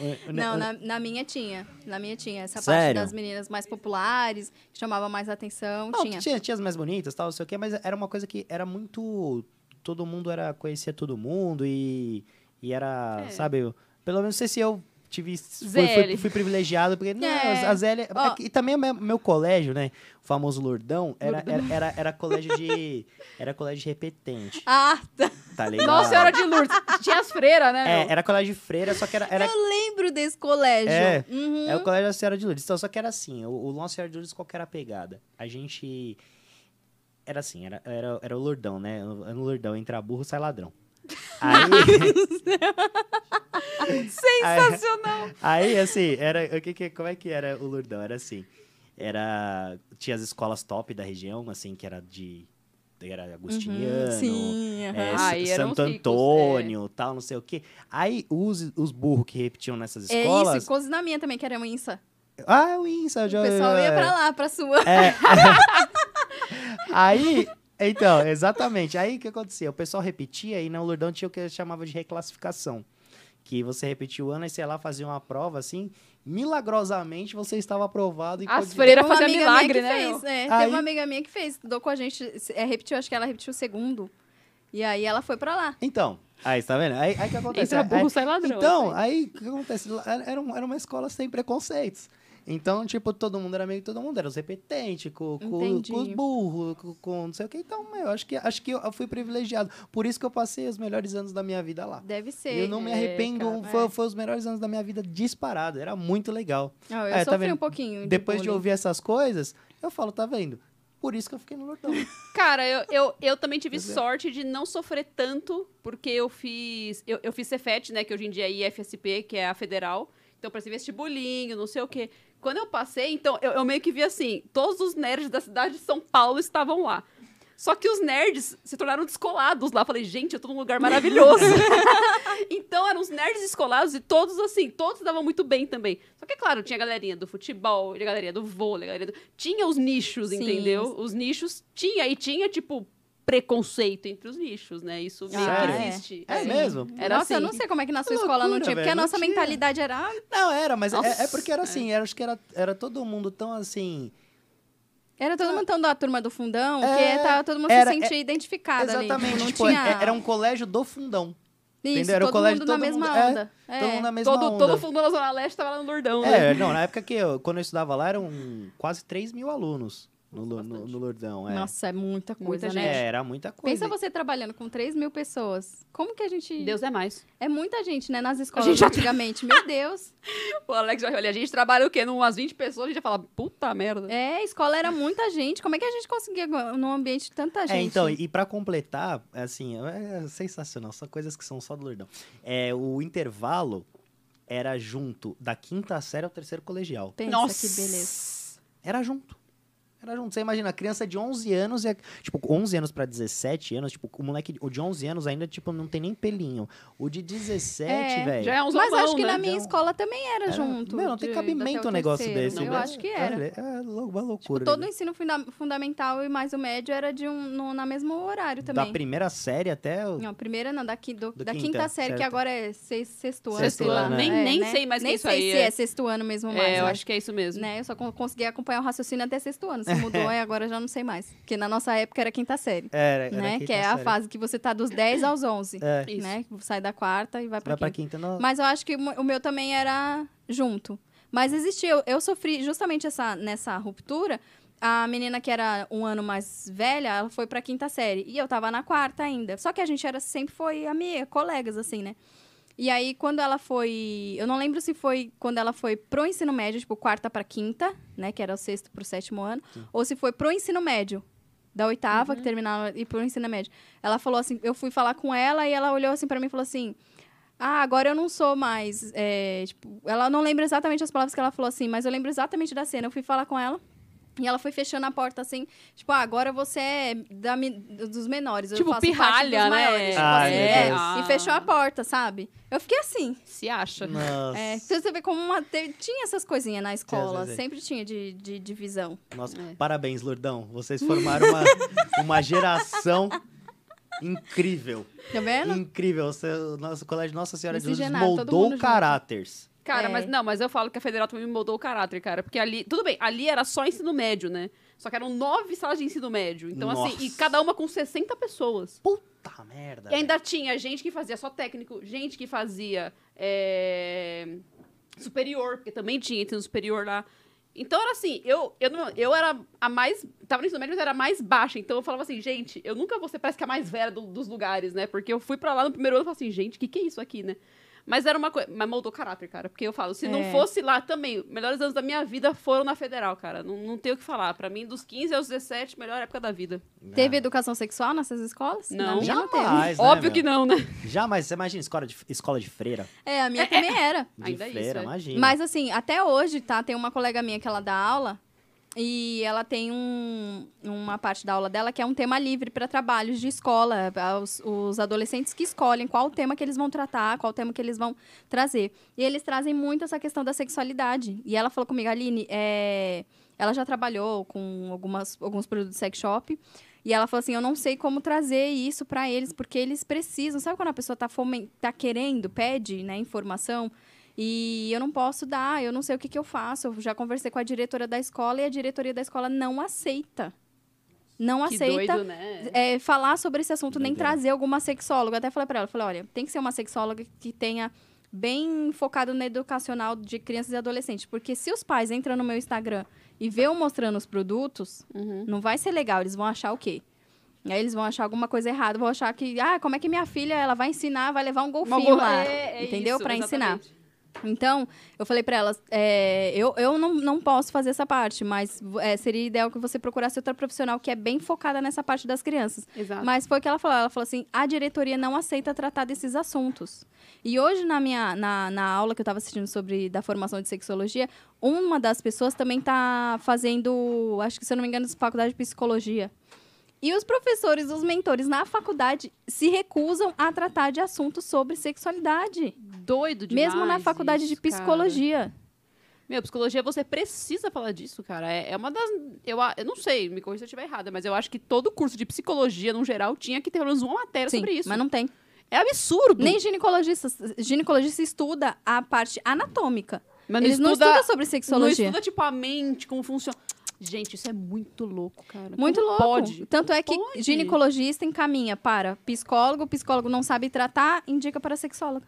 Não, na, na minha tinha. Na minha tinha. Essa Sério? parte das meninas mais populares, que chamava mais atenção, Não, tinha. tinha. tinha as mais bonitas, tal, não sei o quê, mas era uma coisa que era muito. Todo mundo era conhecia todo mundo e, e era, É. sabe? eu- Pelo menos não sei se eu tive. Fui, ZL. fui, privilegiado, porque não, É. a ZL. Ó. E também meu, meu colégio, né? O famoso Lourdão, era, era, era, era colégio de. Era colégio de repetente, Ah, tá. tá ligado? Nossa Senhora de Lourdes. Tinha as freiras, né? É, era colégio de freira, só que era. era Eu lembro desse colégio. É. Uhum. É o colégio da Senhora de Lourdes. Então, só que era assim, o, o Nossa Senhora de Lourdes, qual que era a pegada? A gente... Era assim, era, era, era o Lourdão, né? No Lourdão, entra burro, sai ladrão. Aí... Sensacional. Aí, assim, era... O que, que, como é que era o Lourdão? Era assim, era... Tinha as escolas top da região, assim, que era de... Era agustiniano, Uhum, Sim, aham. é, Ah, Santo os ricos, Antônio, tal, não sei o quê. Aí, os, os burros que repetiam nessas É escolas... isso, e coisas na minha também, que era o INSA. Ah, o INSA, já... O pessoal ia é. pra lá, pra sua. É. Aí, então, exatamente. Aí o que acontecia? O pessoal repetia e no Lourdão tinha o que eles chamavam de reclassificação. Que você repetia o ano e, sei lá, fazia uma prova assim, milagrosamente você estava aprovado e As podia- freiras Uma fazia amiga milagre, né? fez, meu? é, Aí- Teve uma amiga minha que fez, estudou com a gente, é, repetiu, acho que ela repetiu o segundo. E aí ela foi pra lá. Então, aí, tá vendo? Aí, aí que acontece? Entra Aí- burro, sai ladrão. Então, assim. aí o que acontece? Era, era uma escola sem preconceitos. Então, tipo, todo mundo era meio que todo mundo. Era os repetentes, com, com, com os burros, com, com não sei o que. Então, meu, acho que, acho que eu fui privilegiado. Por isso que eu passei os melhores anos da minha vida lá. Deve ser. eu não me é, arrependo, cara, foi, é. foi os melhores anos da minha vida disparado. Era muito legal. Não, eu É, tá sofri vendo? um pouquinho. Depois de bullying. ouvir essas coisas, eu falo, tá vendo? Por isso que eu fiquei no Lurdão. Cara, eu, eu, eu também tive é. sorte de não sofrer tanto, porque eu fiz. Eu, eu fiz Cefet, né? Que hoje em dia é IFSP, que é a federal. Então, pra ser vestibulinho, não sei o quê. Quando eu passei, então, eu, eu meio que vi assim: todos os nerds da cidade de São Paulo estavam lá. Só que os nerds se tornaram descolados lá. Falei, gente, eu tô num lugar maravilhoso. então eram os nerds descolados e todos assim, todos davam muito bem também. Só que, é claro, tinha a galerinha do futebol, a galerinha do vôlei, a galerinha do... Tinha os nichos, Sim. entendeu? Os nichos tinha, e tinha, tipo, preconceito entre os nichos, né? Isso meio Sério? que existe. É Sim. mesmo? Era Nossa, eu assim. não sei como é que na sua Que escola não loucura, tinha, porque velho, a não nossa tinha. mentalidade era. Não, era, mas é, é porque era assim, era, acho que era, era todo mundo tão assim. Era todo mundo tão da turma do fundão, É, que tava todo mundo era- se sentia identificado ali. exatamente, Não tipo, tinha... é- era um colégio do fundão. Isso, entendeu? Era o todo colégio mundo de na todo mesma mundo, é, onda. É. Todo mundo na mesma Todo, onda. todo fundo da Zona Leste tava lá no Lordão, né? É, não, na época que eu, quando eu estudava lá, eram quase 3 mil alunos no, no, no Lurdão. É. Nossa, é muita coisa, Muita né? gente. É, era muita coisa. Pensa você trabalhando com 3 mil pessoas. Como que a gente. Deus é mais. É muita gente, né? Nas escolas gente já- antigamente. Meu Deus. O Alex vai olhar, a gente trabalha o quê? Umas 20 pessoas, a gente já fala, puta merda. É, a escola era muita gente. Como é que a gente conseguia num ambiente de tanta gente? É, então, e pra completar, assim, é sensacional, são coisas que são só do Lurdão. É, o intervalo era junto da quinta série ao terceiro colegial. Pensa Nossa. que beleza. Era junto. Era junto. Você imagina, a criança de 11 anos, e a- tipo, 11 anos pra 17 anos, tipo, o moleque, o de 11 anos ainda, tipo, não tem nem pelinho. O de 17, É, velho. Já é uns Mas acho que né? na minha Então, escola também era, era- junto. Meu, não tem cabimento um negócio terceiro. desse. Eu né? acho que era. É, é uma Tipo, loucura. todo o né? ensino funda- fundamental e mais o médio era de um, no, na mesmo horário também. Da primeira série até o... Não, primeira não, da, qui- do- Do da quinta, quinta, série, que certo. agora é seis, sexto ano, Sexto sei lá. ano, Nem- É, nem né? sei mais que Nem isso sei aí se é. é sexto ano mesmo mais, É, eu né? acho que é isso mesmo. Né? Eu só con- consegui acompanhar o raciocínio até sexto ano. Se mudou, aí agora já não sei mais. Porque na nossa época era quinta série. Era, era né? quinta Que é a série. fase que você tá dos 10 aos 11. É, Isso. Né? Sai da quarta e vai pra vai pra quinta. quinta. Não... Mas eu acho que o meu também era junto. Mas existia, eu, eu sofri justamente essa, nessa ruptura. A menina que era um ano mais velha, ela foi pra quinta série. E eu tava na quarta ainda. Só que a gente era sempre foi amiga, colegas, assim, né? E aí, quando ela foi. Eu não lembro se foi quando ela foi pro ensino médio, tipo, quarta pra quinta, né? Que era o sexto pro sétimo ano. Ou se foi pro ensino médio. Da oitava, que terminava, e pro ensino médio. Ela falou assim: eu fui falar com ela e ela olhou assim pra mim e falou assim: ah, agora eu não sou mais. é, tipo, ela não lembra exatamente as palavras que ela falou assim, mas eu lembro exatamente da cena. Eu fui falar com ela. E ela foi fechando a porta assim, tipo, ah, agora você é da dos menores. eu Tipo, faço parte pirralha, dos né? maiores. Tipo Ai, assim, meu é, Deus. E fechou a porta, sabe? Eu fiquei assim. Se acha. Nossa. É, você vê como uma, teve- tinha essas coisinhas na escola, sempre tinha de, de divisão. Nossa, É. parabéns, Lurdão. Vocês formaram uma, uma geração incrível. Tá vendo? Incrível. Você- O nosso colégio Nossa Senhora de todo moldou caráteres. Cara, É. mas não, mas eu falo que a Federal também me moldou o caráter, cara. Porque ali, tudo bem, ali era só ensino médio, né? Só que eram nove salas de ensino médio. Então, assim, Nossa. e cada uma com 60 pessoas. Puta merda. E ainda tinha gente que fazia só técnico, gente que fazia é, superior, porque também tinha ensino superior lá. Então era assim, eu, eu, não, eu era a mais. Tava no ensino médio, mas era a mais baixa. Então eu falava assim, gente, eu nunca vou ser parece que a mais velha do- dos lugares, né? Porque eu fui pra lá no primeiro ano e falei assim, gente, o que, que é isso aqui, né? Mas era uma coisa. Mas moldou caráter, cara. Porque eu falo, se não É. fosse lá também, melhores anos da minha vida foram na federal, cara. Não, não tenho o que falar. Pra mim, dos 15 aos 17, melhor época da vida. Teve educação sexual nessas escolas? Não. Teve. Jamais, né, Óbvio meu? que não, né? Jamais. Você imagina escola de, escola de freira? É, a minha também era. De Ainda é freira, isso, é. imagina. Mas assim, até hoje, tá? Tem uma colega minha que ela dá aula e ela tem um, uma parte da aula dela que é um tema livre para trabalhos de escola, os, os adolescentes que escolhem qual tema que eles vão tratar, qual tema que eles vão trazer. E eles trazem muito essa questão da sexualidade. E ela falou comigo, Aline, é, ela já trabalhou com algumas, alguns produtos sex shop. E ela falou assim: Eu não sei como trazer isso para eles, porque eles precisam. Sabe quando a pessoa tá, fomen- tá querendo, pede né, informação? E eu não posso dar, eu não sei o que, que eu faço. Eu já conversei com a diretora da escola e a diretoria da escola não aceita. Não Que aceita doido, né? é, falar sobre esse assunto, nem trazer alguma sexóloga. Eu até falei pra ela, falei, olha, tem que ser uma sexóloga que tenha bem focado no educacional de crianças e adolescentes. Porque se os pais entram no meu Instagram e vê eu mostrando os produtos, Uhum. não vai ser legal. Eles vão achar o quê? Aí eles vão achar alguma coisa errada, vão achar que, ah, como é que minha filha ela vai ensinar, vai levar um golfinho gol- lá, é- é entendeu? Pra ensinar. Então, eu falei pra elas, é, eu, eu não, não posso fazer essa parte, mas é, seria ideal que você procurasse outra profissional que é bem focada nessa parte das crianças. Exato. Mas foi o que ela falou. Ela falou assim: a diretoria não aceita tratar desses assuntos. E hoje, na minha na, na aula que eu estava assistindo sobre da formação de sexologia, uma das pessoas também está fazendo, acho que se eu não me engano, faculdade de psicologia. E os professores, os mentores na faculdade se recusam a tratar de assuntos sobre sexualidade. Doido demais. mesmo na faculdade isso, de psicologia. Cara. Meu, psicologia, você precisa falar disso, cara. É, é uma das. Eu, eu não sei, me corrija se eu estiver errada, mas eu acho que todo curso de psicologia, no geral, tinha que ter pelo menos uma matéria Sim, sobre isso. mas não tem. É absurdo. Nem ginecologista. Ginecologista estuda a parte anatômica. Mas Eles não estudam sobre Não sexologia. estuda, tipo, a mente, como funciona. Gente, isso é muito louco, cara. Muito Como louco. Pode. Tanto é que Pode. ginecologista encaminha para psicólogo, psicólogo não sabe tratar, indica para sexóloga.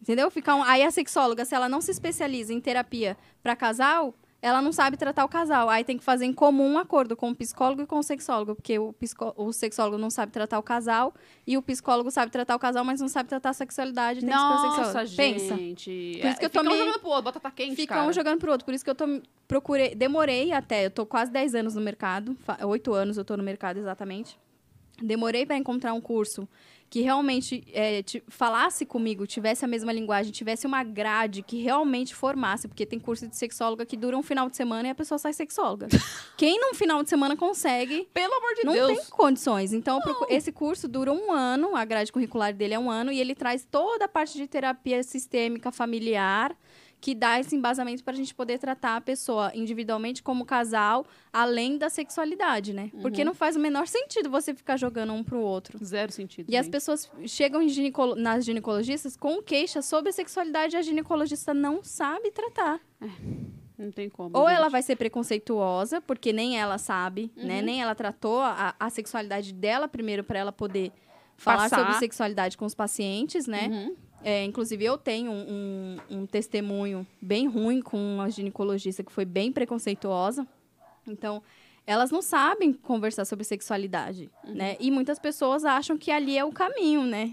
Entendeu? Fica um- Aí a sexóloga, se ela não se especializa em terapia para casal, ela não sabe tratar o casal. Aí tem que fazer em comum um acordo com o psicólogo e com o sexólogo, porque o, psicó- o sexólogo não sabe tratar o casal e o psicólogo sabe tratar o casal, mas não sabe tratar a sexualidade. Tem Nossa, sexólogo. Pensa. gente. Por isso que eu tô Ficam meio- jogando pro outro, batata quente, Fica cara. um jogando pro outro. Por isso que eu tô procurei, demorei até, eu tô quase 10 anos no mercado, fa- oito anos eu tô no mercado exatamente. Demorei para encontrar um curso que realmente é, ti- falasse comigo, tivesse a mesma linguagem, tivesse uma grade que realmente formasse, porque tem curso de sexóloga que dura um final de semana e a pessoa sai sexóloga. Quem num final de semana consegue, Pelo amor de não Deus. tem condições. Então, eu procu- esse curso dura um ano, a grade curricular dele é um ano, e ele traz toda a parte de terapia sistêmica familiar, que dá esse embasamento para a gente poder tratar a pessoa individualmente como casal, além da sexualidade, né? Uhum. Porque não faz o menor sentido você ficar jogando um pro outro. Zero sentido. E as gente. pessoas chegam ginecolo- nas ginecologistas com queixa sobre a sexualidade e a ginecologista não sabe tratar. Não tem como. Ou gente. ela vai ser preconceituosa, porque nem ela sabe, né? Uhum. Nem ela tratou a, a sexualidade dela primeiro para ela poder falar Passar. sobre sexualidade com os pacientes, né? Uhum. É, inclusive, eu tenho um, um- testemunho bem ruim com uma ginecologista que foi bem preconceituosa. Então, elas não sabem conversar sobre sexualidade, Uhum. né? E muitas pessoas acham que ali é o caminho, né?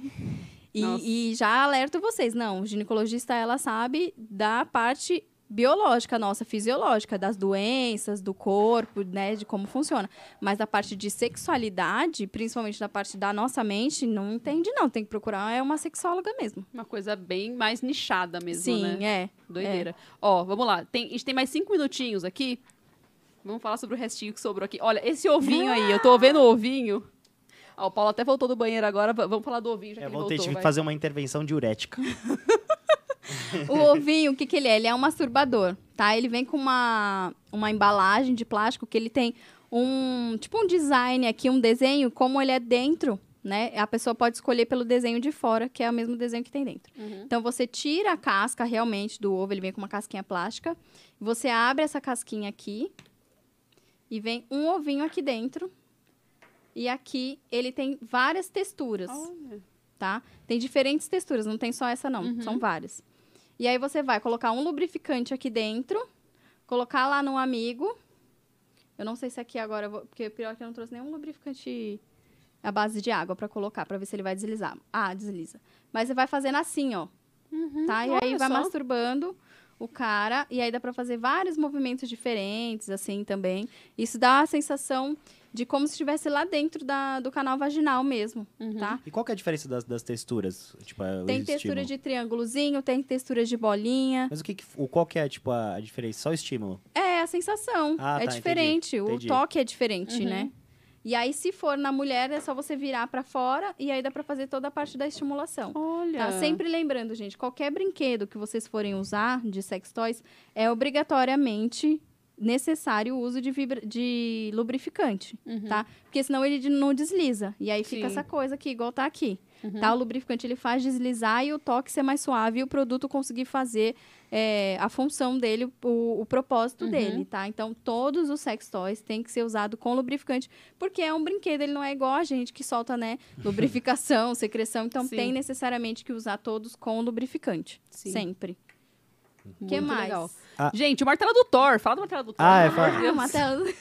E, e já alerto vocês, não, o ginecologista, ela sabe da parte biológica nossa, fisiológica, das doenças, do corpo, né, de como funciona. Mas da parte de sexualidade, principalmente da parte da nossa mente, não entende não, tem que procurar é uma sexóloga mesmo. Uma coisa bem mais nichada mesmo, Sim, né? é. Doideira. Ó, vamos lá. Tem, a gente tem mais cinco minutinhos aqui. Vamos falar sobre o restinho que sobrou aqui. Olha, esse ovinho aí, eu tô vendo o ovinho. Ó, o Paulo até voltou do banheiro agora. Vamos falar do ovinho, já que Eu ele vou ter voltou. que vai. fazer uma intervenção diurética. O ovinho, o que, que ele é? Ele é um masturbador, tá? Ele vem com uma, uma embalagem de plástico que ele tem um tipo um design aqui, um desenho, como ele é dentro, né? A pessoa pode escolher pelo desenho de fora, que é o mesmo desenho que tem dentro. Uhum. Então você tira a casca realmente do ovo, ele vem com uma casquinha plástica. Você abre essa casquinha aqui e vem um ovinho aqui dentro. E aqui ele tem várias texturas Olha. tá? Tem diferentes texturas, não tem só essa não, Uhum. são várias. E aí você vai colocar um lubrificante aqui dentro, colocar lá no amigo. Eu não sei se aqui agora, eu vou, porque pior que eu não trouxe nenhum lubrificante à base de água pra colocar, pra ver se ele vai deslizar. Ah, desliza. Mas você vai fazendo assim, ó, tá? E aí vai só. masturbando o cara, e aí dá pra fazer vários movimentos diferentes, assim, também. Isso dá a sensação de como se estivesse lá dentro da, do canal vaginal mesmo, Uhum. tá? E qual que é a diferença das, das texturas? Tipo, o Tem estímulo. textura de triângulozinho, tem textura de bolinha. Mas o que, que o, qual que é, tipo, a, a diferença? Só o estímulo. É a sensação. Ah, é tá, diferente. entendi, O entendi. toque é diferente, Uhum. né? E aí, se for na mulher, é só você virar pra fora e aí dá pra fazer toda a parte da estimulação. Olha. Tá? Sempre lembrando, gente, qualquer brinquedo que vocês forem usar de sex toys é obrigatoriamente necessário o uso de, vibra- de lubrificante, Uhum. tá? Porque senão ele não desliza. E aí fica Sim. essa coisa aqui, igual tá aqui. Uhum. Tá? O lubrificante ele faz deslizar e o toque ser mais suave e o produto conseguir fazer é, a função dele, o, o propósito Uhum. dele, tá? Então, todos os sex toys têm que ser usados com lubrificante, porque é um brinquedo, ele não é igual a gente que solta, né, lubrificação, secreção, então Sim. tem necessariamente que usar todos com lubrificante, Sim. sempre. O Muito que mais? legal. Ah. Gente, o martelo do Thor. Fala do martelo do Thor. Ah, é, fala. Ah, martelo...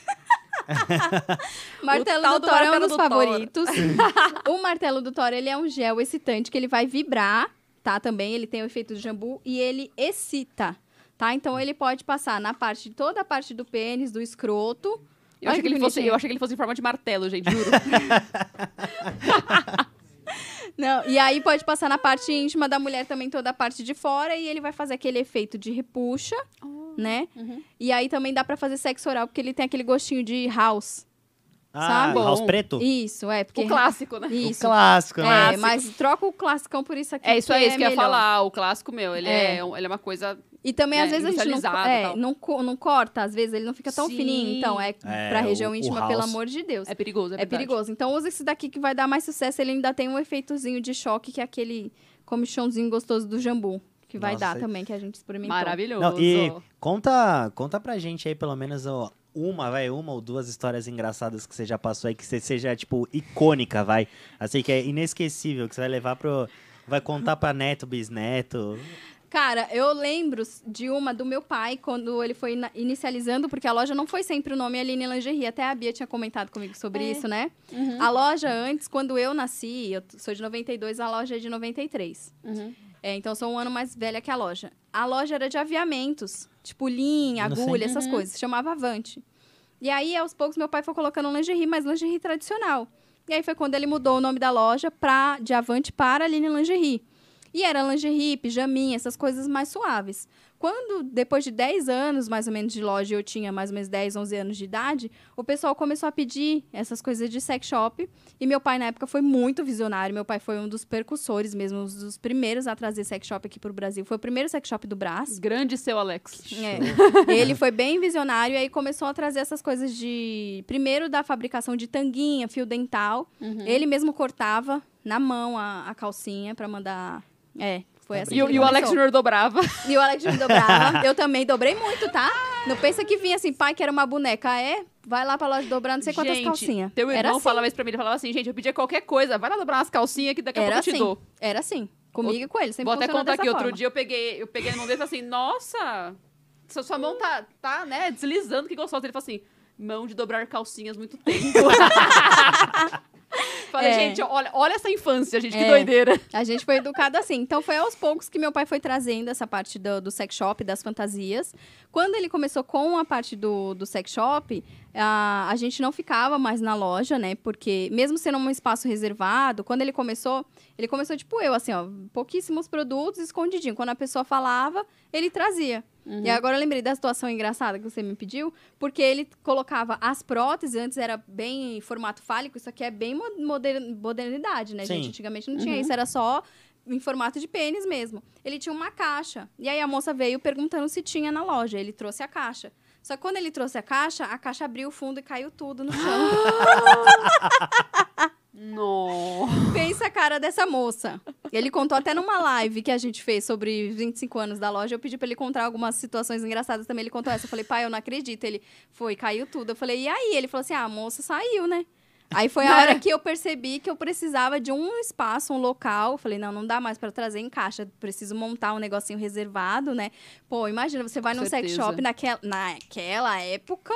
martelo do do Thor é um martelo dos favoritos. o martelo do Thor, ele é um gel excitante que ele vai vibrar, excitar também, ele tem o efeito do jambu e ele excita, tá? Então ele pode passar na parte, toda a parte do pênis, do escroto. Eu achei, que ele fosse, eu achei que ele fosse em forma de martelo, gente, juro. Não, e aí pode passar na parte íntima da mulher também, toda a parte de fora, e ele vai fazer aquele efeito de repuxa, né? Uhum. E aí também dá pra fazer sexo oral, porque ele tem aquele gostinho de house. Ah, Sabe? House. Preto? Isso, é, porque... O clássico, né? O Isso. clássico, né? É, mas troca o classicão por isso aqui. É isso aí, isso que eu ia falar. O clássico, meu, ele é, É. ele é uma coisa. E também, É, às vezes, a gente não, é, não, não corta, às vezes ele não fica tão Sim. fininho. Então, é, É, pra região o- o íntima, house. pelo amor de Deus. É perigoso, é, É, verdade. perigoso. Então, usa esse daqui que vai dar mais sucesso. Ele ainda tem um efeitozinho de choque, que é aquele comichãozinho gostoso do jambu. Que vai Nossa, dar também, que a gente experimentou. Maravilhoso. Não, e conta, conta pra gente aí, pelo menos, ó, uma, vai, uma ou duas histórias engraçadas que você já passou aí, que você seja, tipo, icônica, vai. Assim, que é inesquecível, que você vai levar pro... Vai contar pra neto, bisneto. Cara, eu lembro de uma do meu pai, quando ele foi inicializando, porque a loja não foi sempre o nome Aline Lingerie. Até a Bia tinha comentado comigo sobre É. isso, né? Uhum. A loja antes, quando eu nasci, eu sou de 92, a loja é de 93. Uhum. É, então sou um ano mais velha que a loja. A loja era de aviamentos, tipo linha, agulha, essas Uhum. coisas. Se chamava Avante. E aí, aos poucos, meu pai foi colocando lingerie, mas lingerie tradicional. E aí foi quando ele mudou o nome da loja pra, de Avante para Aline Lingerie. E era lingerie, pijaminha, essas coisas mais suaves. Quando, depois de 10 anos, mais ou menos, de loja, eu tinha mais ou menos 10, 11 anos de idade, o pessoal começou a pedir essas coisas de sex shop. E meu pai, na época, foi muito visionário. Meu pai foi um dos percussores mesmo, um dos primeiros a trazer sex shop aqui pro Brasil. Foi o primeiro sex shop do Brás. Grande seu Alex. É. Ele foi bem visionário e aí começou a trazer essas coisas de. Primeiro da fabricação de tanguinha, fio dental. Uhum. Ele mesmo cortava na mão a, a calcinha pra mandar. É, foi assim. E, o- que e o Alex. Junior dobrava. E o Alex Júnior dobrava. Eu também dobrei muito, tá? Não pensa que vinha assim, pai, quero uma boneca. Ah, É, vai lá pra loja dobrar não sei quantas gente, calcinhas. Teu irmão Era assim. falava isso pra mim. Ele falava assim, gente, eu pedia qualquer coisa. Vai lá dobrar umas calcinhas que daqui a Era pouco eu te assim. dou. Era assim. Comigo e com ele. Sempre Vou até contar aqui. Outro dia eu peguei, eu peguei na mão dele e falei assim, nossa, sua, sua mão tá, tá, né, deslizando, que gostoso. Ele falou assim, mão de dobrar calcinhas muito tempo. Falei, É. gente, olha, olha essa infância, gente, que É. doideira. A gente foi educado assim. Então foi aos poucos que meu pai foi trazendo essa parte do, do sex shop, das fantasias. Quando ele começou com a parte do, do sex shop, a, a gente não ficava mais na loja, né? Porque mesmo sendo um espaço reservado, quando ele começou, ele começou tipo eu, assim, ó, pouquíssimos produtos escondidinho. Quando a pessoa falava, ele trazia. E agora eu lembrei da situação engraçada que você me pediu, porque ele colocava as próteses, antes era bem em formato fálico, isso aqui é bem mo- moder- modernidade, né, Sim. gente? Antigamente não tinha Uhum. isso, era só em formato de pênis mesmo. Ele tinha uma caixa. E aí a moça veio perguntando se tinha na loja. Ele trouxe a caixa. Só que quando ele trouxe a caixa, a caixa abriu o fundo e caiu tudo no chão. Não. Pensa a cara dessa moça. Ele contou até numa live que a gente fez sobre 25 anos da loja. Eu pedi pra ele contar algumas situações engraçadas também. Ele contou essa. Eu falei, pai, eu não acredito. Ele foi, caiu tudo. Eu falei, e aí? Ele falou assim: ah, a moça saiu, né? Aí foi a hora que eu percebi que eu precisava de um espaço, um local. Eu falei, não, não dá mais pra trazer em caixa. Preciso montar um negocinho reservado, né? Pô, imagina, você vai Com num sex certeza. shop naquela, naquela época,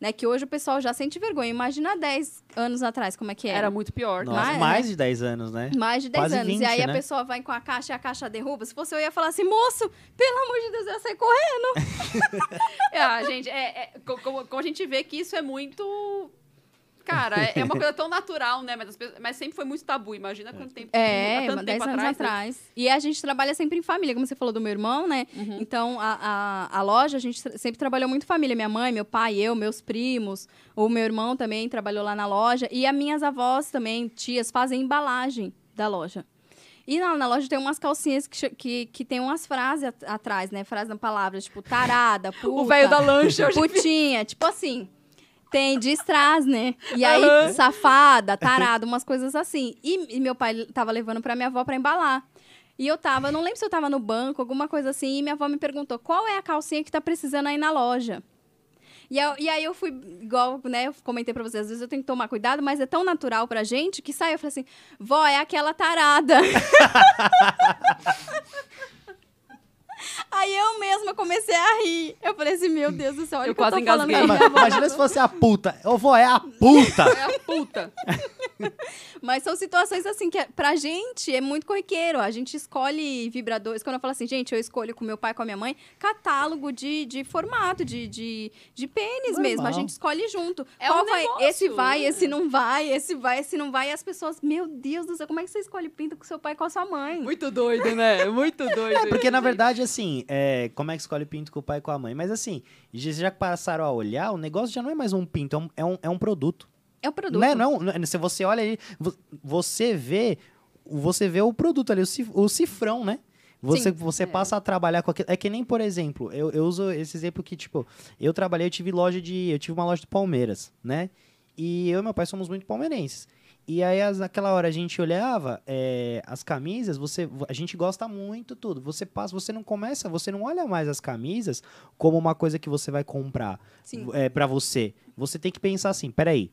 né? Que hoje o pessoal já sente vergonha. Imagina 10 anos atrás, como é que era. Era muito pior. Nossa, Mas, mais de 10 anos, né? Mais de 10 Quase anos. 20, e aí a né? pessoa vai com a caixa e a caixa derruba. Se fosse eu, ia falar assim, moço, pelo amor de Deus, eu ia sair correndo. É, ah, gente, é, é, co- como, como a gente vê que isso é muito... Cara, é, é uma coisa tão natural, né? Mas, as pessoas- mas sempre foi muito tabu. Imagina quanto tempo... há É, tanto 10 tempo anos atrás, né? E a gente trabalha sempre em família, como você falou do meu irmão, né? Uhum. Então, a, a, a loja, a gente sempre trabalhou muito família. Minha mãe, meu pai, eu, meus primos. O meu irmão também trabalhou lá na loja. E as minhas avós também, tias, fazem embalagem da loja. E lá na loja tem umas calcinhas que, que, que tem umas frases at- atrás, né? Frases na palavra, tipo, tarada, puta. O velho da lancha. Putinha, tipo assim. Tem de strass, né? E aí, Aham. safada, tarada, umas coisas assim. E, e meu pai tava levando pra minha avó pra embalar. E eu tava, não lembro se eu tava no banco, alguma coisa assim, e minha avó me perguntou qual é a calcinha que tá precisando aí na loja. E, eu- e aí eu fui, igual, né, eu comentei pra vocês, às vezes eu tenho que tomar cuidado, mas é tão natural pra gente que sai, eu falei assim, vó, é aquela tarada. Aí eu mesma comecei a rir. Eu falei assim, meu Deus do céu, olha Eu o que eu quase tô falando engasguei. minha avó. Imagina se fosse a puta. Ô, vó, é a puta. É a puta. Mas são situações assim que é- pra gente é muito corriqueiro. A gente escolhe vibradores. Quando eu falo assim, gente, eu escolho com meu pai e com a minha mãe catálogo de, de formato, de, de, de pênis Normal. mesmo. A gente escolhe junto. É Qual um vai? negócio, esse vai, esse não vai, esse vai, esse não vai. E as pessoas, meu Deus do céu, como é que você escolhe pinto com seu pai e com a sua mãe? Muito doido, né? Muito doido. É, porque na verdade, assim, é, como é que escolhe pinto com o pai e com a mãe? Mas assim, já passaram a olhar, o negócio já não é mais um pinto, é um, é um, é um produto. É o produto. Não é, não, não é- se você olha ali, vo- você vê, você vê o produto ali, o, cif- o cifrão, né? Você, Sim. você passa a trabalhar com aquilo. É que nem, por exemplo, eu, eu uso esse exemplo que, tipo, eu trabalhei, eu tive loja de. Eu tive uma loja do Palmeiras, né? E eu e meu pai somos muito palmeirenses. E aí, as- naquela hora, a gente olhava é, as camisas, você, a gente gosta muito tudo. Você passa, você não começa, você não olha mais as camisas como uma coisa que você vai comprar Sim. é, para você. Você tem que pensar assim, peraí,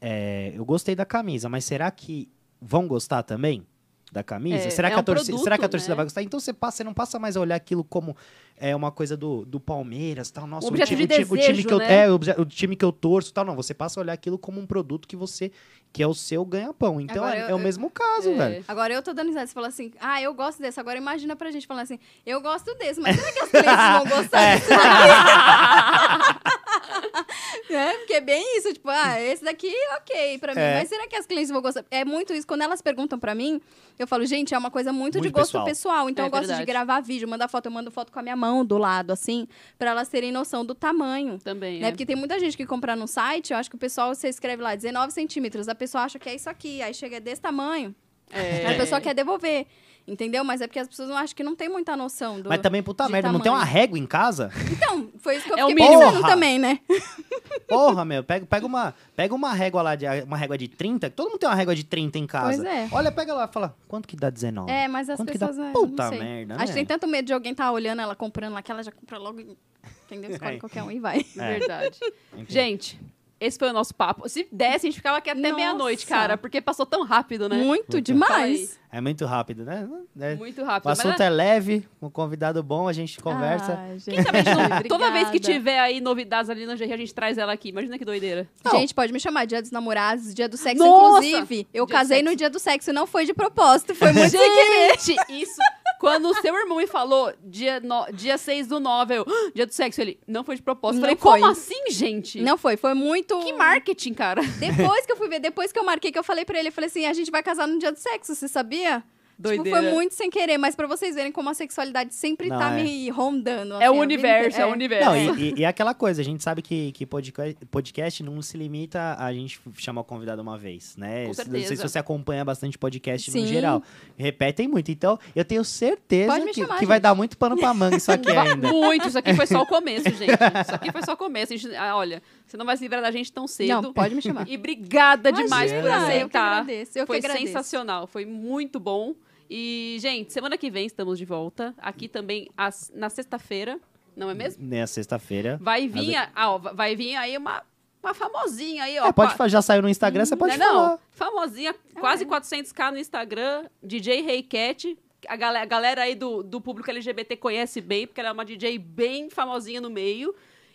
é, eu gostei da camisa, mas será que vão gostar também da camisa? É, será, é que a um torcida, produto, será que a torcida né? vai gostar? Então você, passa, você não passa mais a olhar aquilo como é, uma coisa do, do Palmeiras, tal, nossa, Um objeto time, de o, time, o time desejo, que eu, né? é, o, o time que eu torço, tal, não, você passa a olhar aquilo como um produto que você que é o seu ganha-pão. Então é, eu- é o eu- mesmo caso, É. velho. Agora eu tô dando risada. Você falou assim, ah, eu gosto desse. Agora imagina pra gente falando assim, eu gosto desse, mas será que as clientes vão gostar É. desse daqui? é, porque é bem isso, tipo, ah, esse daqui, ok pra mim. É. Mas será que as clientes vão gostar? É muito isso. Quando elas perguntam pra mim, eu falo, gente, é uma coisa muito, de Muito gosto pessoal. pessoal. Então É eu gosto verdade. de gravar vídeo, mandar foto. Eu mando foto com a minha mão do lado, assim, pra elas terem noção do tamanho. Também, Né? é. Porque tem muita gente que compra no site, eu acho que o pessoal, você escreve lá 19 centímetros, a pessoa acha que é isso aqui, aí chega desse tamanho, É. a pessoa quer devolver. Entendeu? Mas é porque as pessoas não acham que não tem muita noção do. Mas também, puta merda, não tem uma tamanho. régua em casa? Então, foi isso que eu É o fiquei mínimo. pensando Porra! também, né? Porra, meu, pega, pega, uma, pega uma régua lá, de, uma régua de 30, todo mundo tem uma régua de 30 em casa. Pois é. Olha, pega lá e fala, quanto que dá 19? É, mas as Quanto que dá? pessoas. é, Puta não sei. merda, Acho que né? tem tanto medo de alguém tá olhando ela comprando lá que ela já compra logo. e- Entendeu? Escolhe É. qualquer um e vai. É. Verdade. Enfim. Gente, esse foi o nosso papo. Se desse, a gente ficava aqui até meia-noite, cara, porque passou tão rápido, né? Muito Puta. demais. É muito rápido, né? É. Muito rápido. O assunto é leve, um convidado bom, a gente conversa. Ah, gente. Quem sabe a gente não- toda vez que Obrigada. tiver aí novidades ali na GR, a gente traz ela aqui. Imagina que doideira. Não. Gente, pode me chamar dia dos namorados, dia do sexo. Nossa! Inclusive, eu Dia do casei sexo. no dia do sexo. Não foi de propósito, foi muito. Gente, isso. Quando o seu irmão me falou dia, no, dia 6 do 9, eu, "Ah, dia do sexo, ele, não foi de propósito. Não Falei, foi. como assim, gente? Não foi, foi muito. Que marketing, cara. Depois que eu fui ver, depois que eu marquei, que eu falei pra ele, eu falei assim: a gente vai casar no dia do sexo, você sabia? Tipo, Doideira. foi muito sem querer, mas pra vocês verem como a sexualidade sempre Não, tá é. me rondando. É assim, o a vida universo, é o universo. Não, e, e- e é aquela coisa, a gente sabe que, que podca- podcast não se limita a gente chamar o convidado uma vez, né? Com Não sei se você acompanha bastante podcast no Sim. geral. Repetem muito. Então, eu tenho certeza que, chamar, que vai dar muito pano pra manga isso aqui ainda. Muito, isso aqui foi só o começo, gente. Isso aqui foi só o começo. A gente- ah, olha, você não vai se livrar da gente tão cedo. Não, pode me chamar. E obrigada demais por Imagina, eu que aceitar. agradeço, eu que foi agradeço. sensacional, foi muito bom. E, gente, semana que vem estamos de volta. Aqui também as- na sexta-feira, não é mesmo? Na sexta-feira. Vai vir, a- ah, ó, vai vir aí uma, uma famosinha aí, ó. É, pode já saiu no Instagram, você pode não, é falar. não, famosinha, quase 400k no Instagram, DJ Hey Cat. A galera, a galera aí do, do público LGBT conhece bem, porque ela é uma DJ bem famosinha no meio.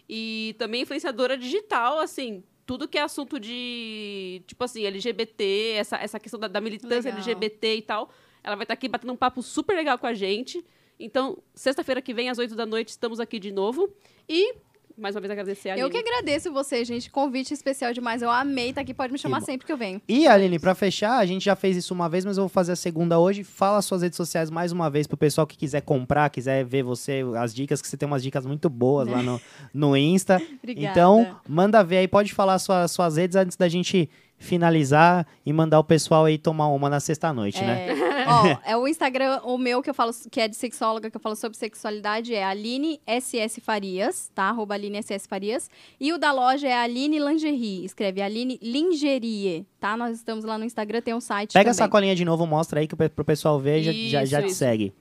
E também influenciadora digital, assim, tudo que é assunto de, tipo assim, LGBT, essa, essa questão da, da militância Legal. LGBT e tal. Ela vai estar aqui batendo um papo super legal com a gente. Então, sexta-feira que vem, às 8 da noite, estamos aqui de novo. E, mais uma vez, agradecer a Eu Aline. que agradeço você, gente. Convite especial demais. Eu amei estar aqui. Pode me chamar sempre que eu venho. E, Aline, pra fechar, a gente já fez isso uma vez, mas eu vou fazer a segunda hoje. Fala suas redes sociais mais uma vez pro pessoal que quiser comprar, quiser ver você, as dicas, que você tem umas dicas muito boas lá no, no Insta. Obrigada. Então, manda ver aí, pode falar suas, suas redes antes da gente finalizar e mandar o pessoal aí tomar uma na sexta-noite, né? É, ó, é o Instagram, o meu que eu falo, que é de sexóloga, que eu falo sobre sexualidade, é Aline SS Farias, tá? Arroba Aline SS Farias. E o da loja é Aline Lingerie. Escreve Aline Lingerie, tá? Nós estamos lá no Instagram, tem um site Pega a também. sacolinha de novo, mostra aí que pro pessoal ver e já, já, já Isso, te isso.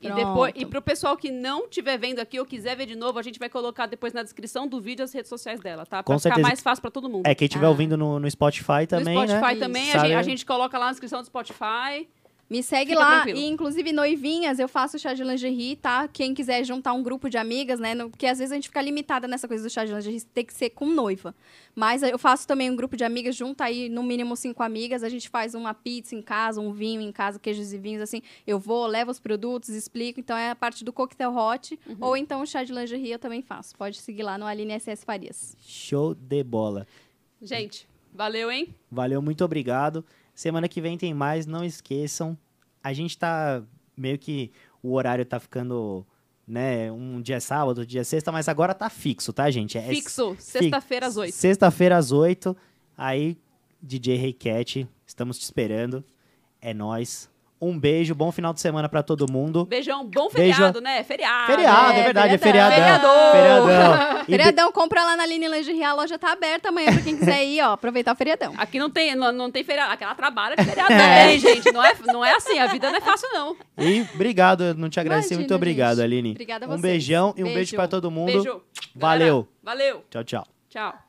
E, depois, e pro pessoal que não estiver vendo aqui ou quiser ver de novo, a gente vai colocar depois na descrição do vídeo as redes sociais dela, tá? Pra Com ficar certeza. mais fácil pra todo mundo. É, quem estiver Ah. ouvindo no, no Spotify também, no Spotify né? também, a gente, a gente coloca lá na descrição do Spotify. Me segue Fica lá. tranquilo. E, inclusive, noivinhas, eu faço chá de lingerie, tá? Quem quiser juntar um grupo de amigas, né? no- Porque às vezes a gente fica limitada nessa coisa do chá de lingerie, tem que ser com noiva. Mas eu faço também um grupo de amigas, junta aí no mínimo cinco amigas. A gente faz uma pizza em casa, um vinho em casa, queijos e vinhos, assim. Eu vou, levo os produtos, explico. Então é a parte do coquetel hot. Uhum. Ou então o chá de lingerie eu também faço. Pode seguir lá no Aline SS Farias. Show de bola. Gente, valeu, hein? Valeu, muito obrigado. Semana que vem tem mais, não esqueçam. A gente tá meio que o horário tá ficando, né, um dia é sábado, outro dia é sexta, mas agora tá fixo, tá, gente? É Fixo, sexta-feira às oito. Sexta-feira às 8. Aí, DJ Hey Cat, estamos te esperando. É nóis. Um beijo, bom final de semana pra todo mundo. Beijão, bom Beijo. feriado, né? Feriado. Feriado, é, é, verdade, é feriadão. feriadão. Feriador. Feriadão. E be- Feriadão, compra lá na Aline Lingerie, a loja tá aberta amanhã pra quem quiser ir, ó, aproveitar o feriadão. Aqui não tem, não, não tem feriado. Aqui ela trabalha de feriado É. também, gente. Não é, não é assim, a vida não é fácil, não. E obrigado, eu não te agradeci. Imagina, Muito obrigado, gente. Aline. Obrigada a um vocês. beijão e um beijo Beijo. pra todo mundo. Beijo. Valeu. Galera, valeu. Tchau, tchau. Tchau.